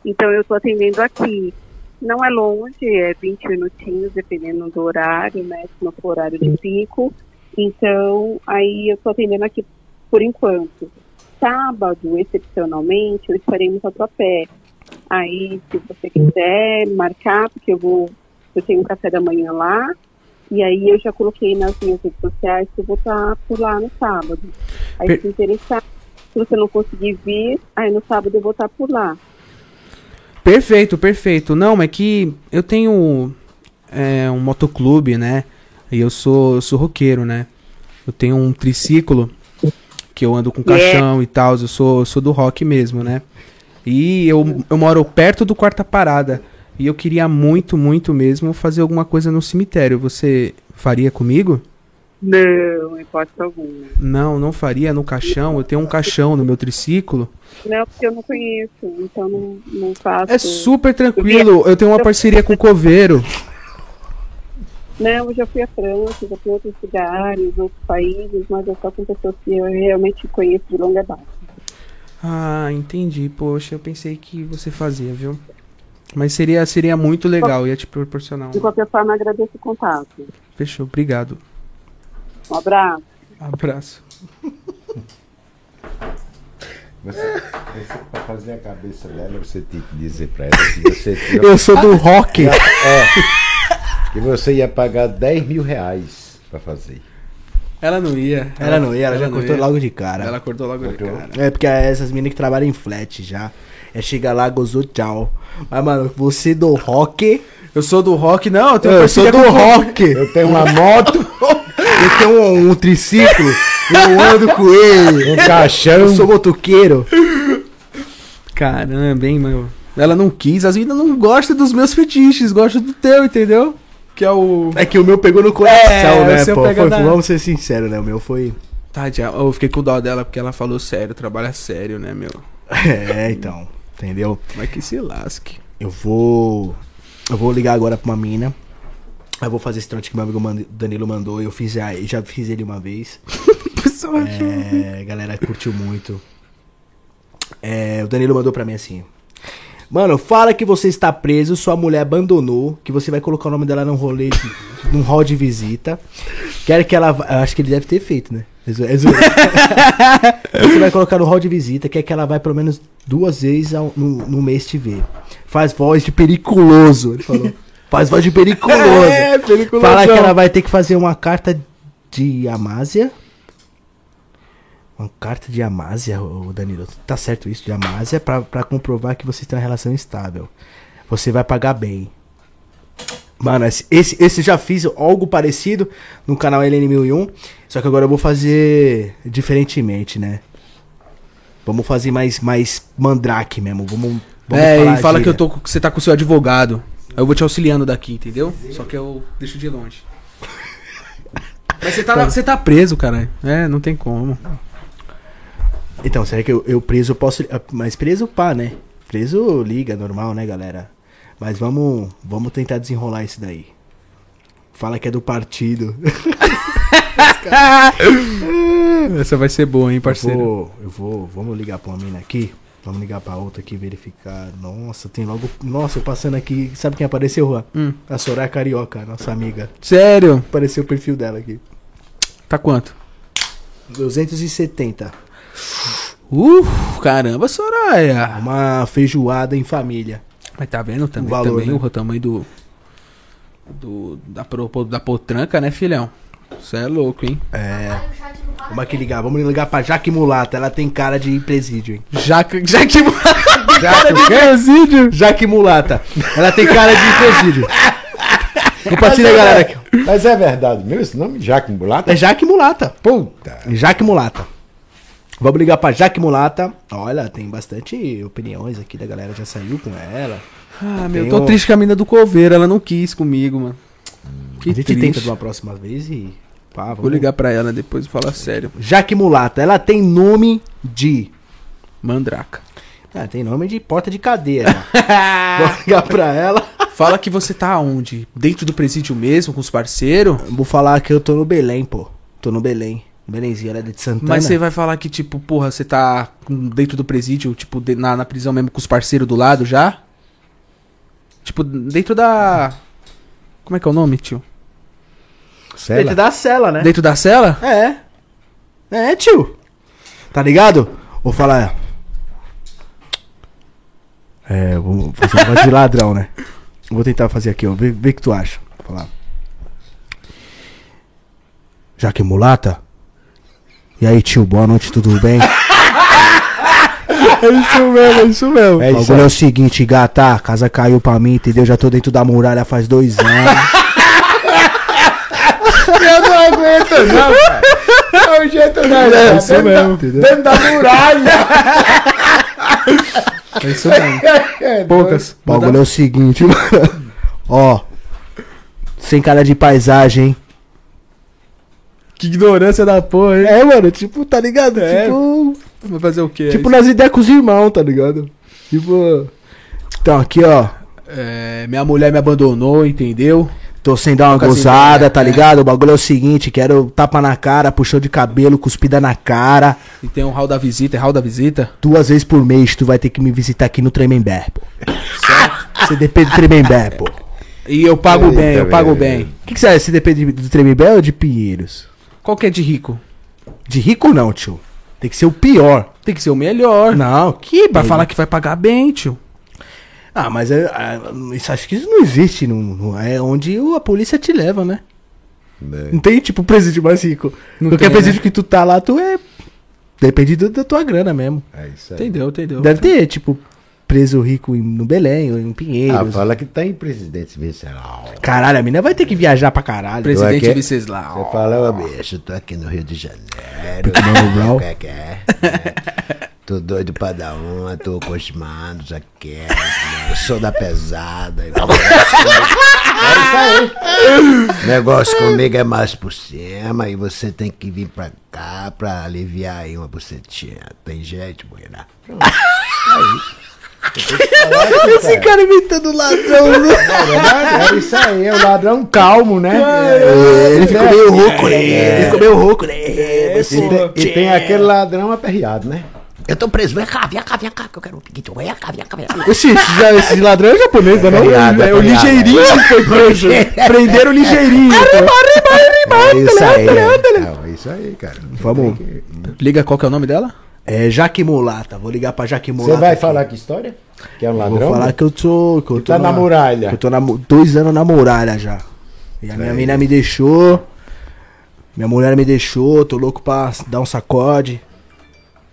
então eu estou atendendo aqui. Não é longe, é 20 minutinhos, dependendo do horário, né? Se não for horário de pico. Então, aí eu estou atendendo aqui por enquanto. Sábado, excepcionalmente, eu estarei no Tatuapé. Aí, se você quiser marcar, porque eu vou, eu tenho um café da manhã lá, e aí eu já coloquei nas minhas redes sociais que eu vou estar por lá no sábado. Aí, Per- se interessar, se você não conseguir vir, aí no sábado eu vou estar por lá. Perfeito, perfeito. Não, é que eu tenho é, um motoclube, né? E eu sou, eu sou roqueiro, né? Eu tenho um triciclo que eu ando com caixão e tal. Eu sou, eu sou do rock mesmo, né? E eu, eu moro perto do Quarta Parada. E eu queria muito, muito mesmo fazer alguma coisa no cemitério. Você faria comigo? Não, em hipótese alguma. Não, não faria no caixão. Eu tenho um caixão no meu triciclo. Não, porque eu não conheço, então não, não faço. É super tranquilo. Eu tenho uma parceria com o Coveiro. Não, eu já fui à França, já fui a outros lugares, outros países, mas é só com pessoas que eu realmente conheço de longa data. Ah, entendi. Poxa, eu pensei que você fazia, viu? Mas seria, seria muito legal, ia te proporcionar De um. qualquer forma, agradeço o contato. Fechou, obrigado. Um abraço. Abraço. Você, você, pra fazer a cabeça dela, você tem que dizer pra ela que você, [LAUGHS] Eu sou do rock. é, que você ia pagar 10 mil reais pra fazer. Ela não ia. Ela não ia, ela, já não cortou ia. logo de cara. Ela cortou logo de Cortou. cara. É porque essas meninas que trabalham em flat já. É chega lá, gozou, tchau. Mas, mano, você do rock. Eu sou do rock, não, eu tenho Eu sou do com rock. Eu tenho uma moto, [LAUGHS] Eu tenho um, um triciclo. eu ando com ele. um caixão. Eu sou motoqueiro. Caramba, hein, mano. Ela não quis, as meninas não gostam dos meus fetiches, gostam do teu, entendeu? Que é o. É que o meu pegou no coração, É, né, pô? Foi, na- Vamos ser sinceros, né? O meu foi. Tadinha, eu fiquei com dó dela porque ela falou sério, trabalha sério, né, meu? [LAUGHS] É, então. Entendeu? Mas que se lasque. Eu vou. Eu vou ligar agora pra uma mina. Eu vou fazer esse trote que meu amigo mand- Danilo mandou. Eu fiz a- já fiz ele uma vez. [LAUGHS] Pessoal, É, galera curtiu muito. É, o Danilo mandou pra mim assim. Mano, fala que você está preso, sua mulher abandonou, que você vai colocar o nome dela num rolê, de, [LAUGHS] num hall de visita. Quero que ela. Acho que ele deve ter feito, né? É é [LAUGHS] você vai colocar no hall de visita, quer que ela vai pelo menos duas vezes ao- no, no mês te ver. Faz voz de periculoso, ele falou. Faz voz de [LAUGHS] periculoso. É, periculosão. Fala que ela vai ter que fazer uma carta de Amásia. Uma carta de Amásia, ô Danilo. Tá certo isso, de Amásia, pra, pra comprovar que você tem uma relação estável. Você vai pagar bem. Mano, esse, esse, esse já fiz algo parecido no canal LN1001. Só que agora eu vou fazer diferentemente, né? Vamos fazer mais, mais mandrake mesmo. Vamos, vamos é, e fala que eu tô, que você tá com o seu advogado. Eu vou te auxiliando daqui, entendeu? Só que eu deixo de longe. [LAUGHS] Mas você tá, na- você tá preso, cara. É, não tem como. Então, será que eu, eu preso eu posso. Mas preso pá, né? Preso liga, normal, né, galera? Mas vamos, vamos tentar desenrolar isso daí. Fala que é do partido. [LAUGHS] Essa vai ser boa, hein, Eu parceiro? vou, eu vou, vamos ligar pra uma mina aqui. Vamos ligar pra outra aqui, verificar. Nossa, tem logo. Nossa, eu passando aqui. Sabe quem apareceu, Juan? Hum. A Soraya Carioca, nossa amiga. Sério? Apareceu o perfil dela aqui. Tá quanto? 270. Uh, caramba, Soraya. Uma feijoada em família. Mas tá vendo também, O valor, também né? o tamanho do, do da, da potranca, né, filhão? Você é louco, hein? É. Vamos aqui ligar. Vamos ligar pra Jaque Mulata. Ela tem cara de presídio, hein? Já que já que Jaque [LAUGHS] quê? presídio. Jaque Mulata. Ela tem cara de presídio. [LAUGHS] Compartilha aí, galera. Aqui. Mas é verdade mesmo esse nome? Jaque Mulata? É Jaque Mulata. Puta. Jaque Mulata. Vamos ligar pra Jaque Mulata. Olha, tem bastante opiniões aqui da galera. Já saiu com ela. Ah, meu, Tem tô triste com a mina do coveiro, ela não quis comigo, mano. Que a gente triste. tenta de uma próxima vez e. Pá, vamos Vou ligar pra ela depois e falar sério. Jaque Mulata. Ela tem nome de. Mandraca. Ah, tem nome de porta de cadeia. já. [LAUGHS] Vou ligar pra ela. Fala que você tá onde? Dentro do presídio mesmo, com os parceiros? Vou falar que eu tô no Belém, pô. Tô no Belém. Belenzinho, ela é de Santana. Mas você vai falar que, tipo, porra, você tá dentro do presídio, tipo, de- na, na prisão mesmo com os parceiros do lado já? Tipo, dentro da. Como é que é o nome, tio? Dentro da cela, né? Dentro da cela? É. É, tio. Tá ligado? Vou falar. É, vou fazer um de ladrão, né? Vou tentar fazer aqui, ó. Vê, vê o que tu acha. Vou falar. Já que mulata? E aí, tio, boa noite, tudo bem? [LAUGHS] é isso mesmo, é isso mesmo. É o bagulho é o seguinte, gata, a casa caiu pra mim, entendeu? Já tô dentro da muralha faz dois anos. [LAUGHS] Eu não aguento, não, cara. É o jeito não, É, isso dentro, mesmo, da, entendeu? dentro da muralha. É isso mesmo. [LAUGHS] É, Poucas. O bagulho é o seguinte, mano. Ó. Sem cara de paisagem, hein? Que ignorância da porra, hein? É, mano, tipo, tá ligado? É. Tipo, Vai fazer o quê? tipo nas ideias com os irmãos, tá ligado? Tipo. Então, aqui, ó. É, minha mulher me abandonou, entendeu? Tô sem dar uma gozada, tá é. ligado? O bagulho é o seguinte, quero tapa na cara, puxão de cabelo, cuspida na cara. E tem um hall da visita, é hall da visita? Duas vezes por mês tu vai ter que me visitar aqui no Tremembé, pô. Certo? CDP do Tremembé, pô. E eu pago Eita, bem, eu pago velho. bem. O que, que você é? CDP do Tremembé ou de Pinheiros? Qual que é de rico? De rico não, tio. Tem que ser o pior. Tem que ser o melhor. Não, que Pra falar que vai pagar bem, tio. Ah, mas é, é, isso, acho que isso não existe. Não, não- é onde a polícia te leva, né? Não tem, tipo, presídio mais rico. Não Qualquer tem, presídio né? que tu tá lá, tu é. Depende do- da tua grana mesmo. É isso aí. Entendeu, entendeu. Deve ter, tipo, preso rico em- no Belém ou em Ah, Pinheiros. fala que tá em presidente Venceslau. Caralho, a mina vai ter que viajar pra caralho. Presidente Eu aqui- Venceslau. Você fala, ô bicho, tô aqui no Rio de Janeiro. Que é que é? É. [LAUGHS] Tô doido pra dar uma, tô aqui. né? Eu sou da pesada. e É isso aí. Negócio comigo é mais por cima e você tem que vir pra cá pra aliviar aí uma bucetinha. Tem jeito, buena? Esse cara imitando o ladrão, né? É isso aí, é o ladrão calmo, né? É, ele ficou meio rouco, né? É. Ele ficou meio rouco, né? E tem, e tem aquele ladrão aperreado, né? Eu tô preso, vem cá, vem cá, vem cá, que eu quero um piquito. Vem cá, vem cá, vem cá. Esse, esse ladrão é japonês, não é? É o ligeirinho que foi preso. [LAUGHS] Prenderam o ligeirinho. É isso aí, é. É isso aí, cara. Vamos. Liga qual que é o nome dela? É Jaque Mulata. Vou ligar pra Jaque Mulata. Você vai aqui. falar que história? Que é um Vou ladrão? falar que eu tô. Que eu tô tá na muralha. que Eu tô na, dois anos na muralha já. E a minha Aí. mina me deixou. Minha mulher me deixou. Tô louco pra dar um sacode.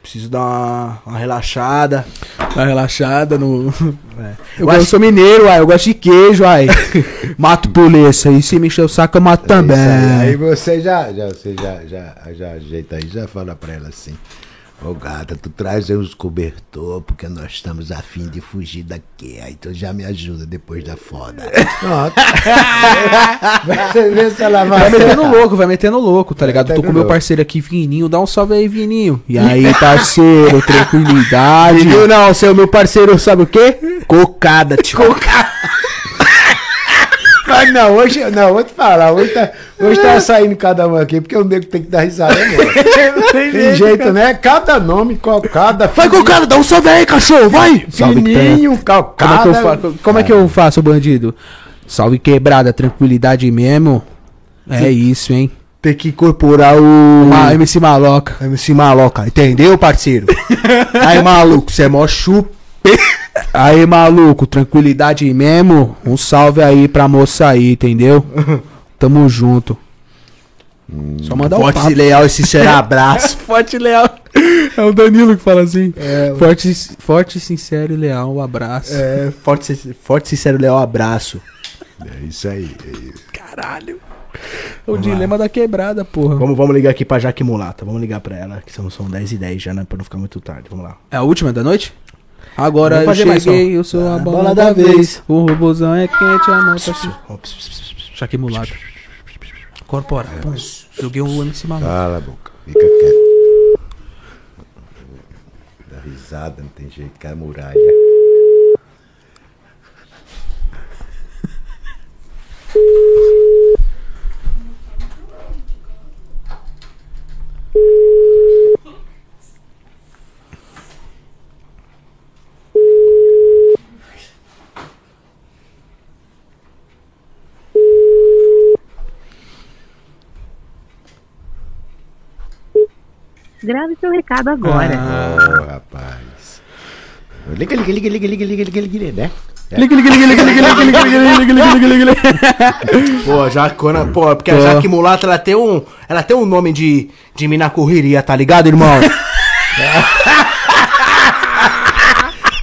Preciso dar uma, uma relaxada. Tá relaxada no. [LAUGHS] É. Eu, gosto- eu sou mineiro, ai, eu gosto de queijo, ai. [LAUGHS] Mato polícia, e se me encher o saco, eu mato É também. Aí, aí você já, já, você já, já, já ajeita aí, já fala pra ela assim. Ô gata, tu traz aí uns cobertor, porque nós estamos afim de fugir daqui. Aí tu já me ajuda depois da foda. Pronto. [LAUGHS] Você vê se ela vai. Vai metendo louco, vai metendo louco, tá ligado? Tô com meu parceiro aqui, Vininho. Dá um salve aí, Vininho. E aí, parceiro, [LAUGHS] tranquilidade. Entendeu? Não, seu meu parceiro sabe o quê? Cocada, tio. Cocada. Mas não, hoje, não, vou te falar, hoje tá, hoje tá saindo cada um aqui, porque o nego tem que dar risada mesmo. [LAUGHS] Tem jeito, né? Cada nome, cada. Vai cara, dá um salve aí, cachorro, vai! Fininho, Como é, que eu calcada. fa- como é que eu faço, bandido? Salve quebrada, tranquilidade mesmo. É isso, hein? Tem que incorporar o. Uma MC Maloca. MC Maloca, entendeu, parceiro? [LAUGHS] Aí, maluco, você é mó chupa. Aí, maluco, tranquilidade mesmo. Um salve aí pra moça aí, entendeu? [LAUGHS] Tamo junto. Só mandar um Forte, papo. leal e sincero [LAUGHS] abraço. Forte e leal. É o Danilo que fala assim. forte, forte, sincero e leal, um abraço. É, forte, forte, sincero, leal abraço. É isso aí. é isso. Caralho. O dilema da quebrada, porra. Vamos, vamos ligar aqui pra Jaque Mulata. Vamos ligar pra ela, que são, são 10 e 10 já, né? Pra não ficar muito tarde. Vamos lá. É a última da noite? Agora eu cheguei, eu sou a bola, bola da, da vez. vez. O robôzão é quente, a mão tá aqui. Ó, ps, ps, ps, ps. Chaque mulato. Corporal. Joguei um MC maluco. Cala a boca, fica quieto. Dá risada, não tem jeito, cara, muralha. [LAUGHS] Grave seu recado agora. Ô, rapaz. Liga, liga, liga, liga, liga, liga, liga, liga, né? Liga, liga, liga, liga, liga, liga, liga, liga, liga, liga, liga, liga, liga. Pô, a Jacona, pô, porque a. Jaque Mulata, ela tem um. Ela tem um nome de, de mina correria, tá ligado, irmão?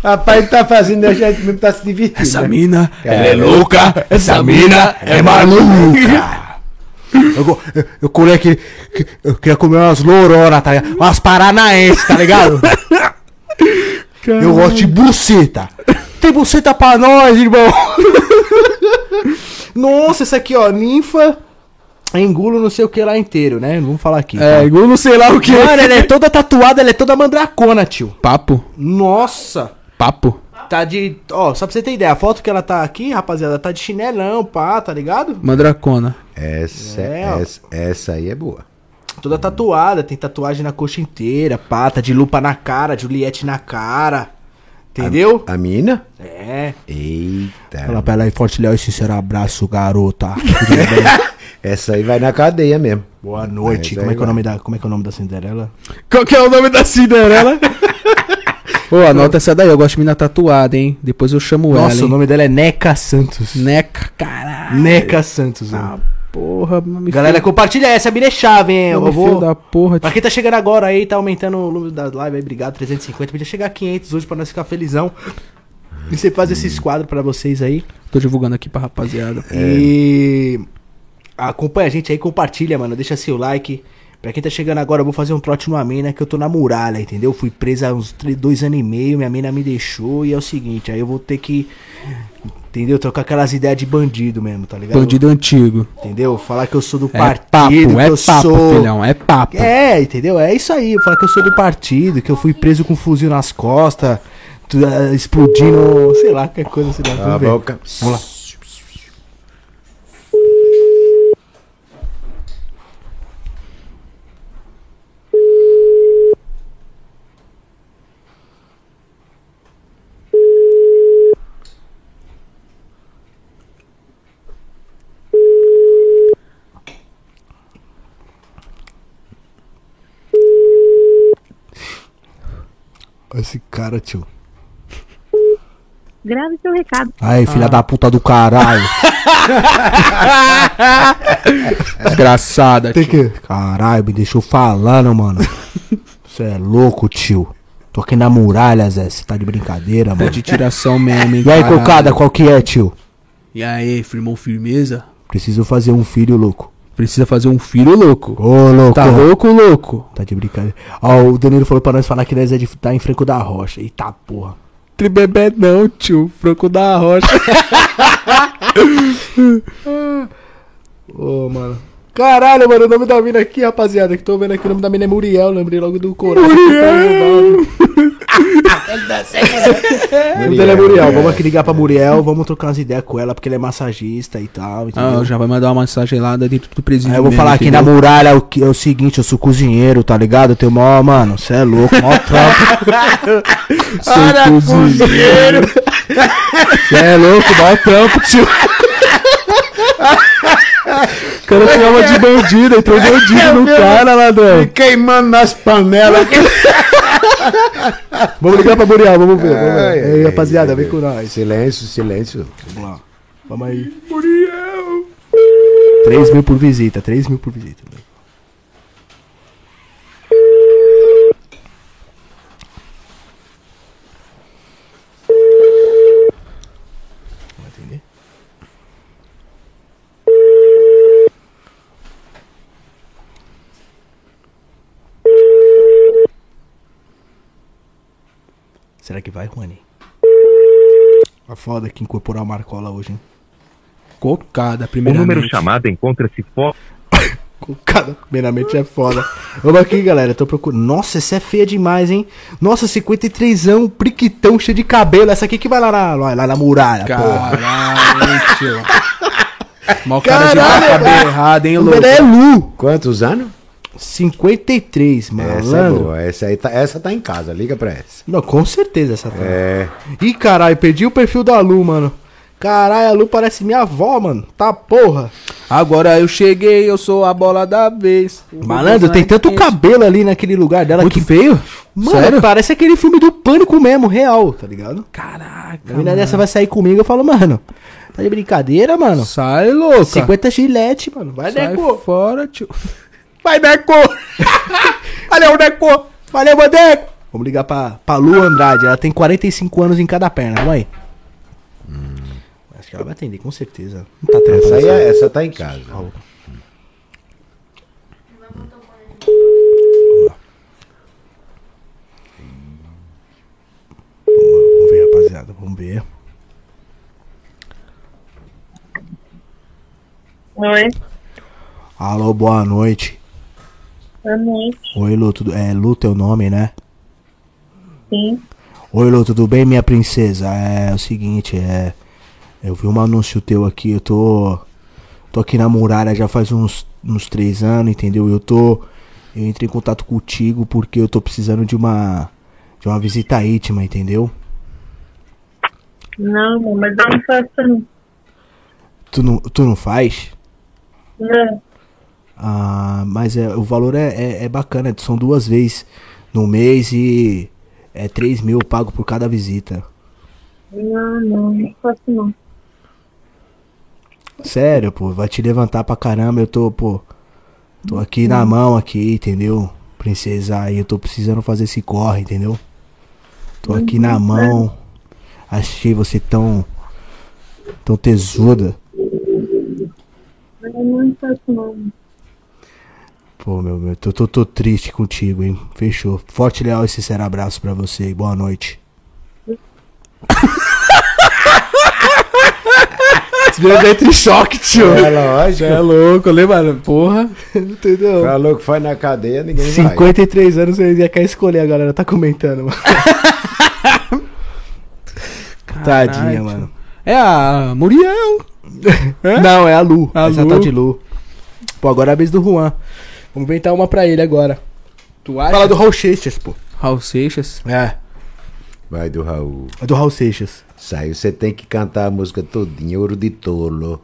Rapaz, ele tá fazendo, a gente mesmo tá se divertindo. Essa né? mina, ela é louca, essa mina é maluca. Eu, eu, eu colei Eu queria comer umas loronas, tá ligado? Umas paranaenses, tá ligado? Eu gosto de buceta. Tem buceta pra nós, irmão. Nossa, essa aqui, ó, ninfa. Engulo não sei o que lá inteiro, né? Vamos falar aqui. É, tá? igual não sei lá o que. Mano, ela é toda tatuada, ela é toda mandracona, tio. Papo, Nossa. papo. Tá de. Ó, só pra você ter ideia, a foto que ela tá aqui, rapaziada, tá de chinelão, pá, tá ligado? Mandracona. Essa, É, essa, essa aí é boa. Toda tatuada, tem tatuagem na coxa inteira, pá, tá de lupa na cara, Juliette na cara. Entendeu? A mina? É. Eita. Fala pra ela aí, forte leal e sincero abraço, garota. [LAUGHS] Essa aí vai na cadeia mesmo. Boa noite. Como é, que é o nome da, como é que é o nome da Cinderela? Qual que é o nome da Cinderela? [LAUGHS] Ô, anota essa daí, eu gosto de mina tatuada, hein? Depois eu chamo ela, Nossa, o nome dela é Neca Santos. Neca, caralho. Neca Santos. Ah, né? porra, me Galera, compartilha essa, a mina é chave, hein? filho, Eu vou... da porra. Pra quem tá chegando agora aí, tá aumentando o número da live aí, obrigado, 350. Podia chegar a 500 hoje pra nós ficar felizão. E sempre fazer esses quadros pra vocês aí. Tô divulgando aqui pra rapaziada. E acompanha a gente aí, compartilha, mano. Deixa seu like. Pra quem tá chegando agora, eu vou fazer um trote numa mina que eu tô na muralha, entendeu? Fui presa há uns três- dois anos e meio, minha mina me deixou e é o seguinte, aí eu vou ter que. Entendeu? Trocar aquelas ideias de bandido mesmo, tá ligado? Bandido antigo. Entendeu? Falar que eu sou do É partido, papo, que é eu papo, sou. filhão, é papo. É, entendeu? É isso aí. Falar que eu sou do partido, que eu fui preso com um fuzil nas costas, tu- ah, explodindo, sei lá, qualquer coisa assim. lá. Cala a Vamos ver. boca. Vamos lá. Olha Esse cara, tio. Grave seu recado. Aí, filha da puta do caralho. [LAUGHS] Desgraçada. Tem que. Caralho, me deixou falando, mano. Você é louco, tio. Tô aqui na muralha, Zé. Você tá de brincadeira, É mano. de tiração mesmo, hein, E aí, caralho. cocada, qual que é, tio? E aí, firmou firmeza? Preciso fazer um filho, louco. Precisa fazer um filho louco. Ô, louco. Tá louco, louco? Tá de brincadeira. Ó, o Danilo falou pra nós falar que nós é de tá em Franco da Rocha. Eita porra. Tribebé não, tio. Franco da Rocha. [LAUGHS] Ô, mano. Caralho, mano, o nome da mina aqui, rapaziada, que tô vendo aqui, o nome da mina é Muriel, lembrei logo do Coral. Muriel! O dele é Muriel. Vamos aqui ligar pra Muriel, vamos trocar umas ideias com ela, porque ele é massagista e tal, entendeu? Ah, já vai mandar uma mensagem lá dentro do presídio. Aí eu vou mesmo, falar aqui na muralha é o, que- é o seguinte, eu sou cozinheiro, tá ligado? Eu tenho mó, mano, cê é louco, mó trampo. [LAUGHS] sou cozinheiro. Cê é louco, mó trampo, tio. O cara chama de bandido, entrou bandido no cara, ladrão. Queimando nas panelas. [LAUGHS] [LAUGHS] Vamos ligar pra Muriel, vamos ver. Vamos ver. Ai, Ei, rapaziada, vem com nós. Silêncio, silêncio. Vamos lá. Vamos aí. Muriel! 3 mil por visita, 3 mil por visita. Vai atender? Será que vai, Juani? A foda que incorporar o Marcola hoje, hein? Cocada, O primeiro. número chamado encontra-se fora. [COUGHS] Cada, primeiramente é foda. Vamos aqui, galera. Tô procurando. Nossa, essa é feia demais, hein? Nossa, 53 anos, priquitão, cheio de cabelo. Essa aqui que vai lá na, lá, lá na muralha, porra. Caralho, tio. [LAUGHS] Mal cara de Caralho, cabelo velho. errado, hein, O louco? é Lu. Quantos anos? 53, Essa é boa. Essa, aí tá, essa tá em casa, liga pra essa. Não, com certeza essa tá. É. Ih, caralho, perdi o perfil da Lu, mano. Caralho, a Lu parece minha avó, mano. Tá porra. Agora eu cheguei, eu sou a bola da vez. Malandro, tem tanto cabelo ali naquele lugar dela Muito que. feio? Mano, Sério? parece aquele filme do pânico mesmo, real, tá ligado? Caraca. A menina dessa vai sair comigo, eu falo, mano, tá de brincadeira, mano? Sai, louca. 50 gilete, mano. Vai, Sai Deco. fora, tio. Vai, Deco. [LAUGHS] Valeu, Deco. Valeu, meu Deco. Vamos ligar pra, pra Lu Andrade. Ela tem 45 anos em cada perna. Vamos aí. Acho que ela vai atender, com certeza. Não tá Essa aí essa- é, essa tá em casa. Vamos ver, rapaziada. Vamos ver. Oi, Alô, boa noite. Boa noite. Oi, Lu, tudo... É Lu teu nome, né? Sim. Oi, Lu, tudo bem, minha princesa? É, o seguinte, é. Eu vi um anúncio teu aqui, eu tô. Tô aqui na muralha já faz uns, uns três anos, entendeu? Eu tô. Eu entrei em contato contigo porque eu tô precisando de uma. De uma visita íntima, entendeu? Não, mas eu não faço não. Tu não, tu não faz? Não. Ah, mas é, o valor é, é, é bacana, são duas vezes no mês e é 3 mil pago por cada visita. Não, não, não faço não. Sério, pô, vai te levantar pra caramba. Eu tô, pô, tô aqui na mão, aqui, entendeu? Princesa, aí eu tô precisando fazer esse corre, entendeu? Tô aqui na mão. Achei você tão. tão tesuda. Eu não faço não. Pô, meu, meu, tô, tô, tô triste contigo, hein? Fechou. Forte, leal e sincero abraço pra você e boa noite. [LAUGHS] Esse em choque, tio. É lógico. É louco, lembra? Porra. [LAUGHS] Entendeu? Falou que foi na cadeia, ninguém vai. 53 anos você já quer escolher, a galera tá comentando, mano. [LAUGHS] Tadinha, mano. É a Muriel. Não, é a Lu. A essa Lu. tal de Lu. Pô, agora é a vez do Juan. Vamos inventar uma pra ele agora. Tu acha? Fala do Raul Seixas, pô. Raul Seixas. É, Vai do Raul. é do Raul Seixas. Saiu, você tem que cantar a música todinha, Ouro de Tolo.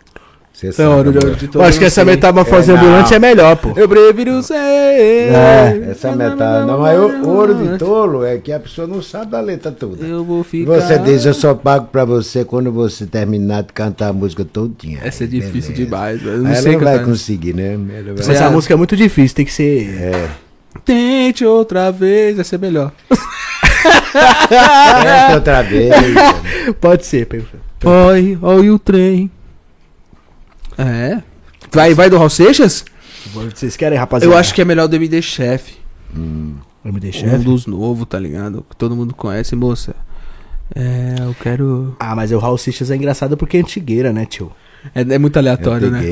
Você Não, sabe. Ouro de- amor. de Pô, acho que essa metamorfose É, não. ambulante é melhor, pô. Eu prefiro ser. É, Essa é metade. Não, mas o ouro de tolo é que a pessoa não sabe a letra toda. Eu vou ficar. Você diz, eu só pago pra você quando você terminar de cantar a música todinha. Essa é Aí, difícil beleza. demais. Eu Aí não ela sei não vai conseguir, né? Ela Mas essa música é muito difícil, tem que ser. É. Tente outra vez, vai ser melhor. [LAUGHS] Tenta outra vez. [LAUGHS] Pode ser, Pedro. Oi, oi o trem. É. Vai, vai do Raul Seixas? Vocês querem, rapaziada? Eu acho que é melhor do MD Chef. MD Um Chef. dos novos, tá ligado? Que todo mundo conhece, moça. É, eu quero. Ah, mas o Raul Seixas é engraçado porque é antigueira, né, tio? É, é muito aleatório, né?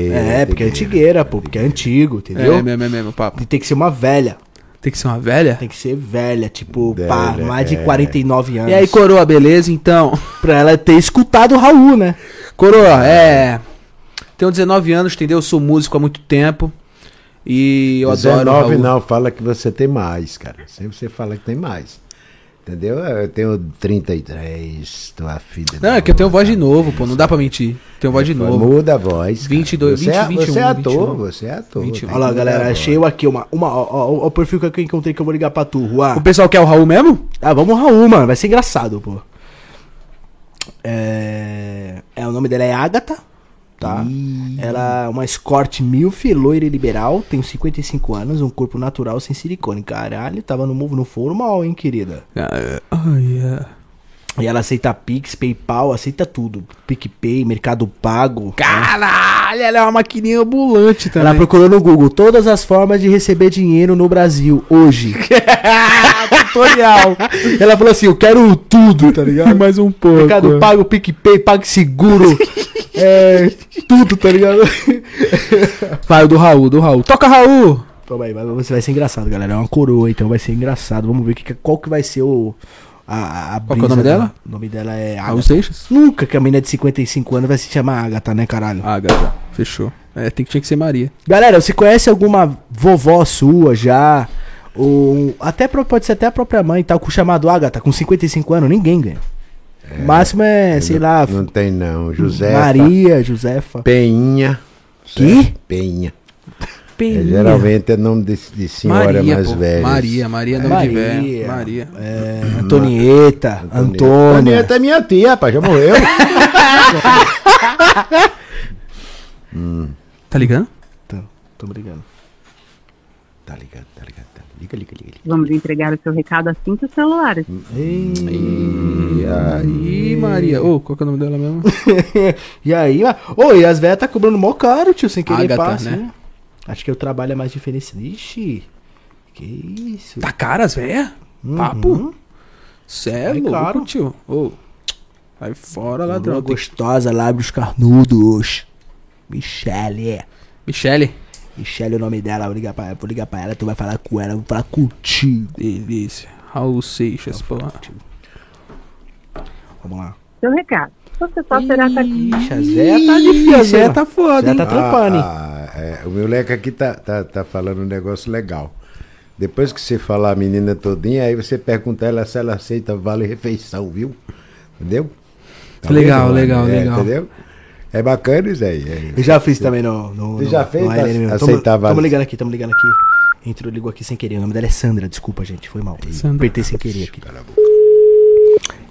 É, porque é antigueira, pô, porque é antigo, entendeu? É, mesmo, é mesmo, papo. E tem que ser uma velha. Tem que ser uma velha? Tem que ser velha, tipo, Velha, pá, mais de é. 49 anos. E aí, coroa, beleza? Então, Pra ela ter escutado o Raul, né? coroa, é. Tenho 19 anos, entendeu? Eu sou músico há muito tempo. E eu adoro. 19 Raul. não, fala que você tem mais, cara. Sempre você fala que tem mais. Entendeu? Eu tenho 33, tua filha. Não, é que eu tenho voz de novo, pô. Não dá pra mentir. Tenho voz de novo. Muda a voz. cara. 22, você, é, 20, você é 21, ator, 21. você é ator. 21. Olha lá, galera, achei eu aqui uma. uma ó, ó, ó, o perfil que eu encontrei que eu vou ligar pra tu, Juan. O pessoal quer o Raul mesmo? Ah, vamos Raul, mano. Vai ser engraçado, pô. É. é o nome dela é Agatha. Tá? Ela é uma escort milf, loira e liberal, tem uns 55 anos, um corpo natural sem silicone. Caralho, tava no move no formal, hein, querida? Ai, é. E ela aceita Pix, PayPal, aceita tudo. PicPay, Mercado Pago. Caralho, ela é uma maquininha ambulante também. Ela procurou no Google todas as formas de receber dinheiro no Brasil hoje. [LAUGHS] tutorial. [LAUGHS] ela falou assim: Eu quero tudo, tá ligado? Mais um pouco. Mercado Pago, PicPay, PagSeguro. [LAUGHS] é. Tudo, tá ligado? Vai, o do Raul, do Raul. Toca, Raul! Calma aí, vai, você vai ser engraçado, galera. É uma coroa, então vai ser engraçado. Vamos ver que, que- qual que vai ser o. A, a Qual que é o nome dela? O nome dela é Raul Agatha. Seixas? Nunca que a menina de 55 anos vai se chamar Agatha, né, caralho? Gata. Fechou. É, tem, tinha que ser Maria. Galera, você conhece alguma vovó sua já? Ou até pode ser até a própria mãe, tal, com chamado Agatha, com 55 anos, ninguém ganha. O máximo é, sei não, lá, Não tem não. José. Maria, Josefa. Penha. Que? Certo? Penha. É, Peninha. geralmente é nome de, de senhora Maria, mais pô. velha. Maria, Maria, nome de Maria. velho. Maria. É, Antonieta, Antônia. Antonieta é minha tia, rapaz, já morreu. [LAUGHS] Tá ligando? Tô, tô brigando. tá ligado, tá ligado. Liga, liga, liga. liga. Vamos entregar o seu recado assim que os celulares. E aí, Maria. Ô, qual que é o nome dela mesmo? [LAUGHS] e aí. Ô, e as velhas tá cobrando mó caro, tio, sem querer Agatha, passe, né? né? Acho que o trabalho é mais diferenciado. Ixi, que isso. Tá caras, velho? Uhum. Papo? Cê é caro. tio. Ô, sai fora, ladrão. Ladrão Tem- gostosa, lábios carnudos. Michele. Michele. Michele é o nome dela, vou ligar pra ela, vou ligar pra ela, tu vai falar com ela, vou falar contigo. Delícia. Raul Seixas, pô. Vamos lá. Seu recado. Você só será atendido. Ixi, a Zé tá difícil, a Zé tá foda, Zé tá trampando, hein? Ah, ah, é, o meu leque aqui tá, tá, tá falando um negócio legal. Depois que você falar a menina todinha, aí você pergunta ela se ela aceita vale refeição, viu? Entendeu? Legal, vendo, legal, é, legal. Entendeu? É bacana isso aí. é. Eu já fiz também no. no Você no- já fez? no ALN Aceitava- Tamo ligando aqui, tamo ligando aqui. Entrou, ligou aqui sem querer. O nome dela é Sandra, desculpa, gente. Foi mal. Sandra. Apertei sem querer aqui. Cala a boca.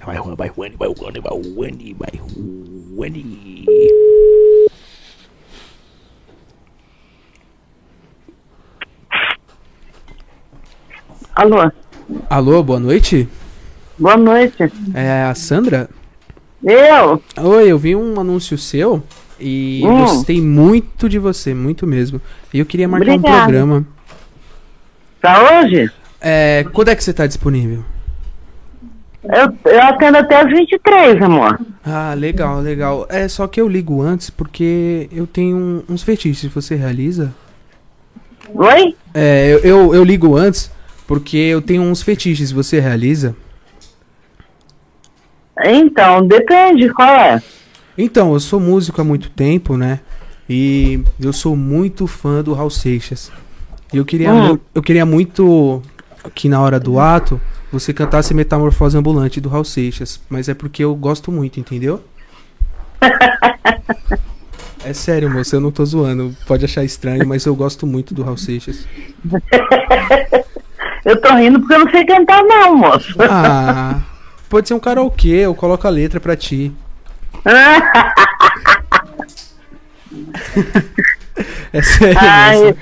Vai, Juan, vai, Juan, vai, Juan, vai, Juan, vai, Juan. Alô, Alô, boa noite. boa noite. É a Sandra? Eu? Oi, eu vi um anúncio seu e Hum. gostei muito de você, muito mesmo. E eu queria marcar um Obrigada. programa. Pra hoje? É, quando é que você tá disponível? Eu, eu atendo até as 23, amor. Ah, legal, legal. É só que eu ligo antes porque eu tenho um- uns fetiches. Você realiza? Oi? É, eu, eu, eu ligo antes porque eu tenho uns fetiches. Você realiza? Então, depende, qual é? Então, eu sou músico há muito tempo, né? E eu sou muito fã do Raul Seixas. E eu queria, Hum. eu queria muito que na hora do ato você cantasse Metamorfose Ambulante do Raul Seixas. Mas é porque eu gosto muito, entendeu? [LAUGHS] É sério, moça, eu não tô zoando. Pode achar estranho, mas eu gosto muito do Raul Seixas. [LAUGHS] Eu tô rindo porque eu não sei cantar, não, moço. Ah, pode ser um karaokê, eu coloco a letra pra ti. [LAUGHS] É sério, Ai, moça.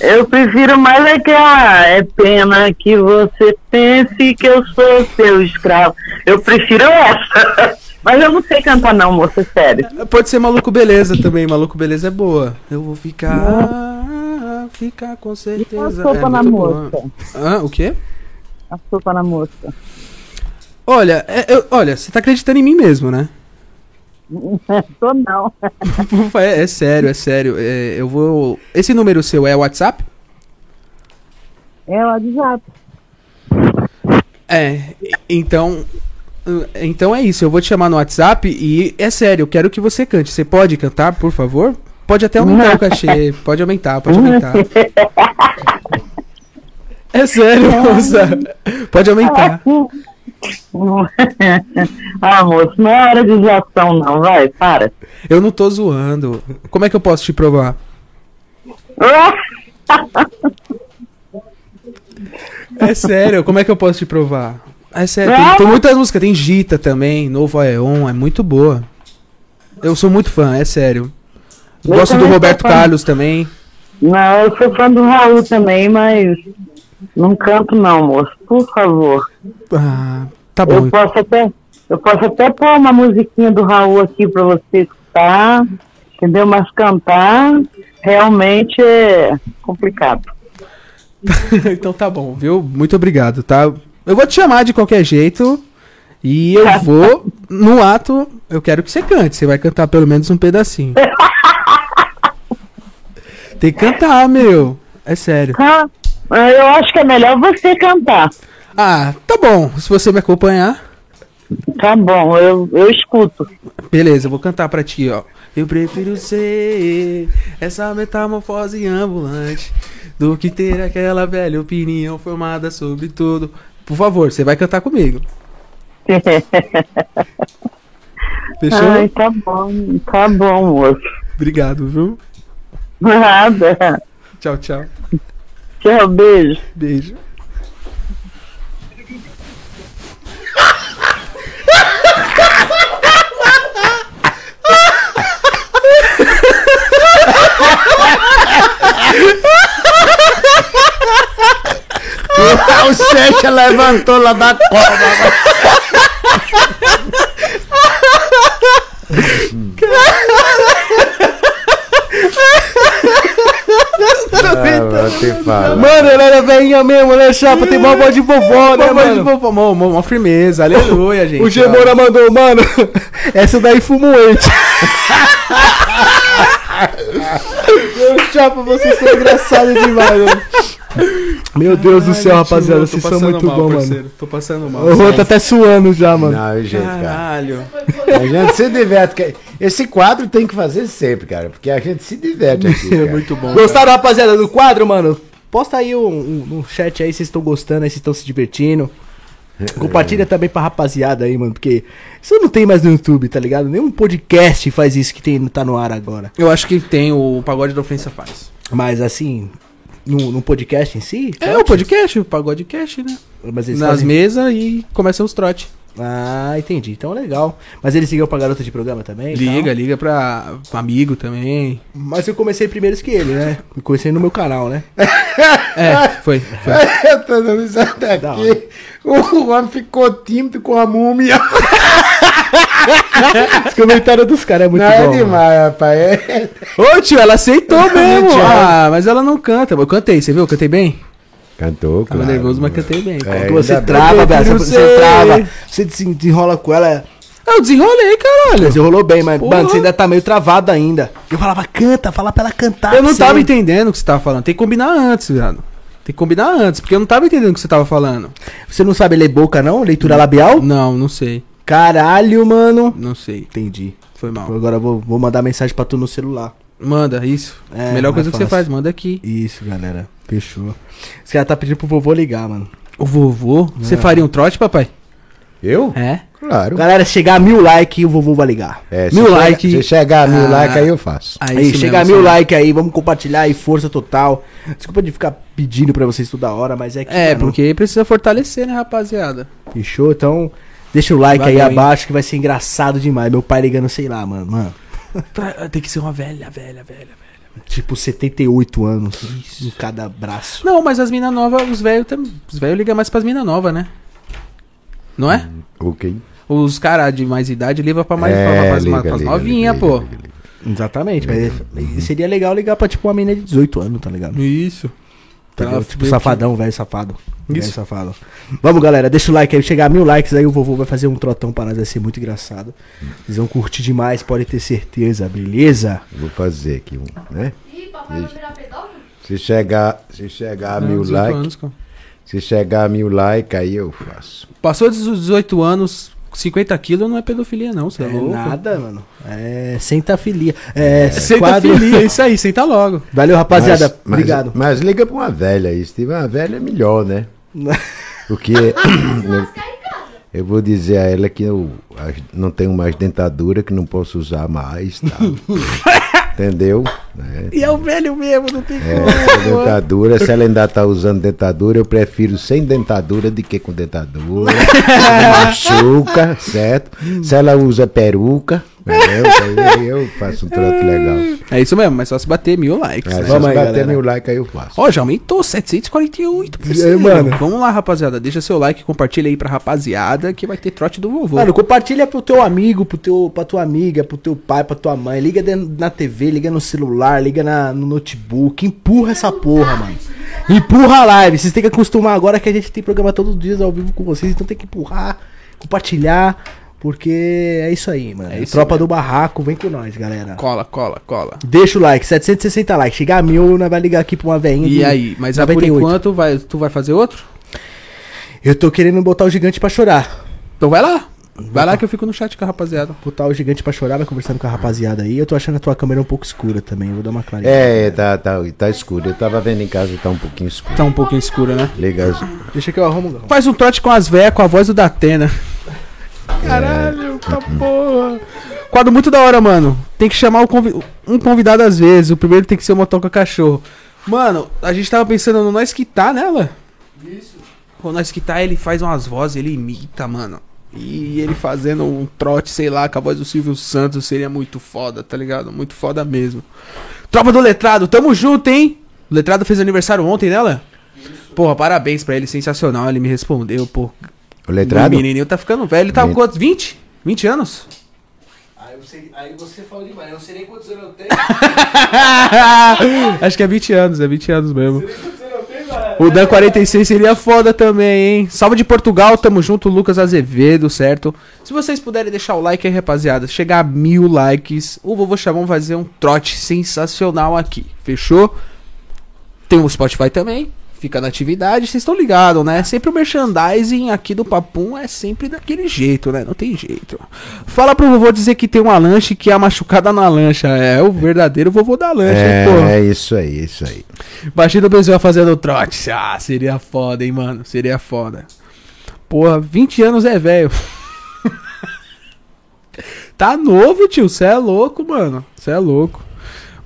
eu prefiro mais aquela. É pena que você pense que eu sou seu escravo. Eu prefiro essa. [LAUGHS] Mas eu não sei cantar, não, moça, sério. Pode ser Maluco Beleza também, Maluco Beleza é boa. Eu vou ficar, ficar com certeza. a sopa é na moça? Hã? o quê? A sopa na moça. Olha, é- eu- olha, você tá acreditando em mim mesmo, né? [LAUGHS] Tô não. É, é sério, é sério. É, eu vou. Esse número seu é WhatsApp? É o WhatsApp. É, então. Então é isso, eu vou te chamar no WhatsApp e é sério, eu quero que você cante. Você pode cantar, por favor? Pode até aumentar o [LAUGHS] cachê, pode aumentar, pode aumentar. [LAUGHS] É sério, moça. Pode aumentar. [LAUGHS] ah, moço, não é hora de zoação, não, vai, para. Eu não tô zoando. Como é que eu posso te provar? [LAUGHS] É sério, como é que eu posso te provar? É sério, tem, tem muitas músicas, tem Gita também, Novo Aeon, é muito boa. Eu sou muito fã, é sério. Gosto do Roberto. Carlos também. Não, eu sou fã do Raul também, mas não canto não, moço, por favor. Ah, tá Eu bom. posso até, eu posso até pôr uma musiquinha do Raul aqui pra você escutar, entendeu? Mas cantar realmente é complicado. [LAUGHS] então tá bom, viu? Muito obrigado, tá? Eu vou te chamar de qualquer jeito e eu [LAUGHS] vou, no ato, eu quero que você cante. Você vai cantar pelo menos um pedacinho. [LAUGHS] Tem que cantar, meu. É sério. Ah, eu acho que é melhor você cantar. Ah, tá bom. Se você me acompanhar, Tá bom, eu, eu escuto. beleza, eu vou cantar pra ti, ó. Eu prefiro ser essa metamorfose ambulante do que ter aquela velha opinião formada sobre tudo. Por favor, você vai cantar comigo. [LAUGHS] Fechou? Ai, tá bom, tá bom, moço. Obrigado, viu? Nada. Tchau, tchau. Tchau, beijo. Beijo. o Secha levantou lá da [LAUGHS] Ah. Mano, ela era velhinha mesmo, né, chapa? Tem uma voz de vovó, né, Uma voz de mano? vovó, uma, uma- uma firmeza, aleluia, [LAUGHS] gente. O Gemora mandou, mano, [LAUGHS] essa daí fumuante. [LAUGHS] Meu chapa, vocês são engraçados demais, mano. Meu Deus do céu, rapaziada, vocês são muito mal, bons, parceiro. mano. Tô passando mal. O Rô tá até suando já, mano. Não, gente, cara. Caralho. A gente se diverte. que- Esse quadro tem que fazer sempre, cara, porque a gente se diverte aqui. [LAUGHS] É cara. muito bom. Gostaram, rapaziada, do quadro, mano? Posta aí um, um, um chat aí se vocês estão gostando, aí se estão se divertindo. Compartilha também pra rapaziada aí, mano, porque isso não tem mais no YouTube, tá ligado? Nenhum podcast faz isso que tem, tá no ar agora. Eu acho que tem o Pagode da Ofensa faz. Mas assim, no, no podcast em si? É o podcast, o Pagodecast, né? Nas fazem- mesas e começam os trote. Ah, entendi. Então legal. Mas eles ligam pra garota de programa também? Liga, tal? liga pra, amigo também. Mas eu comecei primeiro que ele, né? Eu comecei no meu canal, né? É, foi. foi. [LAUGHS] Eu tô dando isso até aqui. O homem ficou tímido com a múmia. Os comentários dos caras é muito Não é bom. mano. demais, rapaz. É... Ô tio, ela aceitou [LAUGHS] mesmo. Ah, mas ela não canta. Eu cantei, você viu? Eu cantei bem? Cantou, Tava nervoso, mas cantei bem. É, você trava, velho. Você, você trava. Você se desenrola com ela. Eu desenrolei, caralho. Você rolou bem, mas, Porra. mano, você ainda tá meio travado ainda. Eu falava, canta, fala pra ela cantar. Eu não tava entendendo o que você tava falando. Tem que combinar antes, viado. Tem que combinar antes, porque eu não tava entendendo o que você tava falando. Você não sabe ler boca, não? Leitura labial? Não, não sei. Caralho, mano. Não sei. Entendi. Foi mal. Agora eu vou, vou mandar mensagem pra tu no celular. Manda, isso. É, Melhor mais coisa que você faz, manda aqui. Isso, galera. Fechou. Esse cara tá pedindo pro vovô ligar, mano. O vovô? Você faria um trote, papai? Eu? É. Claro. Galera, chegar a mil likes, o vovô vai ligar. É, se Mil like. Se chegar a mil Ah. like, aí eu faço. Ah, Aí, isso chega a mesmo, mil likes aí, vamos compartilhar aí, força total. Desculpa de ficar pedindo pra vocês toda hora, mas é que. É, mano, porque precisa fortalecer, né, rapaziada? Fechou? Então, deixa o like aí Valeu, hein? abaixo que vai ser engraçado demais. Meu pai ligando, sei lá, mano. Mano, [LAUGHS] Pra- Tem que ser uma velha, velha, velha, velha. tipo 78 anos em cada braço. Não, mas as minas novas, os velhos também. Os velhos ligam mais pras minas novas, né? Não é? Ok. Os caras de mais idade ligam pra mais É, pra, pras, liga, liga, novinhas, liga, pô. Exatamente, mas seria legal ligar pra tipo uma menina de 18 anos, tá ligado? Isso. Pra tipo safadão, velho safado. Velho Isso. safado. Vamos, galera, deixa o like aí. Chegar a mil likes aí, o vovô vai fazer um trotão pra nós. Vai ser muito engraçado. Vocês vão curtir demais, pode ter certeza, beleza? Vou fazer aqui um, né? Ih, papai vai virar pedófilo? Se chegar, se chegar a Não, mil 18 likes, anos, se chegar a mil likes, aí eu faço. Passou dos 18 anos, 50 quilos não é pedofilia, não, você é, É louco. nada, mano. É sentafilia. É, Senta quadro- filia, isso aí, senta logo. Valeu, rapaziada. Mas- mas- Obrigado. Mas, liga pra uma velha aí. Se tiver uma velha, é melhor, né? [LAUGHS] Porque eu, eu vou dizer a ela que eu não tenho mais dentadura, que não posso usar mais. Tal. [LAUGHS] Entendeu? E é o velho mesmo, não tem é, como. dentadura, se ela ainda tá usando dentadura, eu prefiro sem dentadura do que com dentadura. [LAUGHS] Machuca, certo? Se ela usa peruca, entendeu? Aí eu faço um trote legal. É isso mesmo, mas só se bater mil likes. É, né? se Vamos aí, bater galera. mil likes, aí eu faço. Ó, já aumentou 748%. É, mano. Vamos lá, rapaziada. Deixa seu like, compartilha aí pra rapaziada que vai ter trote do vovô. Mano, compartilha pro teu amigo, pro teu, pra tua amiga, pro teu pai, pra tua mãe. Liga dentro- na TV, liga no celular, liga na- no notebook. Empurra essa porra, mano. Empurra a live. Vocês têm que acostumar agora que a gente tem programa todos os dias ao vivo com vocês. Então tem que empurrar, compartilhar. Porque é isso aí, mano. É isso Tropa mesmo. do barraco, vem com nós, galera. Cola, cola, cola. Deixa o like, 760 likes. Chegar a mil, nós vai ligar aqui pra uma veinha. E aí, mas ah, por 98. enquanto vai, tu vai fazer outro? Eu tô querendo botar o gigante pra chorar. Então vai lá. Vai lá que eu fico no chat com a rapaziada. Botar o gigante pra chorar, vai conversando com a rapaziada aí. Eu tô achando a tua câmera um pouco escura também. Eu vou dar uma claridade. É, tá, tá, tá escuro. Eu tava vendo em casa, tá um pouquinho escuro. Tá um pouquinho escura, né? Liga as... Deixa que eu arrumo. Faz um trote com as véias com a voz do Datena. Caralho, tá porra. Quadro muito da hora, mano. Tem que chamar convi- um convidado às vezes. O primeiro tem que ser o motoca cachorro. Mano, a gente tava pensando no nós quitar, né, Lá? Isso. O nós quitar, ele faz umas vozes, ele imita, mano. E ele fazendo um trote, sei lá, com a voz do Silvio Santos seria muito foda, tá ligado? Muito foda mesmo. Tropa do Letrado, tamo junto, hein? O Letrado fez aniversário ontem, né, Lá? Porra, parabéns pra ele, sensacional. Ele me respondeu, pô. O letrado? O menininho tá ficando velho. Ele tá com quantos? 20? 20 anos? Aí, você fala demais. Eu não sei nem quantos anos eu tenho. [LAUGHS] Acho que é 20 anos, é 20 anos mesmo. O Dan 46 seria foda também, hein? Salve de Portugal, tamo junto, Lucas Azevedo, certo? Se vocês puderem deixar o like aí, rapaziada, chegar a mil likes, o Vovô Chavão vai fazer um trote sensacional aqui, fechou? Tem o Spotify também, fica na atividade, vocês estão ligados, né? Sempre o merchandising aqui do Papum é sempre daquele jeito, né? Não tem jeito. Fala pro vovô dizer que tem uma lanche que é a machucada na lancha. É o verdadeiro vovô da lancha, hein. É, é isso aí, isso aí. Baixinho do Brasil fazendo trote. Ah, seria foda, hein, mano. Seria foda. Porra, 20 anos é velho. [LAUGHS] tá novo, tio. Você é louco, mano. Você é louco.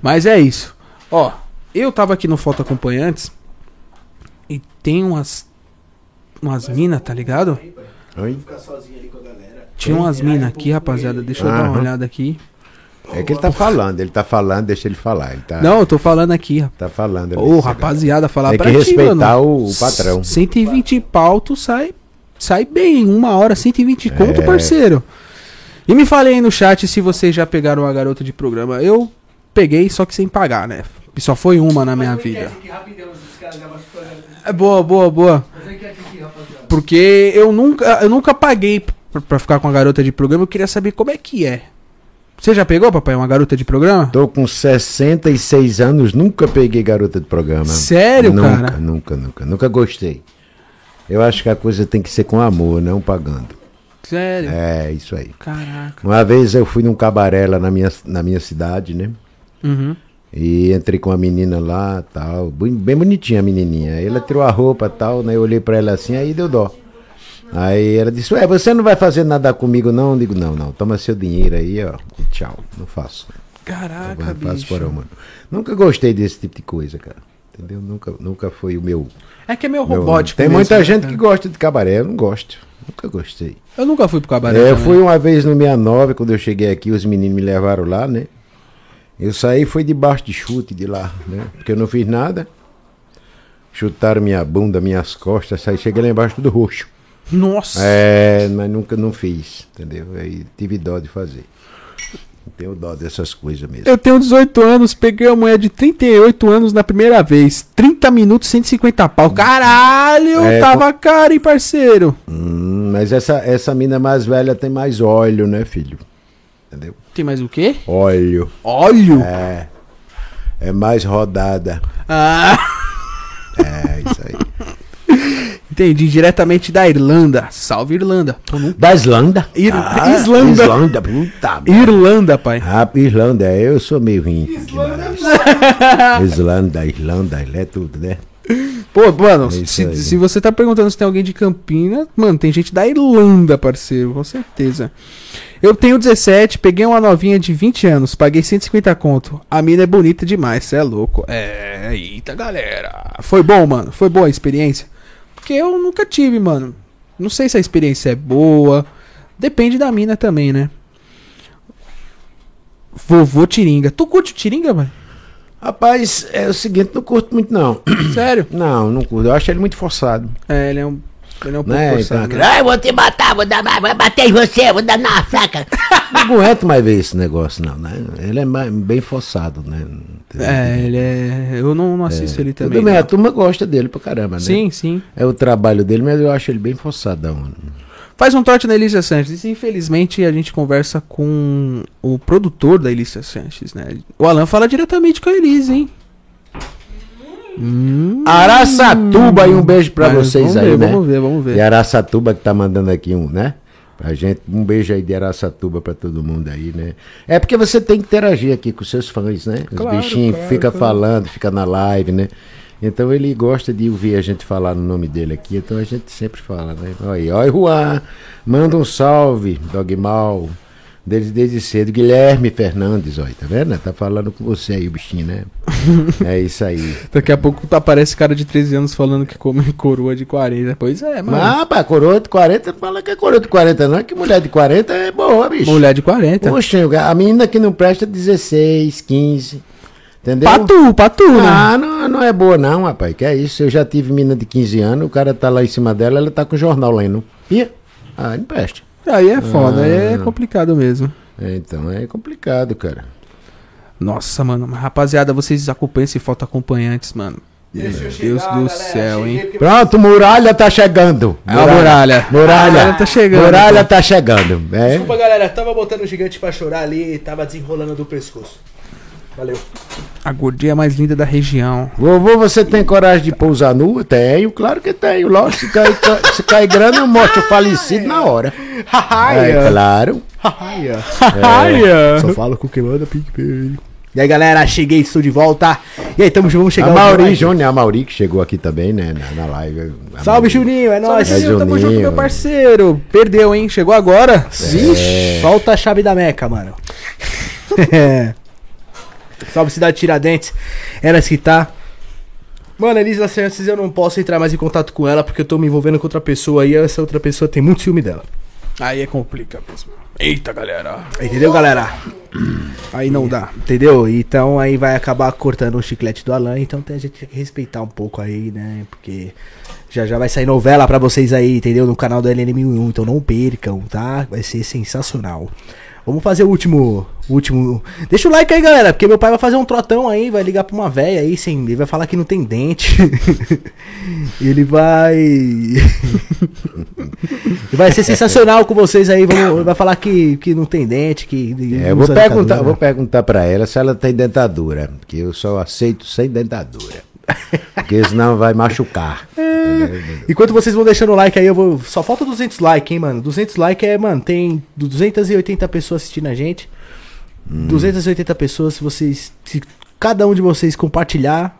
Mas é isso. Ó, eu tava aqui no Foto Acompanhantes e tem umas. Umas minas, tá ligado? Oi? Tinha umas minas aqui, rapaziada. Deixa eu dar uma Aham. olhada aqui. É que ele tá falando, ele tá falando, deixa ele falar. Ele tá, Não, eu tô falando aqui, rapaz. tá falando. ali, Ô, rapaziada, falar Tem pra que ti, respeitar mano. o- o patrão. 120 pau, tu sai, sai bem. Uma hora, 120 conto, É. parceiro. E me falei aí no chat se vocês já pegaram uma garota de programa. Eu peguei, só que sem pagar, né? E Só foi uma na minha vida. É boa, boa, boa. Porque eu nunca, eu nunca paguei pra, pra ficar com a garota de programa. Eu queria saber como é que é. Você já pegou, papai, uma garota de programa? Tô com 66 anos, nunca peguei garota de programa. Sério, nunca, cara? Nunca, nunca, nunca gostei. Eu acho que a coisa tem que ser com amor, não pagando. Sério? É, isso aí. Caraca. Uma vez eu fui num cabaré lá na minha, na minha cidade, né? Uhum. E entrei com uma menina lá, tal, bem, bonitinha a menininha. Ela tirou a roupa, tal, né? Eu olhei pra ela assim, aí deu dó. Aí ela disse: "Ué, você não vai fazer nada comigo não?" Eu digo: "Não, não. Toma seu dinheiro aí, ó. E tchau. Não faço. Caraca, Não faço bicho. porão, mano. Nunca gostei desse tipo de coisa, cara. Entendeu? Nunca, nunca foi o meu. É que é meu- robótico. Tem mesmo, muita né, gente cara? que gosta de cabaré, eu não gosto. Nunca gostei. Eu nunca fui pro cabaré. É, eu fui uma vez no 69, quando eu cheguei aqui, os meninos me levaram lá, né? Eu saí foi debaixo de chute de lá, né? Porque eu não fiz nada. Chutaram minha bunda, minhas costas, saí, cheguei lá embaixo tudo roxo. Nossa. É, mas nunca não fiz, entendeu? Aí tive dó de fazer. Tenho dó dessas coisas mesmo. Eu tenho 18 anos, peguei uma mulher de 38 anos na primeira vez. 30 minutos, 150 pau. Caralho, É, tava caro, hein, parceiro? Hum, mas essa, essa mina mais velha tem mais óleo, né, filho? Entendeu? Tem mais o quê? Óleo. Óleo? É. É mais rodada. Ah, É isso aí. [LAUGHS] entendi. Diretamente da Irlanda. Salve, Irlanda. Da Islândia? Ir- Ah, Islândia. Islândia, puta. Irlanda, pai. Ah, Irlanda, eu sou meio ruim. Islândia, [LAUGHS] Irlanda, ele é tudo, né? Pô, mano, É se, se você tá perguntando se tem alguém de Campina, mano, tem gente da Irlanda, parceiro, com certeza. Eu tenho 17, peguei uma novinha de 20 anos, paguei 150 conto. A mina é bonita demais, cê é louco. É, eita, galera. Foi bom, mano? Foi boa a experiência? Porque eu nunca tive, mano. Não sei se a experiência é boa. Depende da mina também, né? Vovô Tiringa. Tu curte o Tiringa, mano? Rapaz, é o seguinte, não curto muito não. [COUGHS] Sério? Não, não curto. Eu acho ele muito forçado. É, ele é um, ele é um pouco Né? forçado. Então, né? Ai, vou te matar, vou, dar, vou bater em você, vou dar na faca. [LAUGHS] Não aguento mais ver esse negócio, não, né? Ele é mais- bem forçado, né? É, ele é. Eu não, não assisto ele Tudo também. bem, não. a turma gosta dele pra caramba, né? Sim, sim. É o trabalho dele, mas eu acho ele bem forçadão. Faz um trote na Elícia Sanches. E infelizmente a gente conversa com o produtor da Elícia Sanches, né? O Alan fala diretamente com a Elise, hein? Hum, Araçatuba aí, um beijo pra Mas vocês vamos aí, ver, né? Vamos ver, vamos E ver. Araçatuba que tá mandando aqui um, né? Pra gente, um beijo aí de Araçatuba pra todo mundo aí, né? É porque você tem que interagir aqui com seus fãs, né? Os Claro, bichinhos claro, ficam claro. falando, fica na live, né? Então ele gosta de ouvir a gente falar no nome dele aqui, então a gente sempre fala, né? Olha oi Juan, manda um salve, Dogmal, desde, desde cedo, Guilherme Fernandes, olha, tá vendo? Tá falando com você aí, o bichinho, né? [LAUGHS] é isso aí. Daqui a pouco aparece cara de 13 anos falando que come [LAUGHS] coroa de 40. Pois é, mano. Mas, rapaz, coroa de 40, fala que é coroa de 40 não, é que mulher de 40 é boa, bicho. Mulher de 40. Poxa, a menina que não presta 16, 15, entendeu? Pra tu, pra tu, né? Ah, não, não é boa não, rapaz, que é isso, eu já tive menina de 15 anos, o cara tá lá em cima dela, ela tá com o jornal lendo. Ih, ah, não presta. Aí é foda, aí é Ah. complicado mesmo. É, então, é complicado, cara. Nossa, mano, mas rapaziada, vocês acompanham se falta acompanhantes, mano. Meu Deus do céu, hein? Pronto, muralha tá chegando. É a muralha. Muralha. Muralha tá chegando, Muralha então. tá chegando. É. Desculpa, galera. Tava botando o gigante pra chorar ali e tava desenrolando do pescoço. Valeu. A gordinha mais linda da região. Vovô, você tem coragem de pousar nua? Tenho, claro que tenho. Lógico, se cair, se cair grana, eu mostro falecido na hora. É claro. Ai, Só falo com quem manda PicPay. E aí, galera, cheguei, estou de volta. E aí, tamo, vamos chegar A Mauri. Júnior, a Mauri que chegou aqui também, né, na, na live. A Salve, Mauri. Juninho, é nóis. É Juninho, tamo junto, meu parceiro. Perdeu, hein? Chegou agora. Vixe, solta a chave da Meca, mano. É. [LAUGHS] Salve, cidade de Tiradentes. Elas que tá. Mano, Elisa Santos, eu não posso entrar mais em contato com ela porque eu tô me envolvendo com outra pessoa e essa outra pessoa tem muito ciúme dela. Aí é complica mesmo. Eita, galera. Entendeu, galera? Aí não dá. Entendeu? Então aí vai acabar cortando o chiclete do Alan, então tem- a gente tem que respeitar um pouco aí, né? Porque já já vai sair novela pra vocês aí, entendeu? No canal do LN1001, então não percam, tá? Vai ser sensacional. Vamos fazer o último, o último. Deixa o like aí, galera, porque meu pai vai fazer um trotão aí, vai ligar pra uma véia aí, sem, ele vai falar que não tem dente. [LAUGHS] ele vai [LAUGHS] Vai ser sensacional com vocês aí, vamos, vai falar que, que não tem dente, que É, eu vou perguntar, vou perguntar pra ela se ela tem dentadura, porque eu só aceito sem dentadura. Porque senão vai machucar. [LAUGHS] Enquanto vocês vão deixando o like aí, eu vou. Só falta 200 likes, hein, mano? 200 likes é, mano, tem 280 pessoas assistindo a gente. 280 pessoas, se vocês. Se cada um de vocês compartilhar,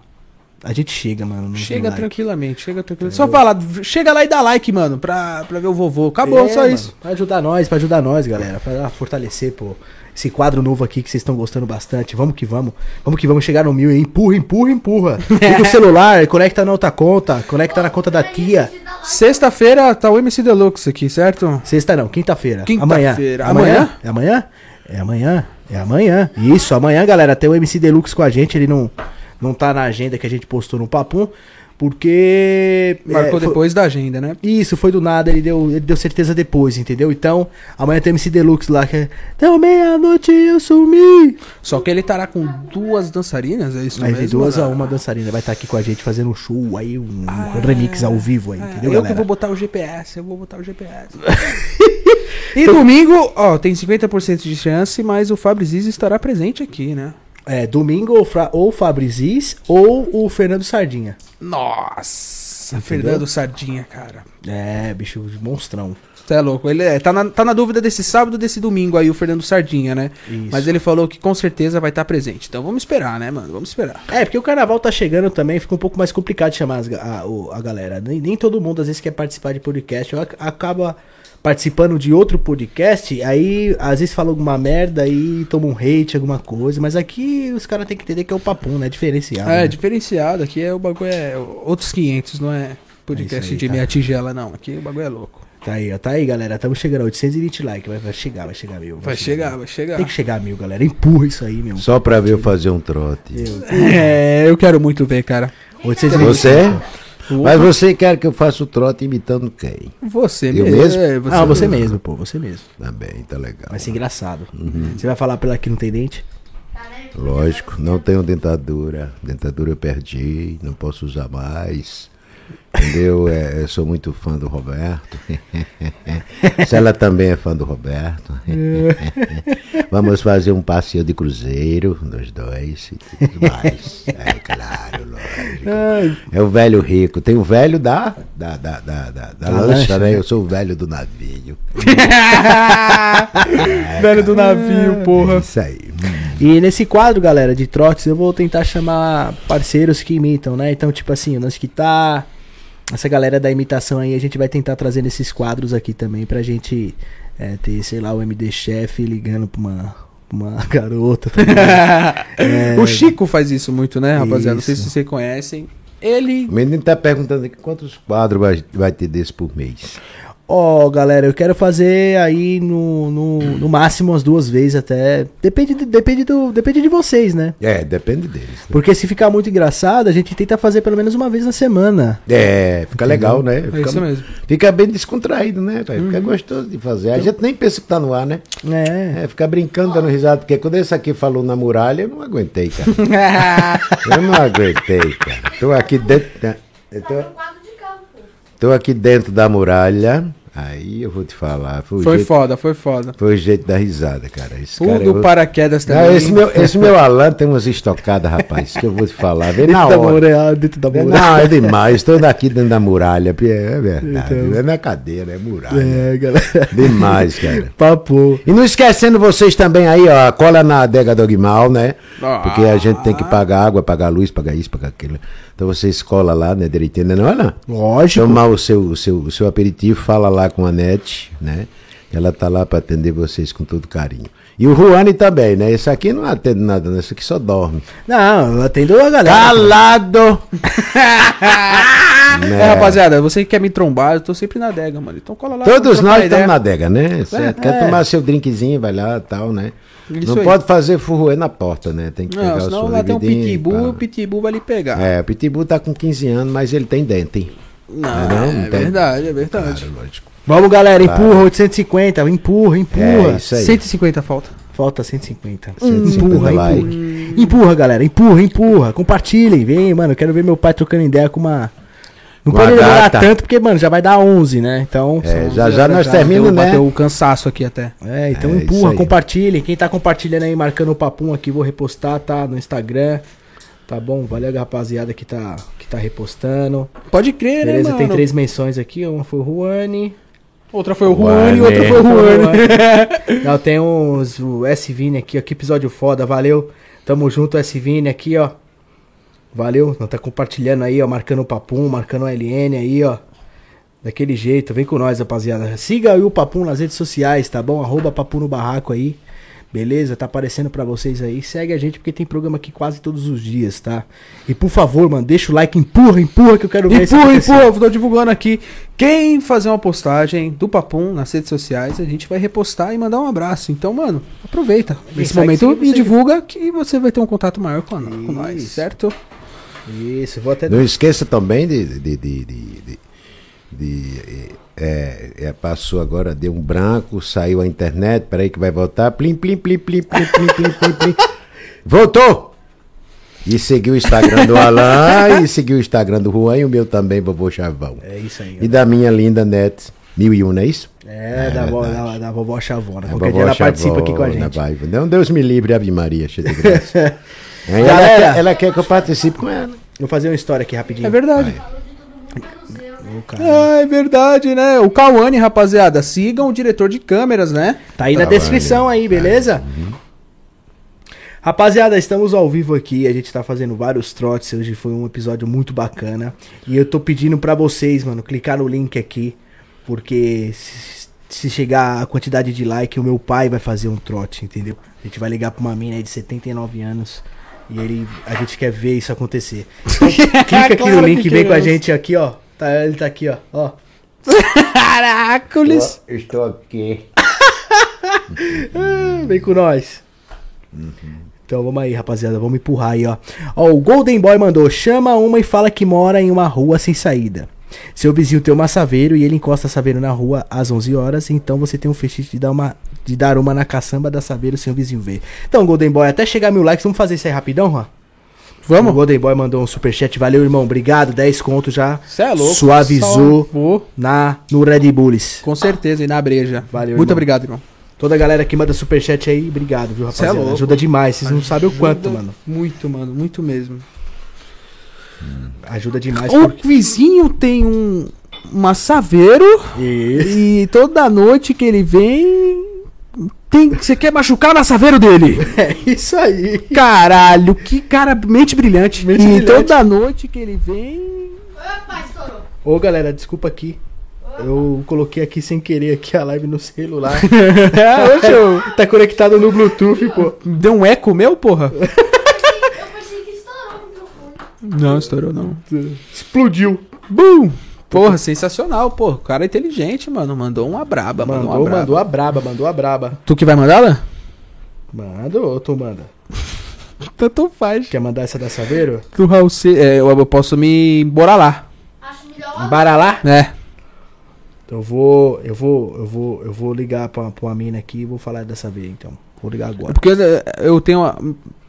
a gente chega, mano. no Chega like. tranquilamente, chega tranquilamente. Só fala, chega lá e dá like, mano, pra, pra ver o vovô. Acabou, É, só mano, isso. Pra ajudar nós, pra ajudar nós, galera. Pra fortalecer, pô. Esse quadro novo aqui que vocês estão gostando bastante. Vamos que vamos. Vamos que vamos chegar no mil. hein? Empurra, empurra, empurra. [LAUGHS] Liga o celular, conecta na outra conta. Conecta na conta da tia. Sexta-feira tá o MC Deluxe aqui, certo? Sexta não, quinta-feira. Quinta-feira. Amanhã. Amanhã? É amanhã? É amanhã. É amanhã. Isso, amanhã, galera, tem o MC Deluxe com a gente. Ele não, não tá na agenda que a gente postou no Papum. Porque. Marcou é, foi- depois da agenda, né? Isso, foi do nada, ele deu, ele deu certeza depois, entendeu? Então, amanhã tem MC Deluxe lá que é. Deu meia-noite e eu sumi. Só que ele estará com duas dançarinas, é isso mesmo? duas a né? uma dançarina, vai estar aqui com a gente fazendo um show aí, um remix ao vivo aí, É, entendeu, eu que galera? vou botar o GPS, eu vou botar o GPS. [LAUGHS] e domingo, ó, tem 50% de chance, mas o Fabriziz estará presente aqui, né? É, domingo ou, Fra, ou Fabrizis ou o Fernando Sardinha. Nossa, Fernando Sardinha, cara. É, bicho, monstrão. Você é louco. Ele é, tá, na, tá na dúvida desse sábado ou desse domingo aí, o Fernando Sardinha, né? Isso. Mas ele falou que com certeza vai estar presente. Então vamos esperar, né, mano? Vamos esperar. É, porque o carnaval tá chegando também, fica um pouco mais complicado de chamar as a, a galera. Nem, nem todo mundo às vezes quer participar de podcast, acaba participando de outro podcast, aí às vezes fala alguma merda aí toma um hate, alguma coisa, mas aqui os caras têm que entender que é o papum, né? Diferenciado. é, né? diferenciado. Aqui é o bagulho é outros 500, não é podcast aí, de tá. minha tigela, não. Aqui o bagulho é louco. Tá aí, ó, tá aí, galera. Estamos chegando a 820 likes. Vai, vai chegar, vai chegar mil. Vai chegar, vai chegar. Tem que chegar a mil, galera. Empurra isso aí, meu. Só pra ver eu fazer um trote. É, eu quero muito ver, cara. 820. Você? Mas você quer que eu faça o trote imitando quem? Você Eu mesmo. mesmo? é, Ah, você mesmo, pô, você mesmo. Tá bem, tá legal. Vai ser engraçado. Você vai falar pra ela que não tem dente? Lógico, não tenho dentadura. Dentadura eu perdi, não posso usar mais. Entendeu? É, eu sou muito fã do Roberto. Se [LAUGHS] ela também é fã do Roberto. [LAUGHS] Vamos fazer um passeio de cruzeiro, nós dois e tudo mais. [LAUGHS] É, claro, lógico. É o velho rico. Tem o velho da, da, da, da, da, da lancha, lancha, né? Eu sou o velho do navio. Velho do navio, É porra. isso aí. E nesse quadro, galera, de trotes, eu vou tentar chamar parceiros que imitam, né? Então, tipo assim, o que tá. Essa galera da imitação aí, a gente vai tentar trazer nesses quadros aqui também pra gente é, ter, sei lá, o MD Chef ligando pra uma, uma [LAUGHS] garota. tá ligado? [LAUGHS] O Chico faz isso muito, né, rapaziada? Não sei Isso. se vocês conhecem. Ele. O menino tá perguntando aqui quantos quadros vai, vai ter desse por mês. Ó, galera, eu quero fazer aí no, no, no máximo umas duas vezes até. Depende, de- depende, do, depende de vocês, né? É, depende deles. né? Porque se ficar muito engraçado, a gente tenta fazer pelo menos uma vez na semana. É, fica legal, né? Fica, isso mesmo. Fica bem descontraído, né? Fica gostoso de fazer. A gente nem pensa que tá no ar, né? É. É, ficar brincando, dando risada. Porque quando esse aqui falou na muralha, eu não aguentei, cara. [LAUGHS] eu não aguentei, cara. Tô aqui dentro. da- Eu tô, Estou aqui dentro da muralha. Aí eu vou te falar. Foi Foi jeito, foda, foi foda. foi o jeito da risada, cara. Esse cara. Pulo eu- paraquedas Não, também. esse, meu, esse meu Alan tem umas estocadas, rapaz, que eu vou te falar. Vem na da hora. muralha, dentro da muralha. Não, é demais. Estou daqui dentro da muralha. É verdade. Então. É na cadeira, é muralha. É, galera. Demais, cara. [LAUGHS] Papo. E não esquecendo vocês também aí, ó, cola na adega Dogmal, né? Ah. Porque a gente tem que pagar água, pagar luz, pagar isso, pagar aquilo. Então vocês cola lá, né, direitinho, né, não é não? Lógico. Tomar o seu, o seu, o seu aperitivo, fala lá com a Nete, né? Ela tá lá para atender vocês com todo carinho. E o Juane também, né? Esse aqui não atende nada, né? Esse aqui só dorme. Não, eu atendo a galera. Calado! [LAUGHS] É, rapaziada, você que quer me trombar, eu tô sempre na adega, mano. Então cola lá. Todos nós estamos na adega, né? Certo? Quer é. tomar seu drinkzinho, vai lá tal, né? Isso não aí. pode fazer furruê na porta, né? Tem que pegar Não, o senão seu lá tem um pitbull e o pitbull vai lhe pegar. É, o Pitbull tá com 15 anos, mas ele tem dente. Não, É, não? é Não tem? verdade, é verdade. Claro, lógico. Vamos, galera, empurra 850, empurra, empurra. É, isso aí. 150 falta. Falta 150. 150 empurra, like. empurra. Empurra, galera, empurra, empurra. Compartilhem, vem, mano, eu quero ver meu pai trocando ideia com uma... Não pode a demorar tanto, porque, mano, já vai dar 11, né? Então... É, já já nós terminamos, bateu, né? Bateu o cansaço aqui até. É, então É, empurra, compartilhem. Quem tá compartilhando aí, marcando o papum aqui, vou repostar, tá? No Instagram. Tá bom? Valeu, rapaziada, que tá, que tá repostando. Pode crer, Beleza, né, tem mano? três menções aqui. Uma foi o Juani. Outra foi o. Juan e outra foi o Juan. [LAUGHS] Não, tem uns. O S-Vini aqui, ó. Que episódio foda, valeu. Tamo junto, S-Vini aqui, ó. Valeu. Não tá compartilhando aí, ó. Marcando o Papum, marcando o LN aí, ó. Daquele jeito, vem com nós, rapaziada. Siga aí o Papum nas redes sociais, tá bom? Arroba Papum no Barraco aí. Beleza? Tá aparecendo pra vocês aí. Segue a gente porque tem programa aqui quase todos os dias, tá? E por favor, mano, deixa o like, empurra, empurra que eu quero ver isso Empurra, empurra, tô divulgando aqui. Quem fazer uma postagem do Papum nas redes sociais, a gente vai repostar e mandar um abraço. Então, mano, aproveita esse momento e divulga que você vai ter um contato maior com, a- com nós, certo? Isso, vou até Não esqueça também de. de, de, de, de- é, é, passou agora, deu um branco, saiu a internet, peraí que vai voltar. Plim, plim, plim, plim, plim, plim, plim, plim, plim. Voltou! E seguiu o Instagram do Alan, e seguiu o Instagram do Juan e o meu também, vovô Chavão. É isso aí. E da minha linda net, Mil e um, não é isso? É, da, vó, da, da vovó Chavona. Qualquer dia ela participa aqui com a gente. vai. Não, Deus me livre, Ave Maria, cheia de graça. [LAUGHS] Ela, Galera. quer, ela quer que eu participe com ela. Vou fazer uma história aqui rapidinho. É verdade. Cara. Ah, é verdade, né? O Cauane, rapaziada, sigam o diretor de câmeras, né? Tá aí na descrição aí, beleza? Rapaziada, estamos ao vivo aqui, a gente tá fazendo vários trotes, hoje foi um episódio muito bacana. E eu tô pedindo pra vocês, mano, clicar no link aqui, porque se, se chegar a quantidade de like, o meu pai vai fazer um trote, entendeu? A gente vai ligar pra uma mina aí de 79 anos e ele, a gente quer ver isso acontecer. [LAUGHS] Então, clica aqui no Claro link que e vem com a gente aqui, ó. Tá, ele tá aqui, ó. ó. [LAUGHS] Caracoles! Eu estou aqui. [LAUGHS] Vem com nós. Então vamos aí, rapaziada. Vamos empurrar aí, ó. Ó, o Golden Boy mandou: chama uma e fala que mora em uma rua sem saída. Seu vizinho tem uma saveiro e ele encosta saveiro na rua às 11 horas. Então você tem um fetiche de dar uma, de dar uma na caçamba da saveiro sem o vizinho ver. Então, Golden Boy, até chegar mil likes, vamos fazer isso aí rapidão, Juan? Vamos? O Golden Boy mandou um superchat. Valeu, irmão. Obrigado. 10 conto já. Cê é louco. Suavizou na, no Red Bulls. Com certeza, e na breja. Valeu, Muito irmão. obrigado, irmão. Toda a galera que manda superchat aí, obrigado, viu, Cê é rapaziada? louco. Ajuda demais, vocês não sabem o quanto, mano. Muito, mano, muito mesmo. Ajuda demais. O Porque... vizinho tem um uma saveiro Isso. e toda noite que ele vem tem você quer machucar na saveiro dele. [LAUGHS] É isso aí. Caralho, que cara mente brilhante. Mente e brilhante. toda noite que ele vem Opa, estourou. Ô, galera, desculpa aqui. Eu coloquei aqui sem querer aqui a live no celular. [LAUGHS] Hoje eu- tá conectado no Bluetooth, pô. deu um eco meu, porra. [LAUGHS] Eu pensei que estourou o microfone. Não, estourou não. Explodiu. Bum! Porra, sensacional, pô. O cara é inteligente, mano. Mandou uma braba, mandou, mandou uma braba. Mandou a braba, mandou a braba. Tu que vai mandar ela? Mando ou tu manda? [LAUGHS] Tanto faz. Quer mandar essa da Saveiro? Tu, Raul, se, é, eu, eu posso me. embora lá. Acho melhor. Bora lá? É. Então eu vou. Eu vou. Eu vou. Eu vou ligar pra, pra uma mina aqui e vou falar dessa vez, então. Vou ligar agora. Porque eh, eu tenho. uma-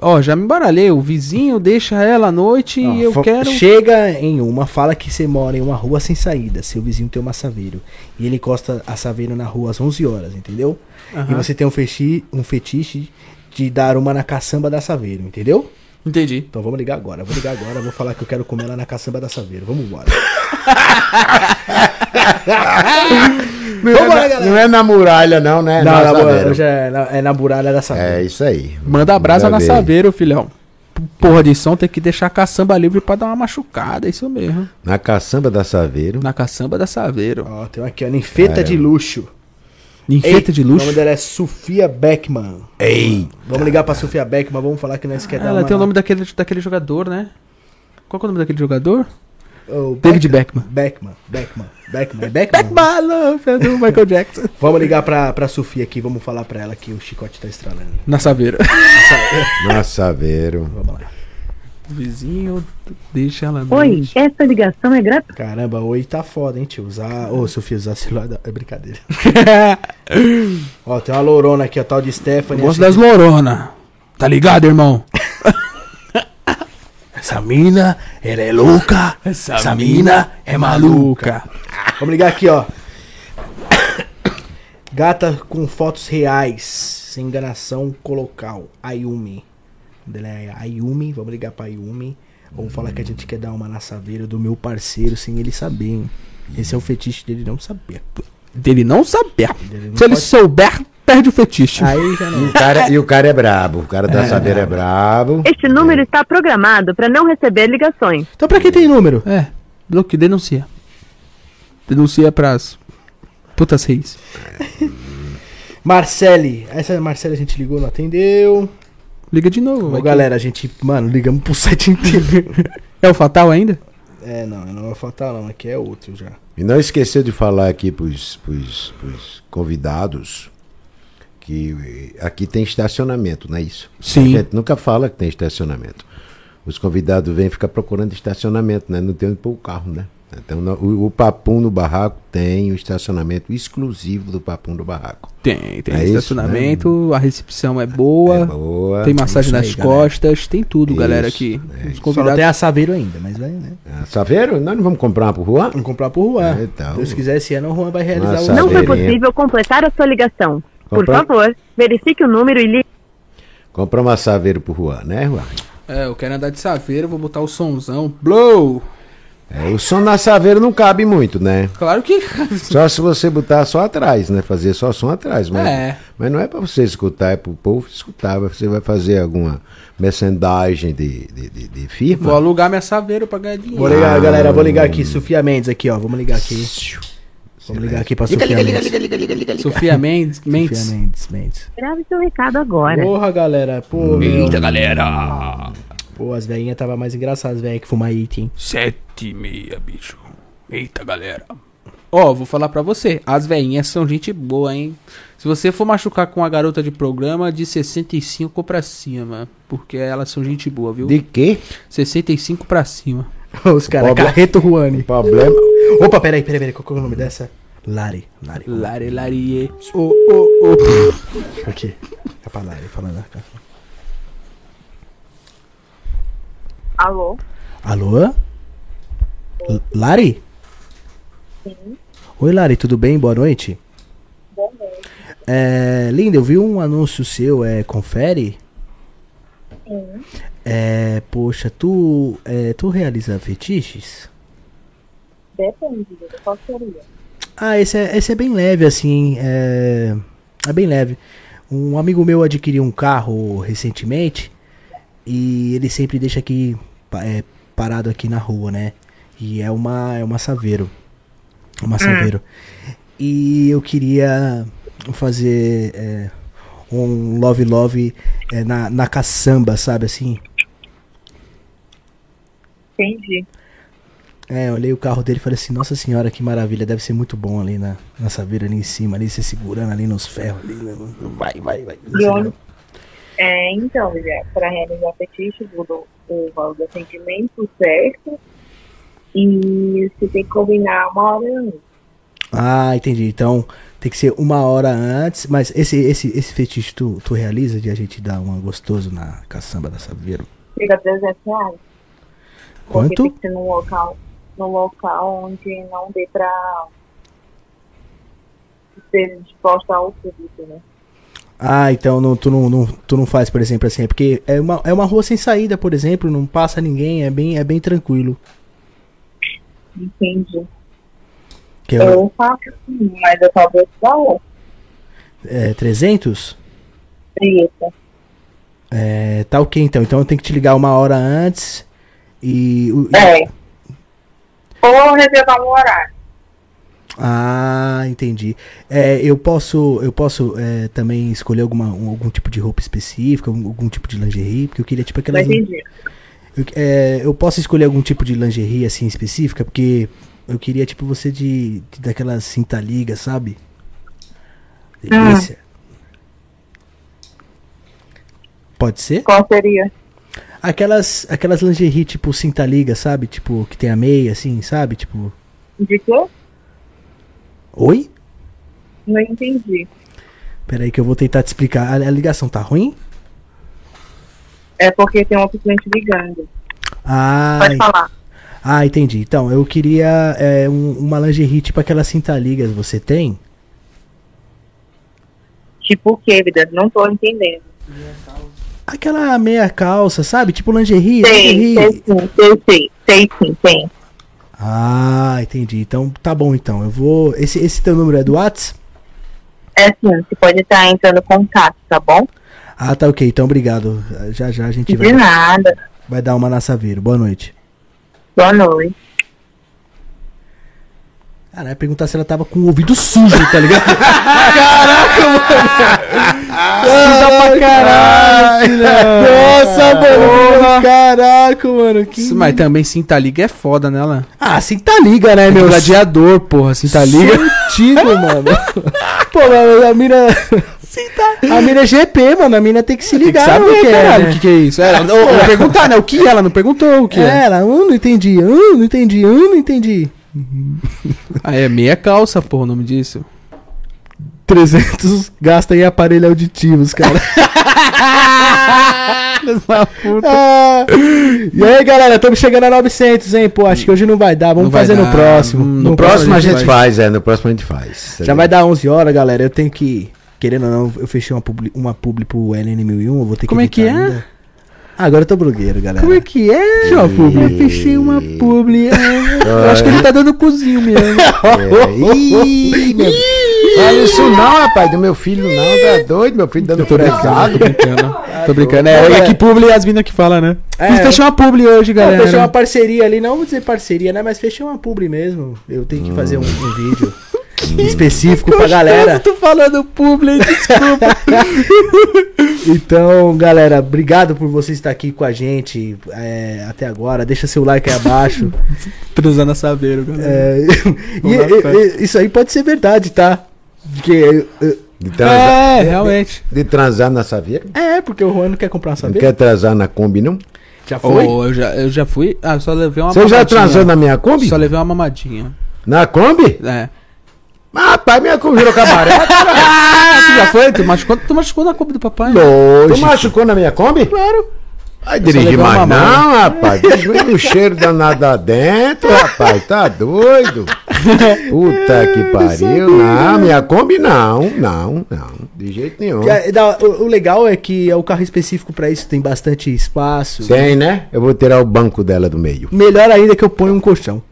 Ó, já me embaralhei. O vizinho deixa ela à noite Ó, e eu quero. Chega em uma, fala que você mora em uma rua sem saída. Seu vizinho tem uma saveiro. E ele encosta a saveiro na rua às 11 horas, entendeu? E Aham. você tem um, fechi, um fetiche de dar uma na caçamba da saveiro, entendeu? Entendi. Então vamos ligar agora. Vou ligar agora, vou falar que eu quero comer ela na caçamba da saveiro. Vamos embora. [LAUGHS] Não, Vambora, é na, galera. não é na muralha, não, né? não, Na na, hoje é, na, é na muralha da saveiro. É isso aí. Manda a brasa na Manda ver. saveiro, filhão. Porra de som tem que deixar a caçamba livre pra dar uma machucada, é isso mesmo. Na caçamba da Saveiro. Na caçamba da saveiro. Ó, tem uma aqui, ó. Ninfeta de luxo. Ninfeta Ei, de O luxo. nome dela é Sofia Beckman. Ei! Vamos ligar pra Sofia Beckman, vamos falar que nós quer dar Ela uma... tem o nome daquele, daquele jogador, né? Qual que é o nome daquele jogador? Oh, David Beckman. Beckman, Beckman, Beckman, é Beckman. Beckman, do Michael Jackson. Vamos ligar pra, pra Sofia aqui, vamos falar pra ela que o chicote tá estralando. Na saveiro. Na Saveiro. [LAUGHS] Vamos lá. O vizinho deixa ela Oi, noite. essa ligação é gratuita. Caramba, oi tá foda, hein, tio. Usar. Ô, Sofia, usar celular da- é brincadeira. [LAUGHS] Ó, tem uma lourona aqui, a tal de Stephanie. Gosto das lorona. Tá ligado, irmão? [LAUGHS] Essa mina, ela é louca. Essa, mina é maluca. Vamos ligar aqui, ó. Gata com fotos reais, sem enganação colocal. Ayumi. É Ayumi, vamos ligar pra Ayumi. Vamos falar que a gente quer dar uma na saveira do meu parceiro sem ele saber, hein? Esse é o fetiche dele não saber. Dele não saber. Dele não Se ele pode- souber, perde o fetiche. Aí já E não. o cara, e o cara é brabo. O cara da Saveiro é brabo. Este número está programado para não receber ligações. Então pra quem tem número? É, bloque, denuncia. Denuncia pras putas reis. [LAUGHS] Marcele. Essa Marcele a gente ligou, não atendeu. Liga de novo. Ô, galera, a gente, mano, ligamos pro [LAUGHS] site inteiro. É o fatal ainda? é, não, não é fatal não, aqui é outro já. E não esqueceu de falar aqui pros, pros, pros convidados que aqui tem estacionamento, não é isso? Sim. A gente nunca fala que tem estacionamento. Os convidados vêm ficar procurando estacionamento, né? Não tem onde pôr o carro, né? Então, o, o Papum no Barraco tem o estacionamento exclusivo do Papum do Barraco. Tem, tem É isso, estacionamento, a recepção é boa, É boa. tem massagem nas aí, galera. costas, tem tudo, galera, Isso, aqui. é Os isso. Só não convidados. tem a Saveiro ainda, mas vai, né? Ah, Saveiro? Nós não vamos comprar uma pro Juan? Vamos comprar pro Juan. Então. Deus quiser, esse ano o Juan vai realizar o... Não foi possível completar a sua ligação. Por Comprar- favor, verifique o número e ligue. Comprar uma Saveiro pro Juan, né, Juan? É, eu quero andar de saveiro, vou botar o somzão. Blow! É, o som na Saveiro não cabe muito, né? Claro que. Só se você botar só atrás, né? Fazer só som atrás. Mas, É. mas não é pra você escutar, é pro povo escutar. Você vai fazer alguma merchandising de, de, de, de firma. Vou alugar minha saveiro pra ganhar dinheiro. Vou ligar, galera, vou ligar aqui, Sofia Mendes aqui, ó, vamos ligar aqui. Vamos ligar aqui pra Liga, Sofia liga, liga, Mendes. liga, liga, liga, liga, liga. Sofia Mendes. Sofia Mendes. Mendes, Mendes. Grave seu recado agora. Porra, galera, pô, meu. Eita, galera. Pô, as velhinhas tava mais engraçadas, as velhinhas que fumam item. Sete e meia, bicho. Eita, galera. Ó, vou falar pra você. As veinhas são gente boa, hein? Se você for machucar com a garota de programa, de 65 pra cima. Porque elas são gente boa, viu? De quê? 65 pra cima. Os caras, Carreto Juani. Problema. Opa, peraí, peraí, peraí, qual que é o nome dessa? Lari, Lari. Lare, larie. Ô, ô, ô. Aqui, é pra Lari, falando. né? Alô? Alô? L- Lari? Oi, Lari, tudo bem? Boa noite. Boa noite. É, linda, eu vi um anúncio seu, é, confere? É, poxa, tu, é, tu realiza fetiches? Depende, qual seria? Ah, esse é, esse é bem leve, assim, é, é bem leve. Um amigo meu adquiriu um carro recentemente e ele sempre deixa aqui é, parado aqui na rua, né? E é uma é uma Saveiro, uma Saveiro. E eu queria fazer é, um love love é, na, na caçamba, sabe assim? Entendi. É, eu olhei o carro dele e falei assim, nossa senhora, que maravilha, deve ser muito bom ali na, na saveira ali em cima, ali você segurando ali nos ferros ali, né? vai, vai, vai. E onde? É, então, para realizar fetiche, o, o valor do atendimento certo. E você tem que combinar uma hora antes. Ah, entendi, então tem que ser uma hora antes, mas esse, esse, esse fetiche tu, tu realiza de a gente dar uma gostoso na caçamba da saveira? Chega a 300 reais. Porque Quanto? tem que ser num local, num local onde não dê pra ser disposta ao público, né? Ah, então não, tu, não, não, tu não faz, por exemplo, assim, é porque é uma, é uma rua sem saída, por exemplo, não passa ninguém, é bem, é bem tranquilo. Entendi. Que é, Eu faço sim, mas eu talvez valor. é 300? Isso. É, tá ok então, então eu tenho que te ligar uma hora antes e... É. Ou reservar um horário. Ah, entendi. É, eu posso, eu posso é, também escolher alguma, um- algum tipo de roupa específica, algum, algum tipo de lingerie, porque eu queria tipo aquelas. Eu, é, eu posso escolher algum tipo de lingerie assim específica, porque eu queria tipo você de, de daquelas cinta liga, sabe? Delícia. Pode ser? Qual seria? Aquelas, aquelas lingerie tipo cinta liga, sabe? Tipo que tem a meia assim, sabe? Tipo, De quê? oi? Não entendi. Peraí que eu vou tentar te explicar. A, a ligação tá ruim? É porque tem outro cliente ligando. Ah, Pode falar. Ah, entendi. Então, eu queria é, um- uma lingerie tipo aquelas cinta ligas, você tem? Tipo o quê, vida? Não tô entendendo. Aquela meia calça, sabe? Tipo lingerie. Sei, lingerie. sei sim, sei, sei. Sei sim, tem. Ah, entendi. Então, tá bom então. Eu vou. Esse, esse teu número é do Whats? É sim, você pode estar entrando em contato, tá bom? Ah, tá ok. Então, obrigado. Já já a gente De vai, nada. vai dar uma na Saveiro. Boa noite. Boa noite. Cara, eu ia perguntar se ela tava com o ouvido sujo, tá ligado? [LAUGHS] Caraca, mano! Suja pra caralho! Nossa, mano! Caraca, mano! Que... Mas também cinta liga é foda, né, Alan? Ah, cinta liga, né, meu? Gladiador, porra, cinta liga. Antigo, mano. [LAUGHS] Pô, a mina. A mina é GP, mano. A mina tem que se Tem que ligar saber, no que é, caralho, o né? que, que é isso. É, não, não perguntar, né? O que ela não perguntou o que É, ela, hum, não entendi, hum, não entendi, hum, não entendi. [LAUGHS] Ah, é meia calça, porra, o nome disso. 300 gasta em aparelhos auditivos, cara. [LAUGHS] Ah, e aí, galera, estamos chegando a 900, hein? Pô, acho que hoje não vai dar. Vamos vai fazer no dar. próximo. Hum, No, próximo a gente faz, é, no próximo a gente faz. Já vai dar 11 horas, galera. Eu tenho que. Querendo ou não, eu fechei uma publi, uma publi pro LN1001. Eu vou ter que. Como é que é? ainda. Ah, agora eu tô blogueiro, galera. Como é que é, João Publi? Eu fechei uma publi. é. Eu acho que ele tá dando cozinho mesmo. É. [LAUGHS] Ih, meu... Olha isso não, rapaz, do meu filho não, tá doido, meu filho dando fresado. Tô brincando. Tô brincando. É, é que publi é as minas que falam, né? É. Fechar uma publi hoje, galera. fechei uma parceria ali, não vou dizer parceria, né? Mas fechei uma publi mesmo. Eu tenho que fazer um, um vídeo [LAUGHS] [LAUGHS] específico pra galera. Eu tô falando publi, desculpa. [LAUGHS] Então, galera, obrigado por você estar aqui com a gente é, até agora. Deixa seu like aí abaixo. [LAUGHS] Transando a saveiro, galera. É, e- e- isso aí pode ser verdade, tá? Porque. De transar, É, realmente. de transar na saveira. É, porque o Juan não quer comprar uma Não saveira. quer transar na Kombi, não? Já foi? Ô, eu, já, eu já fui. Ah, só levei uma Você já mamadinha. transou na minha Kombi? Só levei uma mamadinha. Na Kombi? É. Ah, rapaz, minha Kombi virou cabaré. [LAUGHS] Tu já foi? Tu machucou, tu machucou na Kombi do papai? né? tu machucou na minha Kombi? Claro. Vai dirigir mais não, rapaz. Dirigir o cheiro danado lá dentro, rapaz. Tá doido? [LAUGHS] Puta que pariu. Não, minha Kombi não. Não, não. De jeito nenhum. É- o, o legal é que é o carro específico pra isso, tem bastante espaço. Tem, né? Eu vou tirar o banco dela do meio. Melhor ainda que eu ponho um colchão.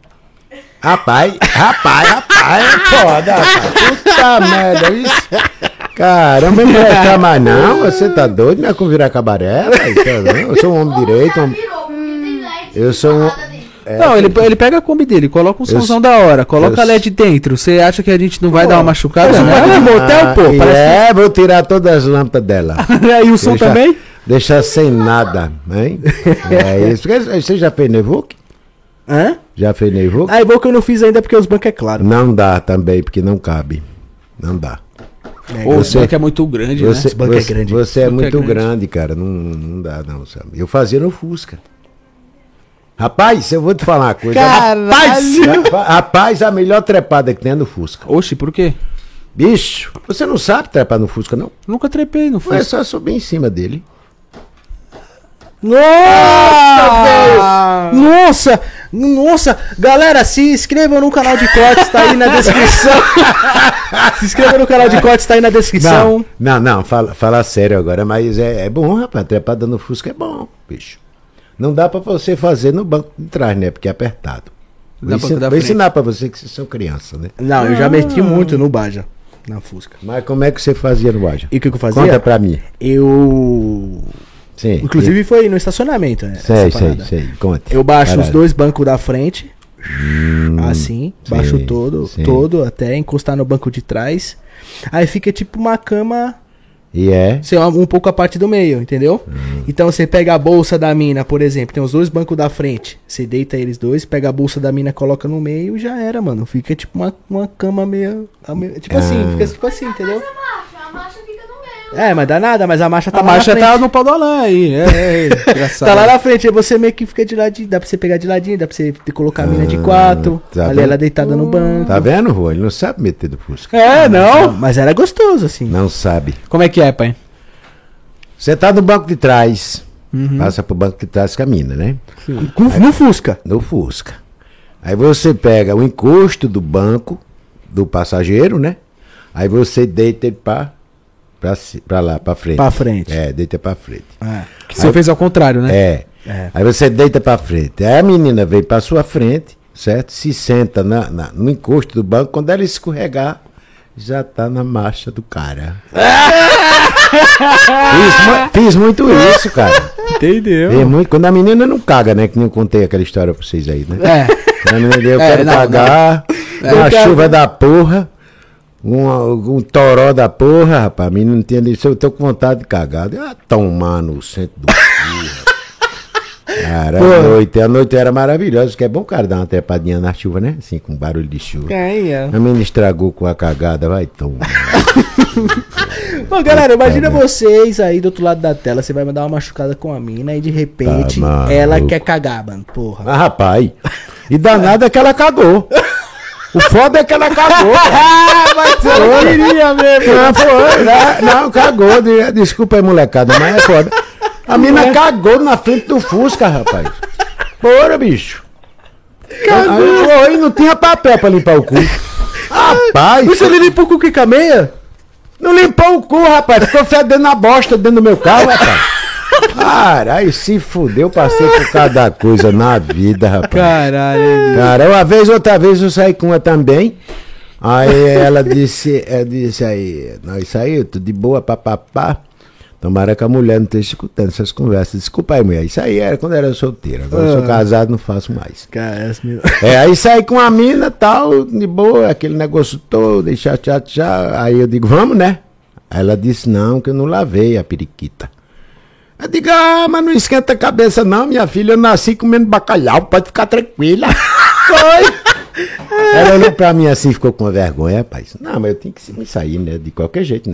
Rapaz, rapaz, rapaz, é foda, rapaz. Puta merda, isso. Caramba, não prestar mais não. Você tá doido? Minha Kombi virar cabaré? não? Eu sou um homem direito. um- Eu sou um- dentro. Não, ele, ele pega a Kombi dele, coloca um Eu somzão da hora, coloca eu LED dentro. Você acha que a gente não vai dar uma machucada, um né? de motel, pô. Ah, Parece é, vou tirar todas as lâmpadas dela. [LAUGHS] e o som Deixa- também? Deixar sem nada, hein? [LAUGHS] É isso. Você já fez Nevook? Hã? Já fez? Ah, é bom que eu não fiz ainda porque os bancos é claro. Não dá também, porque não cabe. Não dá. Ô, Você- o banco é muito grande, Você, né? banco é grande. você é é muito grande. grande. cara. Não, não dá, não, sabe? Eu fazia no Fusca. Rapaz, eu vou te falar uma coisa. Caralho! Rapaz, rapaz, a melhor trepada que tem é no Fusca. Oxi, por quê? Bicho, você não sabe trepar no Fusca, não? Nunca trepei no É Fusca. só subir em cima dele. Nossa, velho! Nossa! Nossa! Galera, se inscrevam no canal de cortes, tá aí na descrição. se inscreva no canal de cortes, tá aí na descrição. Não, não, não fala, fala sério agora, mas é, é bom, rapaz. Trepada no Fusca é bom, bicho. Não dá pra você fazer no banco de trás, né? Porque é apertado. Vou, Dá pra- ensinar, da vou ensinar pra você que vocês são criança, né? Não, eu já meti muito no Baja, na Fusca. Mas como é que você fazia no Baja? E o que, que eu fazia? Conta pra mim. Eu. Sim. Inclusive foi no estacionamento, né? Sei, sei, sei. Conta. Eu baixo os Caralho. dois bancos da frente. assim. Baixo sim, todo, sim. todo, até encostar no banco de trás. Aí fica tipo uma cama E é. Um pouco a parte do meio, entendeu? Então você pega a bolsa da mina, por exemplo, tem os dois bancos da frente. Você deita eles dois, pega a bolsa da mina, coloca no meio e já era, mano. Fica tipo uma, uma cama meio. a meio- Tipo assim, Ah. fica tipo assim, entendeu? Marcha, a marcha no meio. É, mas dá nada, mas a marcha tá A lá marcha na tá frente. no pau do Alain aí. É, é, [LAUGHS] engraçado. Tá lá na frente, aí você meio que fica de ladinho, dá pra você pegar de ladinho, dá pra você colocar a mina de quatro, tá ali vendo? ela deitada no banco. Tá vendo, Rô? Ele não sabe meter do Fusca. É, não? Mas era gostoso, assim. Não sabe. Como é que é, pai? Você tá no banco de trás. Passa pro banco de trás camina, né? Com- No Fusca. No Fusca. Aí você pega o encosto do banco do passageiro, né? Aí você deita ele pra, pra, lá, pra frente. Pra frente. É, deita pra frente. É. Que você fez ao contrário, né? É. É. Aí você deita pra frente. Aí a menina vem pra sua frente, certo? Se senta na, na- no encosto do banco. Quando ela escorregar, já tá na marcha do cara. [LAUGHS] fiz, fiz muito isso, cara. Entendeu? Fiz muito. Quando a menina não caga, né? Que nem eu contei aquela história pra vocês aí, né? É. Quando a menina eu É, quero não, cagar, É. uma Eu quero- chuva da porra. Um, um toró da porra, rapaz. A menina não tinha nem. Eu tô com vontade de cagar. Ah, tomar no centro do rapaz. Cara, a noite, a noite era maravilhosa, que é bom, cara, dar uma trepadinha na chuva, né? Assim, com barulho de chuva. É, é. A menina estragou com a cagada, vai tomar. [LAUGHS] Bom, galera, imagina vocês aí do outro lado da tela, você vai mandar uma machucada com a mina e de repente Tá ela quer cagar, mano. Porra. Mas, rapaz, E danada é que ela cagou. [LAUGHS] O foda é que ela cagou. [LAUGHS] Mas eu não queria mesmo. Não, foi, né? não, cagou. de- Desculpa aí, molecada, mas é foda. A mina cagou na frente do Fusca, rapaz. Porra, bicho. Cagou. Aí não tinha papel pra limpar o cu. Rapaz, Você ele limpa o cu com cameia? não limpou o cu, rapaz. Ficou fedendo na bosta dentro do meu carro, rapaz. Caralho, se fudeu, passei por cada coisa na vida, rapaz. Caralho. Cara, uma vez, outra vez eu saí com uma também. Aí ela disse, ela disse aí, nós saímos, tudo de boa, papapá. Tomara que a mulher não esteja escutando essas conversas. Desculpa aí, mulher. Isso aí era quando era solteiro. Agora eu sou casado, não faço mais. Cara. É, aí saí com a mina tal, de boa, aquele negócio todo, e tchá, tchá, tchá. Aí eu digo, vamos, né? Aí ela disse, não, que eu não lavei a periquita. Eu digo, ah, mas não esquenta a cabeça não, minha filha, eu nasci comendo bacalhau, pode ficar tranquila. [LAUGHS] Foi. Ela olhou pra mim assim, ficou com vergonha, rapaz. Não, mas eu tenho que me sair, né? De qualquer jeito,